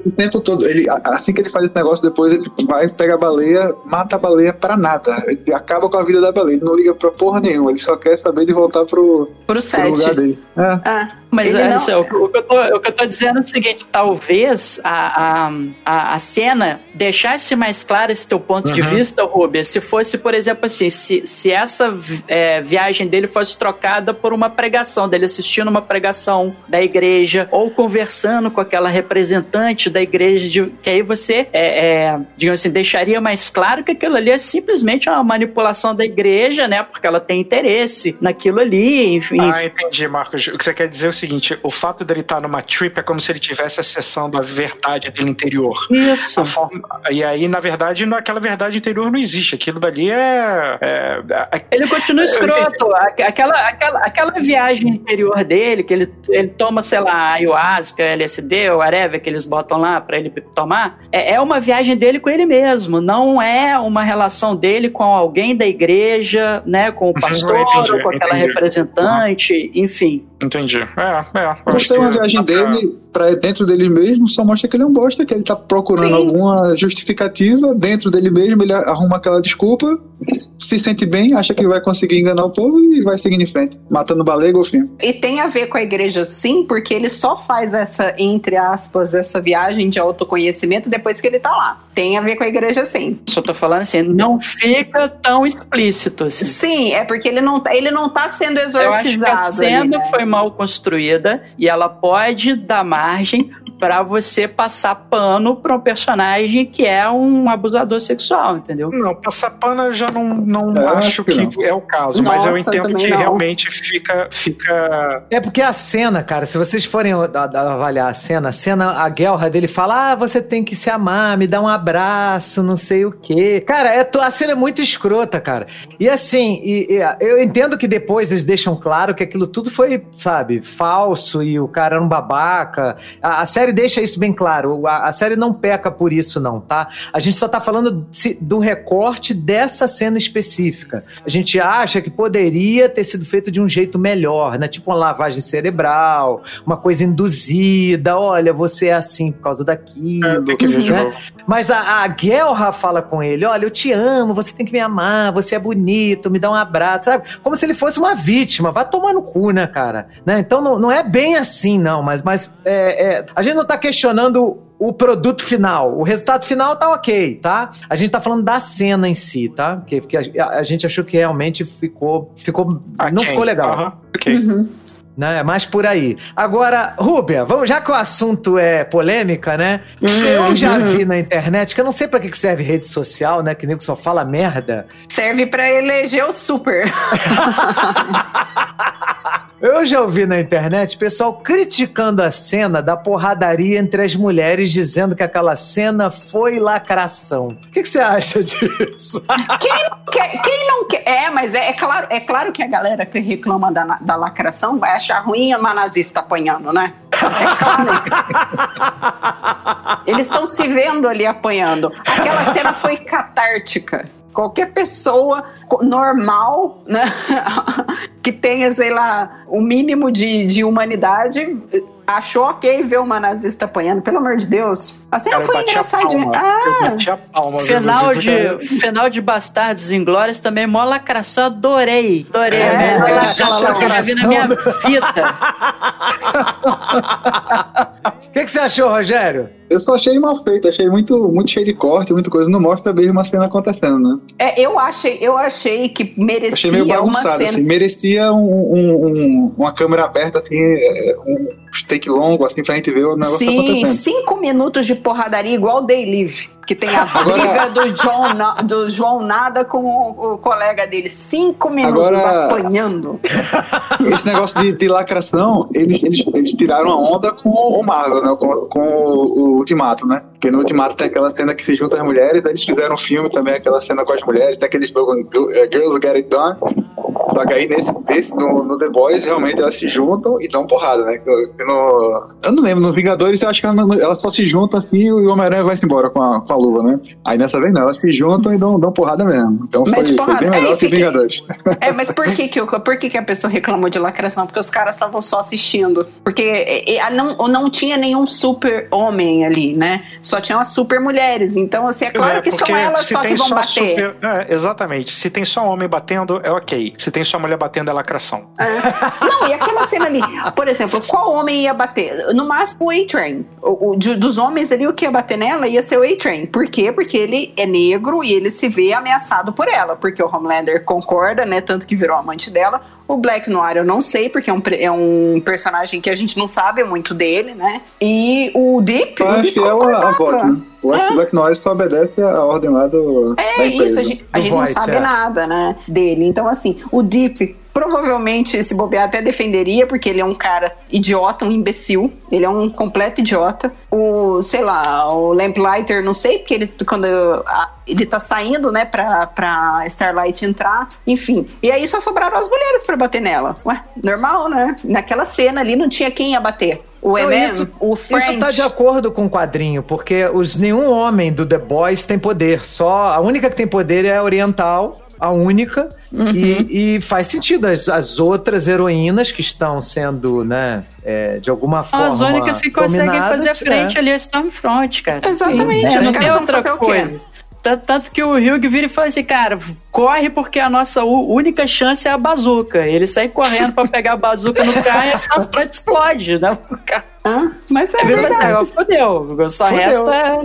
S3: o tempo todo. Ele, assim que ele faz esse negócio, depois ele vai, pega a baleia, mata a baleia pra nada. Ele acaba com a vida da baleia. Ele não liga pra porra nenhuma. Ele só quer saber de voltar pro,
S5: Pro
S3: pro lugar dele. É.
S5: Ah,
S2: Mas é,
S5: não-
S2: isso, o, que- o que eu tô, o que eu tô dizendo é o seguinte: talvez a, a, a, a cena deixasse mais claro esse teu ponto de vista, Rubia, se fosse, por exemplo, assim, se, se essa é, viagem dele fosse trocada por uma pregação, dele assistindo uma pregação da igreja, ou conversando com aquela representante da igreja, de- que aí você, é, é, digamos assim, deixaria mais claro que aquilo ali é simplesmente uma manipulação da igreja, né? Porque ela tem interesse naquilo ali, enfim.
S4: Ah, entendi, Marcos. O que você quer dizer é o seguinte: o fato dele estar numa trip é como se ele tivesse acessão da verdade dele interior.
S2: Isso.
S4: A forma- e aí, na verdade, não- aquela verdade interior não existe. Aquilo dali é. é- é-
S2: Ele continua escroto. Aquela, aquela, aquela viagem interior dele, que ele, ele toma, sei lá, ayahuasca, LSD, ou whatever, que eles botam lá pra ele tomar, é, é uma viagem dele com ele mesmo. Não é uma relação dele com alguém da igreja, né? Com o pastor,
S4: entendi,
S2: ou com aquela
S4: entendi.
S2: representante, enfim.
S4: Entendi. É, é.
S3: Gostei uma viagem
S4: pra-
S3: dele pra dentro dele mesmo, só mostra que ele é um bosta, que ele tá procurando
S5: Sim.
S3: alguma justificativa dentro dele mesmo, ele arruma aquela desculpa, se sente bem, acha que vai conseguir enganar o povo e vai seguindo em frente, matando baleia golfinho.
S5: E tem a ver com a igreja sim, porque ele só faz essa, entre aspas, essa viagem de autoconhecimento depois que ele tá lá. Tem a ver com a igreja sim.
S2: Só tô falando assim, não fica tão explícito assim.
S5: Sim, é porque ele não, tá- ele não tá sendo
S2: Eu acho que a
S5: exorcizado.
S2: cena
S5: ali, né?
S2: foi mal construída e ela pode dar margem pra você passar pano pra um personagem que é um abusador sexual, entendeu?
S4: Não, passar pano eu já não, não
S3: É,
S4: acho
S3: que
S4: que, é o caso, mas eu
S5: Nossa,
S4: entendo que
S5: não.
S4: realmente fica, fica.
S1: É porque a cena, cara, se vocês forem avaliar a cena, a cena, a guerra dele fala: Ah, você tem que se amar, me dá um abraço, não sei o quê. Cara, é, a cena é muito escrota, cara. E assim, e- e, eu entendo que depois eles deixam claro que aquilo tudo foi, sabe, falso e o cara era um babaca. A, a série deixa isso bem claro. A, a série não peca por isso, não, tá? A gente só tá falando do recorte dessa cena específica. A gente acha que poderia ter sido feito de um jeito melhor, né? Tipo uma lavagem cerebral, uma coisa induzida. Olha, você é assim por causa daquilo.
S4: Tem que ver de novo.
S1: Mas a, a Guelra fala com ele: olha, eu te amo, você tem que me amar, você é bonito, me dá um abraço, sabe? Como se ele fosse uma vítima. Vai tomar no cu, né, cara? Né? Então não, não é bem assim, não, mas, mas é, é, a gente não tá questionando o produto final. O resultado final tá ok, tá? A gente tá falando da cena em si, tá? Porque, porque a, a gente achou que realmente ficou. ficou não
S4: Aquém.
S1: ficou legal.
S4: Aham, ok.
S5: Uhum.
S1: Né? É mais por aí. Agora, Rúbia, vamos, já que o assunto é polêmica, né? Eu já vi na internet, que eu não sei pra que serve rede social, né? Que nego só fala merda.
S5: Serve pra eleger o super.
S1: Eu já ouvi na internet pessoal criticando a cena da porradaria entre as mulheres, dizendo que aquela cena foi lacração. O que, que você acha disso?
S5: Quem não quer? Quem não quer? É, mas é, é claro, é claro que a galera que reclama da, da lacração vai achar ruim uma nazista apanhando, né? É claro. Eles estão se vendo ali apanhando. Aquela cena foi catártica. Qualquer pessoa normal, né, que tenha, sei lá, o mínimo de, de humanidade, achou ok ver uma nazista apanhando. Pelo amor de Deus. A cena
S4: Cara, eu a
S5: engraçadinha.
S4: Eu
S5: Ah,
S4: palma.
S2: Final de, final de Bastardos Inglórios também, mó lacração, adorei. Adorei.
S5: É,
S2: lacração eu já vi na minha vida.
S1: O que, que você achou, Rogério?
S3: Eu só achei mal feito, achei muito, muito cheio de corte, muita coisa. Não mostra bem uma cena acontecendo, né?
S5: é, eu achei, eu achei que merecia
S3: Achei meio
S5: uma
S3: bagunçado,
S5: cena.
S3: assim. Merecia um, um- um- uma câmera aberta, assim, é, um take longo, assim, pra gente ver o negócio
S5: Sim,
S3: acontecendo.
S5: cinco minutos de porradaria igual Day Live. Que tem a
S3: Agora-
S5: briga do, John, do João Nada com o, o colega dele. Cinco minutos
S3: Agora-
S5: apanhando.
S3: Esse negócio de, de lacração, eles, eles, eles tiraram a onda com o Marvel, né? Com, com o, o Ultimato, né? Porque no Ultimato tem aquela cena que se juntam as mulheres, aí eles fizeram um filme também, aquela cena com as mulheres, tem aquele slogan eh, Girls Get It Done. Só que aí nesse, nesse no, no The Boys, realmente elas se juntam e dão porrada, né? No- eu não lembro, nos Vingadores eu acho que elas, só se juntam assim e o Homem-Aranha vai-se embora com a, com a luva, né? Aí dessa vez não, elas se juntam e dão, dão porrada mesmo. Então foi,
S5: Mete
S3: foi
S5: porrada.
S3: bem
S5: É,
S3: melhor
S5: e
S3: que
S5: fica-
S3: Vingadores.
S5: É, mas por que que, por que que a pessoa reclamou de lacração? Porque os caras estavam só assistindo. Porque é, é, não, não tinha nenhum super homem ali, né? Só tinham as super mulheres. Então, assim, é claro
S4: é,
S5: que são elas só que vão
S4: só
S5: bater.
S4: super- é, exatamente. Se tem só homem batendo, é ok. Se tem só mulher batendo, é lacração.
S5: Não, e aquela cena ali, por exemplo, qual homem ia bater? No máximo o A-Train. Dos homens ali, o que ia bater nela ia ser o A-Train. Por quê? Porque ele é negro e ele se vê ameaçado por ela. Porque o Homelander concorda, né? Tanto que virou amante dela. O Black Noir eu não sei, porque é um, é um personagem que a gente não sabe muito dele, né? E o Deep.
S3: Eu
S5: o
S3: acho
S5: Deep
S3: que é o- a né? Eu acho
S5: É.
S3: que o Black Noir só obedece a ordem lá do,
S5: É isso, a gente, a gente não sabe
S1: é.
S5: nada, né, dele. Então, assim, o Deep provavelmente, se bobear, até defenderia, porque ele é um cara idiota, um imbecil. Ele é um completo idiota. O, sei lá, o Lamplighter, não sei, porque ele, quando a- ele tá saindo, né, pra, pra Starlight entrar, enfim. E aí só sobraram as mulheres pra bater nela. Ué, normal, né? Naquela cena ali não tinha quem ia bater. O
S1: Não,
S5: MM,
S1: isso,
S5: o French.
S1: isso tá de acordo com o quadrinho, porque os, nenhum homem do The Boys tem poder. Só a única que tem poder é a Oriental, a única.
S5: Uhum.
S1: E, e faz sentido. As, as outras heroínas que estão sendo, né, é, de alguma forma.
S2: As únicas que conseguem
S1: dominadas,
S2: fazer frente
S1: é.
S2: ali é Stormfront, cara.
S5: Exatamente,
S2: Sim,
S5: os
S2: não tem outra coisa. Tanto, que o Hugh vira e fala assim, cara, corre porque a nossa única chance é a bazuca. Ele sai correndo pra pegar a bazuca no carro e a Stormfront explode, né?
S5: Hã? Mas é
S2: assim,
S5: verdade.
S2: "Ah, fodeu. Só
S1: Fudeu.
S2: resta,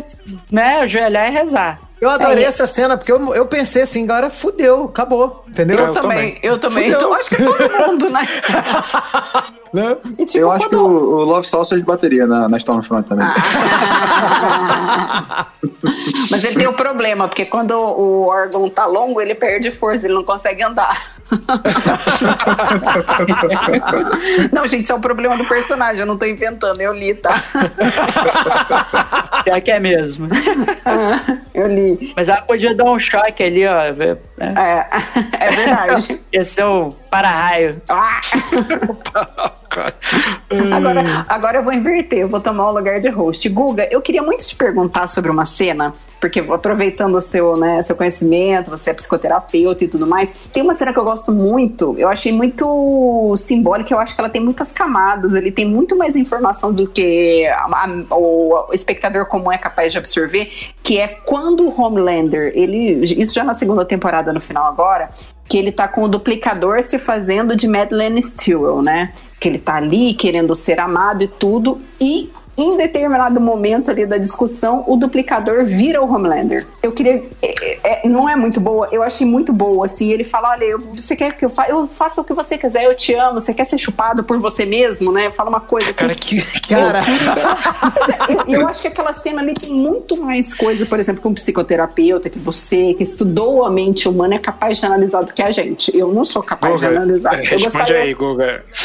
S2: né, ajoelhar e rezar.
S1: Eu adorei
S5: É.
S1: essa cena, porque eu, eu pensei assim, agora fudeu, acabou. Entendeu?
S5: Eu, também, eu também.
S1: Fudeu.
S5: Então, acho que todo mundo, né?
S1: Né?
S5: E, tipo,
S3: Eu acho que o,
S5: quando-
S3: o Love Sausage bateria na, na Stormfront também.
S5: Mas ele tem um problema, porque quando o órgão tá longo, ele perde força, ele não consegue andar. não, gente, isso é um problema do personagem, eu não tô inventando, eu li, tá?
S2: Pior que é mesmo.
S5: eu li.
S2: Mas ela podia dar um choque ali, ó. Né?
S5: É, é verdade.
S2: Ia ser o para-raio.
S5: Ah! Agora, agora eu vou inverter, eu vou tomar o lugar de host. Guga, eu queria muito te perguntar sobre uma cena, porque aproveitando o seu, né, seu conhecimento, você é psicoterapeuta e tudo mais, tem uma cena que eu gosto muito, eu achei muito simbólica, eu acho que ela tem muitas camadas, ele tem muito mais informação do que a- a- o espectador comum é capaz de absorver, que é quando o Homelander, ele, isso já na segunda temporada, no final agora, que ele tá com o duplicador se fazendo de Madeleine Stewart, né? Que ele tá ali querendo ser amado e tudo. E em determinado momento ali da discussão, o duplicador vira o Homelander. Eu queria. é- é- não é muito boa, eu achei muito boa. Assim, ele fala: olha, eu- você quer que eu faça? Eu faço o que você quiser, eu te amo. Você quer ser chupado por você mesmo, né? Fala uma coisa assim.
S4: Cara, que,
S1: Cara,
S5: é, eu, eu acho que aquela cena ali tem muito mais coisa, por exemplo, que um psicoterapeuta, que você, que estudou a mente humana, é capaz de analisar do que a gente. Eu não sou capaz
S4: Guga,
S5: de analisar. Eu
S4: responde
S5: gostaria,
S4: aí, Guga.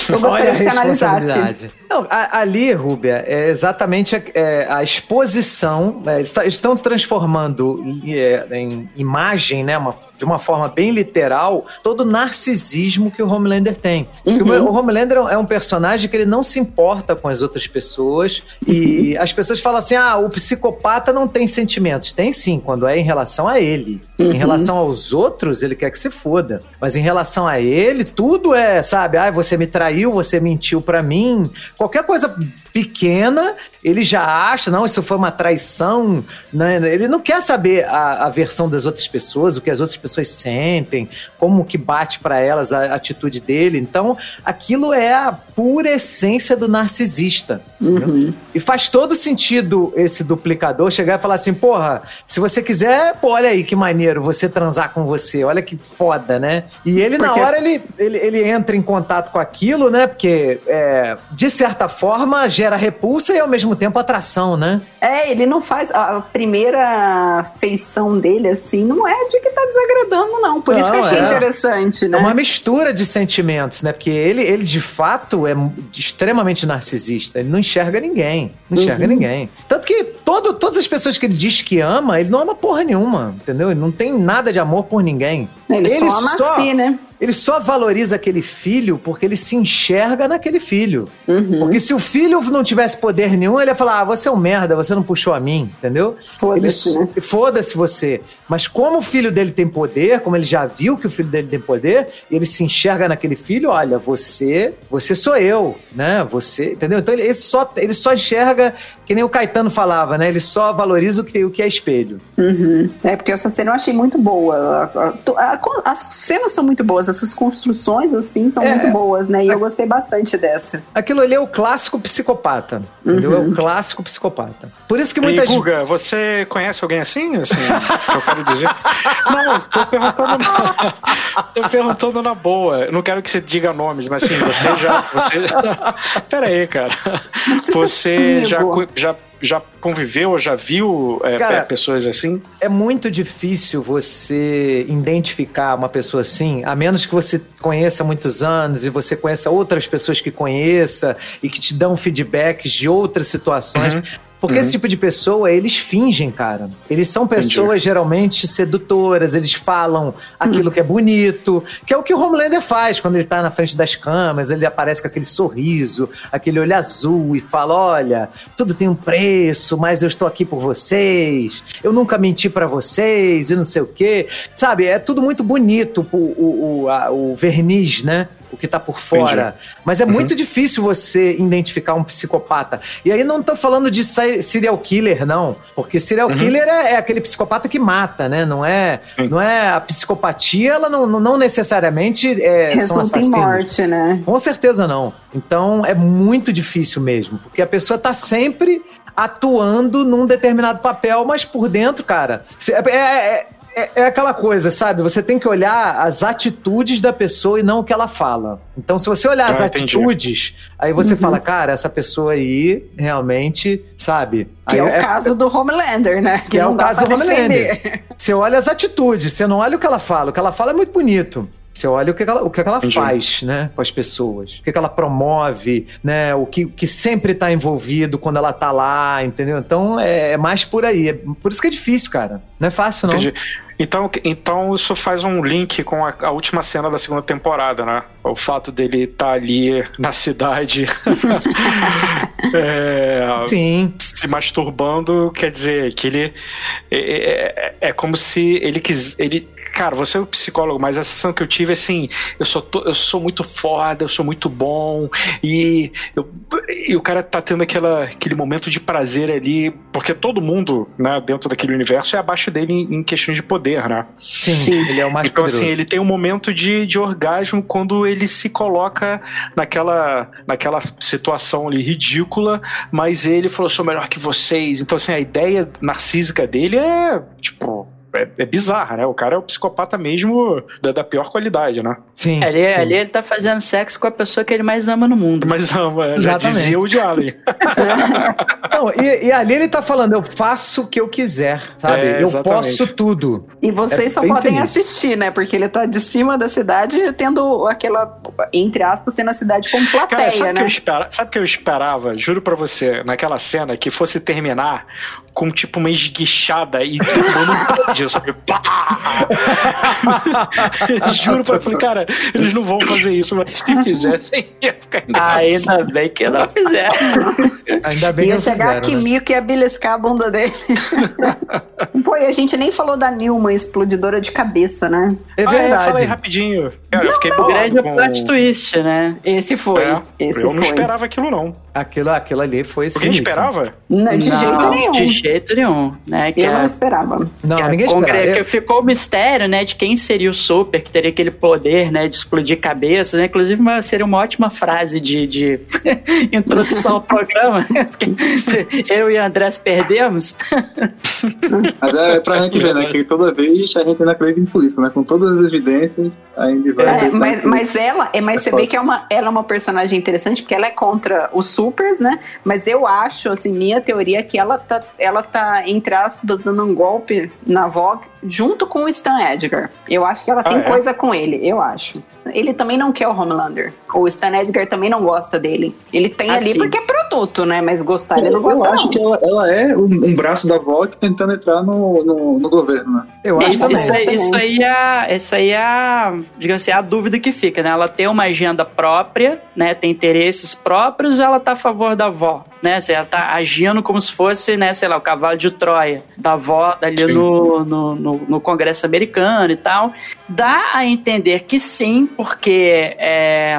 S5: eu
S1: Olha
S5: gostaria que você analisasse.
S1: Não, a- ali, Rúbia, é exatamente a, é, a exposição. é, eles tá- eles estão transformando é, em imagem, né? uma- de uma forma bem literal, todo o narcisismo que o Homelander tem.
S5: Uhum.
S1: O o Homelander é um personagem que ele não se importa com as outras pessoas. E
S5: Uhum.
S1: as pessoas falam assim: ah, o psicopata não tem sentimentos. Tem sim, quando é em relação a ele.
S5: Uhum.
S1: Em relação aos outros, ele quer que se foda. Mas em relação a ele, tudo é, sabe? Ah, você me traiu, você mentiu pra mim. Qualquer coisa pequena, ele já acha, não, isso foi uma traição. Né? Ele não quer saber a, a versão das outras pessoas, o que as outras pessoas sentem, como que bate pra elas a atitude dele. Então, aquilo é a pura essência do narcisista.
S5: Uhum.
S1: E faz todo sentido esse duplicador chegar e falar assim: porra, se você quiser, pô, olha aí que maneiro você transar com você, olha que foda, né? E ele,
S5: Porque
S1: na hora, ele, ele, ele entra em contato com aquilo, né? Porque, é, de certa forma, gera repulsa e ao mesmo tempo atração, né?
S5: É, ele não faz. A primeira feição dele, assim, não é de que tá desagradando, não. Por isso que eu
S1: Não,
S5: achei
S1: é.
S5: interessante, né?
S1: É uma mistura de sentimentos, né? Porque ele, ele de fato, é extremamente narcisista. Ele não enxerga ninguém. Não enxerga
S5: Uhum.
S1: ninguém. Tanto que todo, todas as pessoas que ele diz que ama, ele não ama porra nenhuma. Entendeu? Ele não tem nada de amor por ninguém.
S5: Ele, só ama
S1: só-
S5: si, né?
S1: Ele só valoriza aquele filho porque ele se enxerga naquele filho.
S5: Uhum.
S1: Porque se o filho não tivesse poder nenhum, ele ia falar: ah, você é um merda, você não puxou a mim, entendeu?
S5: Foda-se, né?
S1: Foda-se você. Mas como o filho dele tem poder, como ele já viu que o filho dele tem poder, e ele se enxerga naquele filho, olha, você, você sou eu, né? Você, entendeu? Então ele, ele só, ele só enxerga, que nem o Caetano falava, né? Ele só valoriza o que, o que é espelho.
S5: Uhum. É, porque essa cena eu achei muito boa. As cenas são muito boas, essas construções, assim, são
S1: É.
S5: muito boas, né? E eu gostei bastante dessa.
S1: Aquilo ali é o clássico psicopata, entendeu? É o clássico psicopata. Por isso que
S4: E,
S1: muitas
S4: Guga, você conhece alguém assim? assim que eu quero dizer. Não, tô perguntando na, tô perguntando na boa. Eu não quero que você diga nomes, mas assim, você já. Você... Pera aí, cara. Você já, já, já conviveu ou já viu é,
S1: Cara,
S4: pessoas assim?
S1: é muito difícil você identificar uma pessoa assim, a menos que você conheça há muitos anos e você conheça outras pessoas que conheça e que te dão feedbacks de outras situações.
S4: Uhum.
S1: Porque esse tipo de pessoa, eles fingem, cara. Eles são pessoas geralmente sedutoras, eles falam aquilo que é bonito, que é o que o Homelander faz quando ele tá na frente das câmeras, ele aparece com aquele sorriso, aquele olho azul e fala: Olha, tudo tem um preço, mas eu estou aqui por vocês, eu nunca menti pra vocês e não sei o quê. Sabe, é tudo muito bonito o, o, o, a- o verniz, né? O que tá por fora. Mas é muito difícil você identificar um psicopata. E aí não tô falando de se- serial killer, não. Porque serial killer é, é aquele psicopata que mata, né? Não é,
S4: Sim.
S1: não é a psicopatia, ela não, não necessariamente é, são
S5: Resulta em morte, né?
S1: Com certeza não. Então é muito difícil mesmo, porque a pessoa tá sempre atuando num determinado papel, mas por dentro, cara, se- é, é- é- é aquela coisa, sabe? Você tem que olhar as atitudes da pessoa e não o que ela fala. Então, se você olhar as
S4: Ah, entendi.
S1: atitudes, aí você fala, cara, essa pessoa aí realmente, sabe?
S5: Que
S1: Aí
S5: é o caso do Homelander, né?
S1: que é
S5: não
S1: o
S5: dá
S1: caso do
S5: defender.
S1: Homelander. Você olha as atitudes, você não olha o que ela fala. O que ela fala é muito bonito. Você olha o que ela, o que ela
S4: Entendi.
S1: faz, né, com as pessoas. O que ela promove, né, o que, que sempre tá envolvido quando ela tá lá, entendeu? Então é, é mais por aí. É por isso que é difícil, cara. Não é fácil, não.
S4: Entendi. Então, então isso faz um link com a, a última cena da segunda temporada, né? O fato dele estar ali na cidade é,
S1: Sim.
S4: se masturbando, quer dizer que ele é, é- é como se ele quis, ele cara, você é o psicólogo, mas a sensação que eu tive, assim, eu sou, to- eu sou muito foda, eu sou muito bom, e, eu- e o cara tá tendo aquela, aquele momento de prazer ali, porque todo mundo, né, dentro daquele universo é abaixo dele em, em questões de poder, né?
S1: Sim, ele é o mais
S4: então,
S1: poderoso.
S4: assim, ele tem um momento de, de orgasmo quando ele se coloca naquela, naquela situação ali ridícula, mas ele falou: sou melhor que vocês. Então, assim, a ideia narcísica dele é, tipo. É, é bizarra, né? O cara é o psicopata mesmo da, da pior qualidade, né?
S1: Sim,
S2: Ali,
S1: sim.
S2: ali ele tá fazendo sexo com a pessoa que ele mais ama no mundo.
S4: Mas ama, já
S1: Exatamente.
S4: dizia o Allen.
S1: Não, e, e ali ele tá falando, eu faço o que eu quiser, sabe?
S4: É,
S1: eu posso tudo.
S5: E vocês
S1: É
S5: só podem assistir, né? Porque ele tá de cima da cidade tendo aquela, entre aspas, tendo a cidade como
S4: Cara,
S5: plateia,
S4: sabe o que, eu
S5: né?
S4: espera- sabe o que eu esperava? Juro pra você, naquela cena, que fosse terminar com tipo uma esguichada e tomando pódio, sabe? Pá! Juro pra eu falei, cara, eles não vão fazer isso, mas se fizessem, ia ficar
S2: Ah,
S4: engraçado.
S2: ainda bem que não fizeram.
S1: Ainda bem
S5: Ia
S1: que não
S5: chegar
S1: fizeram, né?
S5: Kimiko e ia beliscar a bunda dele. Pô, e a gente nem falou da Nilma, explodidora de cabeça, né?
S1: É
S4: Ah, é,
S1: verdade.
S4: fala aí rapidinho. Cara, eu fiquei
S2: O
S4: bolado
S2: grande
S4: com...
S2: plot twist, né?
S5: Esse foi.
S4: É,
S5: esse
S4: eu não
S5: foi.
S4: esperava aquilo, não.
S1: Aquilo, aquilo ali foi
S4: Alguém esperava?
S5: Não, de
S1: Não,
S5: jeito nenhum.
S2: De jeito nenhum, né? Que
S5: Eu não esperava.
S1: Não, ninguém
S2: congre-
S1: esperava.
S2: que ficou o mistério, né, de quem seria o Super, que teria aquele poder, né, de explodir cabeças, né? Inclusive, uma- seria uma ótima frase de, de introdução ao programa. Eu e o Andrés perdemos.
S3: Mas é pra gente ver, né? Que toda vez a gente não acredita em política, né? Com todas as evidências, a gente vai.
S5: É, mas, mas ela, é, mas
S3: É
S5: você
S3: foda.
S5: vê que é uma, ela é uma personagem interessante porque ela é contra os supers, né? Mas eu acho, assim, minha teoria é que ela tá, ela tá, entre aspas, dando um golpe na Vogue junto com o Stan Edgar. Eu acho que ela tem
S4: é?
S5: coisa com ele, eu acho. Ele também não quer o Homelander. O Stan Edgar também não gosta dele. Ele tem
S2: Ah,
S5: ali porque é produto, né? Mas gostar ele não
S3: Eu,
S5: gosta,
S3: acho
S5: não.
S3: que ela, ela é um, um braço da VOG tentando entrar no, no, no governo, né?
S1: Eu acho
S2: Isso,
S1: também.
S2: isso, aí,
S5: também.
S2: isso aí é, isso aí é, a- digamos assim, a dúvida que fica, né? Ela tem uma agenda própria, né? Tem interesses próprios, ela tá a favor da avó, né? Assim, ela tá agindo como se fosse, né? Sei lá, o cavalo de Troia da avó ali no, no, no, no Congresso americano e tal. Dá a entender que sim, porque é,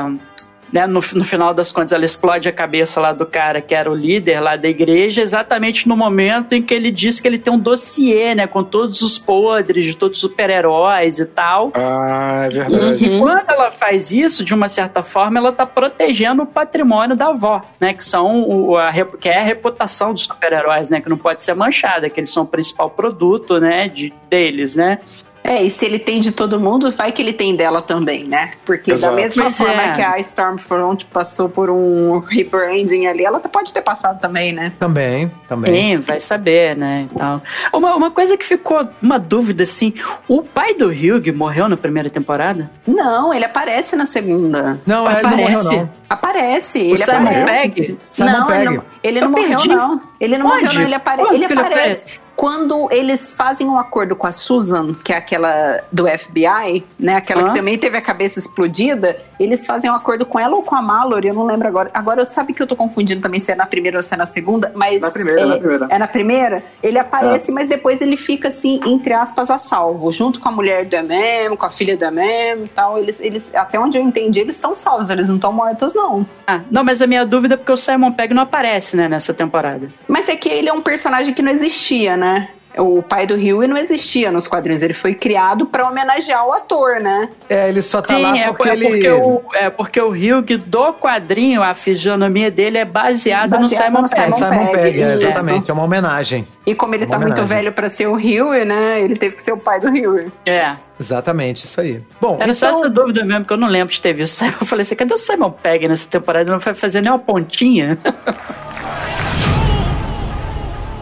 S2: né, no, no final das contas, ela explode a cabeça lá do cara que era o líder lá da igreja, exatamente no momento em que ele diz que ele tem um dossiê, né, com todos os podres de todos os super-heróis e tal.
S4: Ah, é verdade.
S2: E quando ela faz isso, de uma certa forma, ela tá protegendo o patrimônio da avó, né? Que são o, a, que é a reputação dos super-heróis, né? Que não pode ser manchada, que eles são o principal produto, né? De, deles, né?
S5: É, e se ele tem de todo mundo, vai que ele tem dela também, né? Porque
S4: Exato.
S5: da mesma
S2: Pois
S5: forma
S2: é.
S5: que a Stormfront passou por um rebranding ali, ela pode ter passado também, né?
S1: Também, também.
S2: Sim, vai saber, né? Então, uma, uma coisa que ficou uma dúvida assim: o pai do Hugh morreu na primeira temporada?
S5: Não, ele aparece na segunda.
S1: Não, é, ele não morreu, não.
S5: Aparece,
S2: O
S5: ele
S2: Simon
S5: aparece.
S2: Pegg?
S1: Simon
S5: não, ele não, ele não
S2: Eu
S5: morreu, não. Ele não morreu,
S2: Onde?
S5: não. Ele, apare ele aparece. Quando eles fazem um acordo com a Susan, que é aquela do FBI, né? Aquela
S2: Hã?
S5: que também teve a cabeça explodida, eles fazem um acordo com ela ou com a Mallory, eu não lembro agora. Agora, sabe que eu tô confundindo também se é na primeira ou se é na segunda, mas.
S3: Na primeira,
S5: é,
S3: na primeira.
S5: É na primeira? Ele aparece, mas depois ele fica assim, entre aspas, a salvo, junto com a mulher do MM, com a filha do MM e tal. Eles, eles, até onde eu entendi, eles estão salvos, eles não estão mortos, não.
S2: Ah, não, mas a minha dúvida é porque o Simon Pegg não aparece, né, nessa temporada.
S5: Mas é que ele é um personagem que não existia, né? O pai do Huey não existia nos quadrinhos. Ele foi criado pra homenagear o ator, né?
S1: É, ele só tá
S2: Sim,
S1: lá
S2: é,
S1: porque
S2: é
S1: ele...
S2: porque o, é porque o Hugh do quadrinho, a fisionomia dele é baseada no Simon
S5: no
S2: Pegg.
S5: Simon
S1: Pegg, é, exatamente, é uma homenagem.
S5: E como ele
S1: Uma
S5: tá muito
S1: homenagem.
S5: velho pra ser o Huey, né? Ele teve que ser o pai do Huey.
S2: É.
S1: Exatamente, isso aí. Bom,
S2: Era só
S1: então,
S2: essa dúvida mesmo, que eu não lembro de ter visto. Simon. Eu falei assim, cadê o Simon Pegg nessa temporada? Ele não vai fazer nem uma pontinha?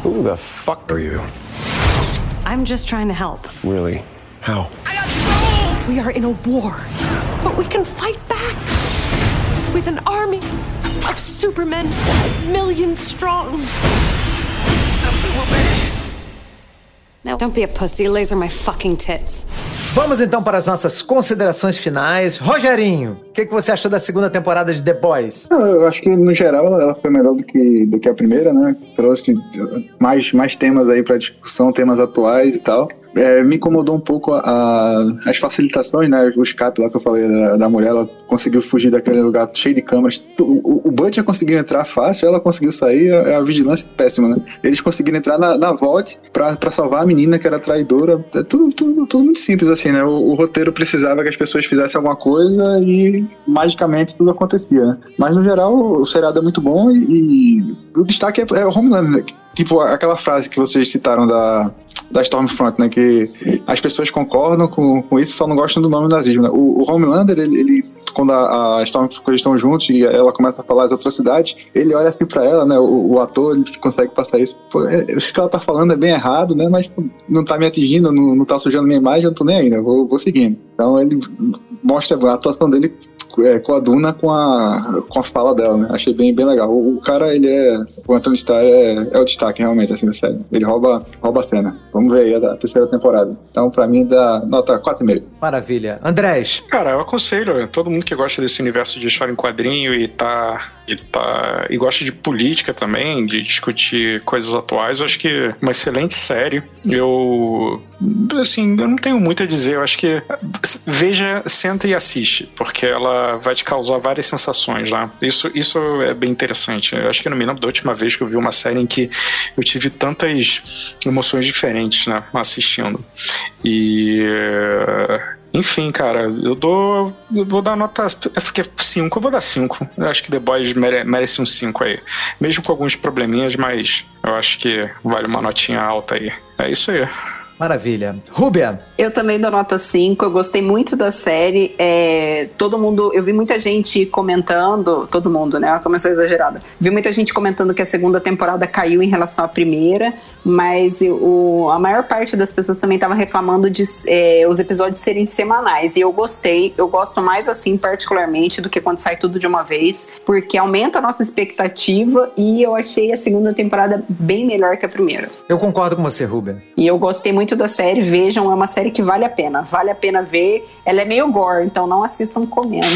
S6: Who the fuck are you?
S7: I'm just trying to help.
S6: Really? How?
S7: We are in a war, but we can fight back with an army of supermen, millions strong. Now, don't be a pussy. Laser my fucking tits.
S1: Vamos então para as nossas considerações finais. Rogerinho, o que, que você achou da segunda temporada de The Boys?
S3: Eu acho que no geral ela, foi melhor do que, do que a primeira, né? Trouxe mais, mais temas aí pra discussão, temas atuais e tal. É, me incomodou um pouco a, as facilitações, né? O escape lá que eu falei da, da mulher, ela conseguiu fugir daquele lugar cheio de câmeras. O, o, o Butcher conseguiu entrar fácil, ela conseguiu sair, é a vigilância péssima, né? Eles conseguiram entrar na, na Vault pra salvar a menina que era traidora. É tudo, tudo, tudo muito simples assim, né? O, o roteiro precisava que as pessoas fizessem alguma coisa e magicamente tudo acontecia, né? Mas no geral o seriado é muito bom e, e o destaque é, é o Homeland, né? Tipo aquela frase que vocês citaram da, da Stormfront, né? Que as pessoas concordam com, com isso, só não gostam do nome nazismo. Né? O, o Homelander, ele, ele quando a, a Stormfront estão juntos e ela começa a falar as atrocidades, ele olha assim pra ela, né? O, o ator, ele consegue passar isso. Pô, é, o que ela tá falando é bem errado, né? Mas pô, não tá me atingindo, não, não tá sujando minha imagem, eu não tô nem aí, né? Vou, vou seguindo. Então ele mostra a atuação dele é, com a Duna com a, com a fala dela, né? Achei bem, bem legal. O, o cara, ele é. O Anthony Starr é, é o destaque realmente, assim, da série. Ele rouba, rouba a cena. Vamos ver aí a, a terceira temporada. Então, pra mim, dá nota 4,5.
S1: Maravilha. Andrés.
S4: Cara, eu aconselho todo mundo que gosta desse universo de história em quadrinho e tá. E, tá, e gosta de política também, de discutir coisas atuais, eu acho que é uma excelente série. Eu. Assim, eu não tenho muito a dizer. Eu acho que. Veja, senta e assiste, porque ela vai te causar várias sensações lá. Isso, isso é bem interessante. Eu acho que eu não me lembro da última vez que eu vi uma série em que eu tive tantas emoções diferentes, né, assistindo. E. Enfim, cara, eu dou. Eu vou dar nota. Eu fiquei 5, eu vou dar 5. Eu acho que The Boys mere, merece um 5 aí. Mesmo com alguns probleminhas, mas eu acho que vale uma notinha alta aí. É isso aí.
S1: Maravilha. Rúbia.
S5: Eu também dou nota 5, eu gostei muito da série. É, todo mundo, eu vi muita gente comentando, todo mundo, né? Começou exagerada. Vi muita gente comentando que a segunda temporada caiu em relação à primeira, mas o, a maior parte das pessoas também estava reclamando de é, os episódios serem semanais. E eu gostei, eu gosto mais assim, particularmente, do que quando sai tudo de uma vez, porque aumenta a nossa expectativa e eu achei a segunda temporada bem melhor que a primeira.
S1: Eu concordo com você, Rúbia.
S5: E eu gostei muito da série, vejam, é uma série que vale a pena. Vale a pena ver. Ela é meio gore, então não assistam comendo.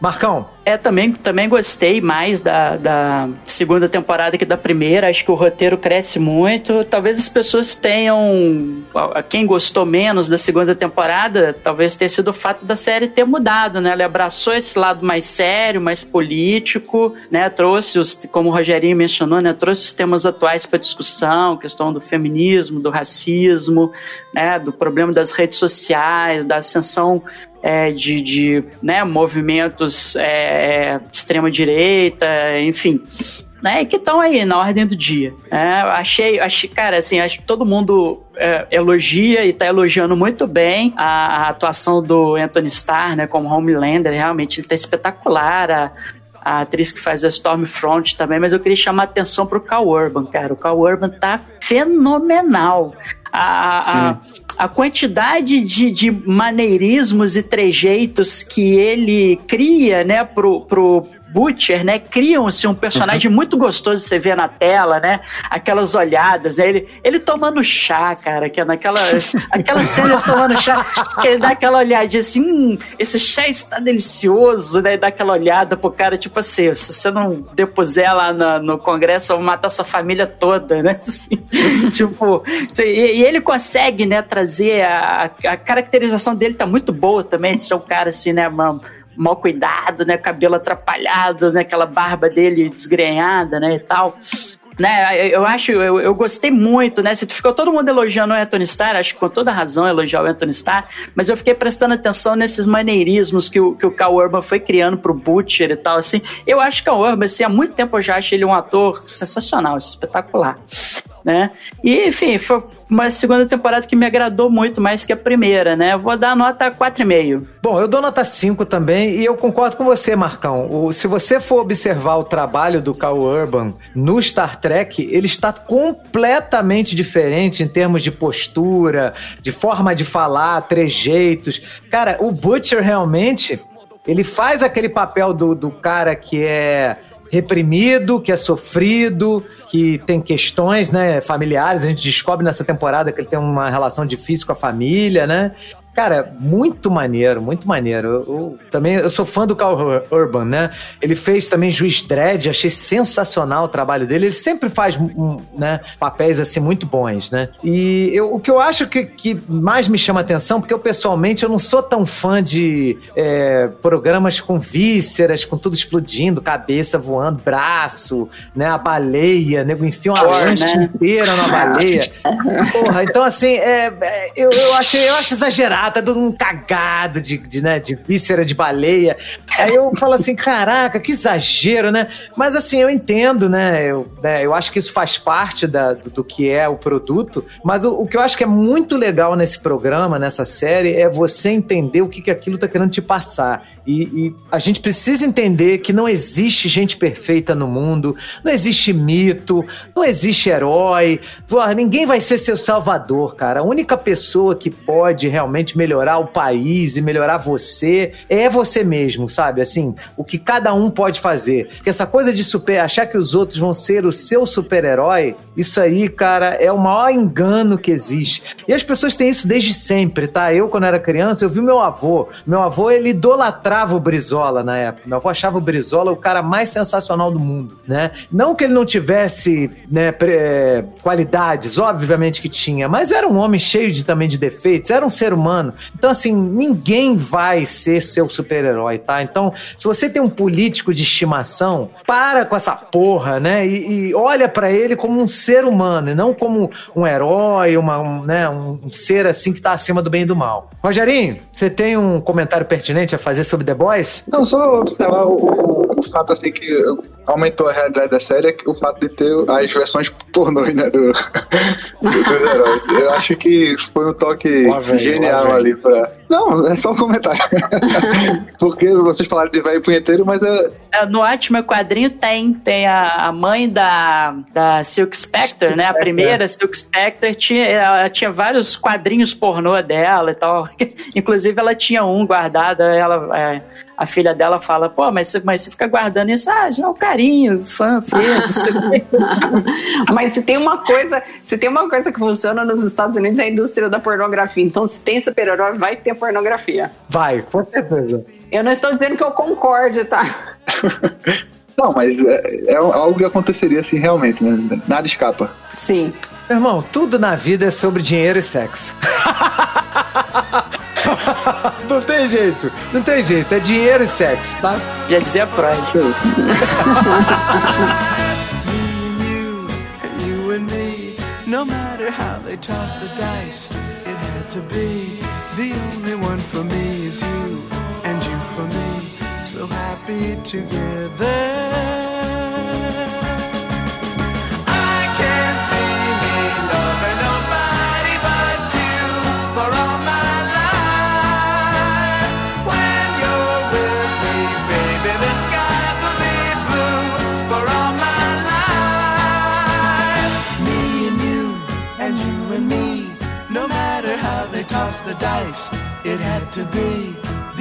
S1: Marcão.
S2: É, também, também gostei mais da, da segunda temporada que da primeira. Acho que o roteiro cresce muito. Talvez as pessoas tenham. Quem gostou menos da segunda temporada, talvez tenha sido o fato da série ter mudado, né? Ela abraçou esse lado mais sério, mais político, né? Trouxe os, como o Rogerinho mencionou, né? Trouxe os temas atuais para discussão, questão do feminismo, do racismo, né? Do problema das redes sociais, da ascensão é, de, de né, movimentos é, de extrema direita, enfim, né, que estão aí na ordem do dia. É, achei, achei, cara, assim, acho que todo mundo é, elogia e está elogiando muito bem a, a, atuação do Anthony Starr, né, como Homelander, realmente ele tá espetacular, a, a atriz que faz a Stormfront também, mas eu queria chamar a atenção pro Cal Urban, cara. O Cal Urban tá fenomenal. A, a, a quantidade de, de maneirismos e trejeitos que ele cria, né, pro, pro Butcher, né, criam-se um personagem uhum. muito gostoso de você ver na tela, né, aquelas olhadas, né, ele, ele tomando chá, cara, que é naquela aquela cena tomando chá, que ele dá aquela olhadinha assim, hum, esse chá está delicioso, né, dá aquela olhada pro cara, tipo assim, se você não depuser lá no, no congresso, eu vou matar sua família toda, né, assim, tipo, e, e, ele consegue, né, trazer a, a caracterização dele tá muito boa também, de ser um cara assim, né, mano, mal cuidado, né? Cabelo atrapalhado, né? Aquela barba dele desgrenhada, né? E tal. Né, eu acho, eu, eu gostei muito, né? Se ficou todo mundo elogiando o Anthony Starr, acho que com toda razão elogiar o Anthony Starr, mas eu fiquei prestando atenção nesses maneirismos que o, que o Cal Urban foi criando pro Butcher e tal, assim. Eu acho que o Urban, assim, há muito tempo eu já acho ele um ator sensacional, espetacular, né? E, enfim, foi uma segunda temporada que me agradou muito mais que a primeira, né? Vou dar nota 4,5.
S1: Bom, eu dou nota 5 também e eu concordo com você, Marcão. O, se você for observar o trabalho do Cal Urban no Star Trek, ele está completamente diferente em termos de postura, de forma de falar, trejeitos. Cara, o Butcher realmente Ele faz aquele papel do, do cara que é reprimido, que é sofrido, que tem questões, né, familiares. A gente descobre nessa temporada que ele tem uma relação difícil com a família, né? Cara, muito maneiro, muito maneiro. Eu, eu também eu sou fã do Carl Ur- Urban, né? Ele fez também Juiz Dredd, achei sensacional o trabalho dele. Ele sempre faz um, né, papéis assim muito bons, né? E eu- o que eu acho que, que mais me chama atenção, porque eu pessoalmente eu não sou tão fã de é, programas com vísceras, com tudo explodindo, cabeça voando, braço, né? A baleia, nego enfia uma lancha
S2: né?
S1: inteira na baleia. Porra, então assim, é, é, eu, eu, achei, eu acho exagerado, tá todo mundo cagado de, de, né, de víscera de baleia. Aí eu falo assim, caraca, que exagero, né? Mas assim, eu entendo, né? Eu, né, eu acho que isso faz parte da, do, do que é o produto, mas o, o que eu acho que é muito legal nesse programa, nessa série, é você entender o que, que aquilo tá querendo te passar. E, e a gente precisa entender que não existe gente perfeita no mundo, não existe mito, não existe herói. Ninguém vai ser seu salvador, cara. A única pessoa que pode realmente melhorar o país e melhorar você é você mesmo, sabe? Assim, o que cada um pode fazer. Porque essa coisa de super, achar que os outros vão ser o seu super-herói, isso aí, cara, é o maior engano que existe. E as pessoas têm isso desde sempre, tá? Eu, quando era criança, eu vi meu avô. Meu avô, ele idolatrava o Brizola na época. Meu avô achava o Brizola o cara mais sensacional do mundo, né? Não que ele não tivesse né, é, qualidades, obviamente que tinha, mas era um homem cheio de, também de defeitos, era um ser humano. Então, assim, ninguém vai ser seu super-herói, tá? Então, se você tem um político de estimação, para com essa porra, né? E, e olha pra ele como um ser humano, e não como um herói, uma, um, né, um ser assim que tá acima do bem e do mal. Rogerinho, você tem um comentário pertinente a fazer sobre The Boys?
S3: Não, só observar o, o, o fato assim que aumentou a realidade da série é que o fato de ter as versões pornôs, né, do, do- dos heróis. Eu acho que foi um toque
S4: Lá
S3: genial
S4: vem.
S3: ali pra. Não, é só um comentário. Porque vocês falaram de velho punheteiro, mas é,
S2: É, No Atman quadrinho tem, tem a, a mãe da, da Silk Spectre, né? A primeira Silk Spectre tinha, ela tinha vários quadrinhos pornô dela e tal. Inclusive ela tinha um guardado, ela, é, a filha dela fala, pô, mas, você- mas você fica guardando isso? Ah, já é o carinho, fã fez, não sei o quê.
S5: Mas se tem uma coisa, se tem uma coisa que funciona nos Estados Unidos é a indústria da pornografia. Então, se tem super-herói, vai ter pornografia.
S1: Vai, com certeza.
S5: Eu não estou dizendo que eu concorde, tá?
S3: Não, mas é, é algo que aconteceria assim realmente, né? Nada escapa.
S5: Sim.
S1: Meu irmão, tudo na vida é sobre dinheiro e sexo. não tem jeito, não tem jeito, é dinheiro e sexo, tá?
S2: Já dizia Freud.
S8: you and you and me. No matter how they toss the dice, it had to be. The only one for me is you, So happy together. I can't see me loving but you for all my life. When you're with me, baby, the skies will be blue for all my life. Me and you, and you and me. No matter how they toss the dice, it had to be.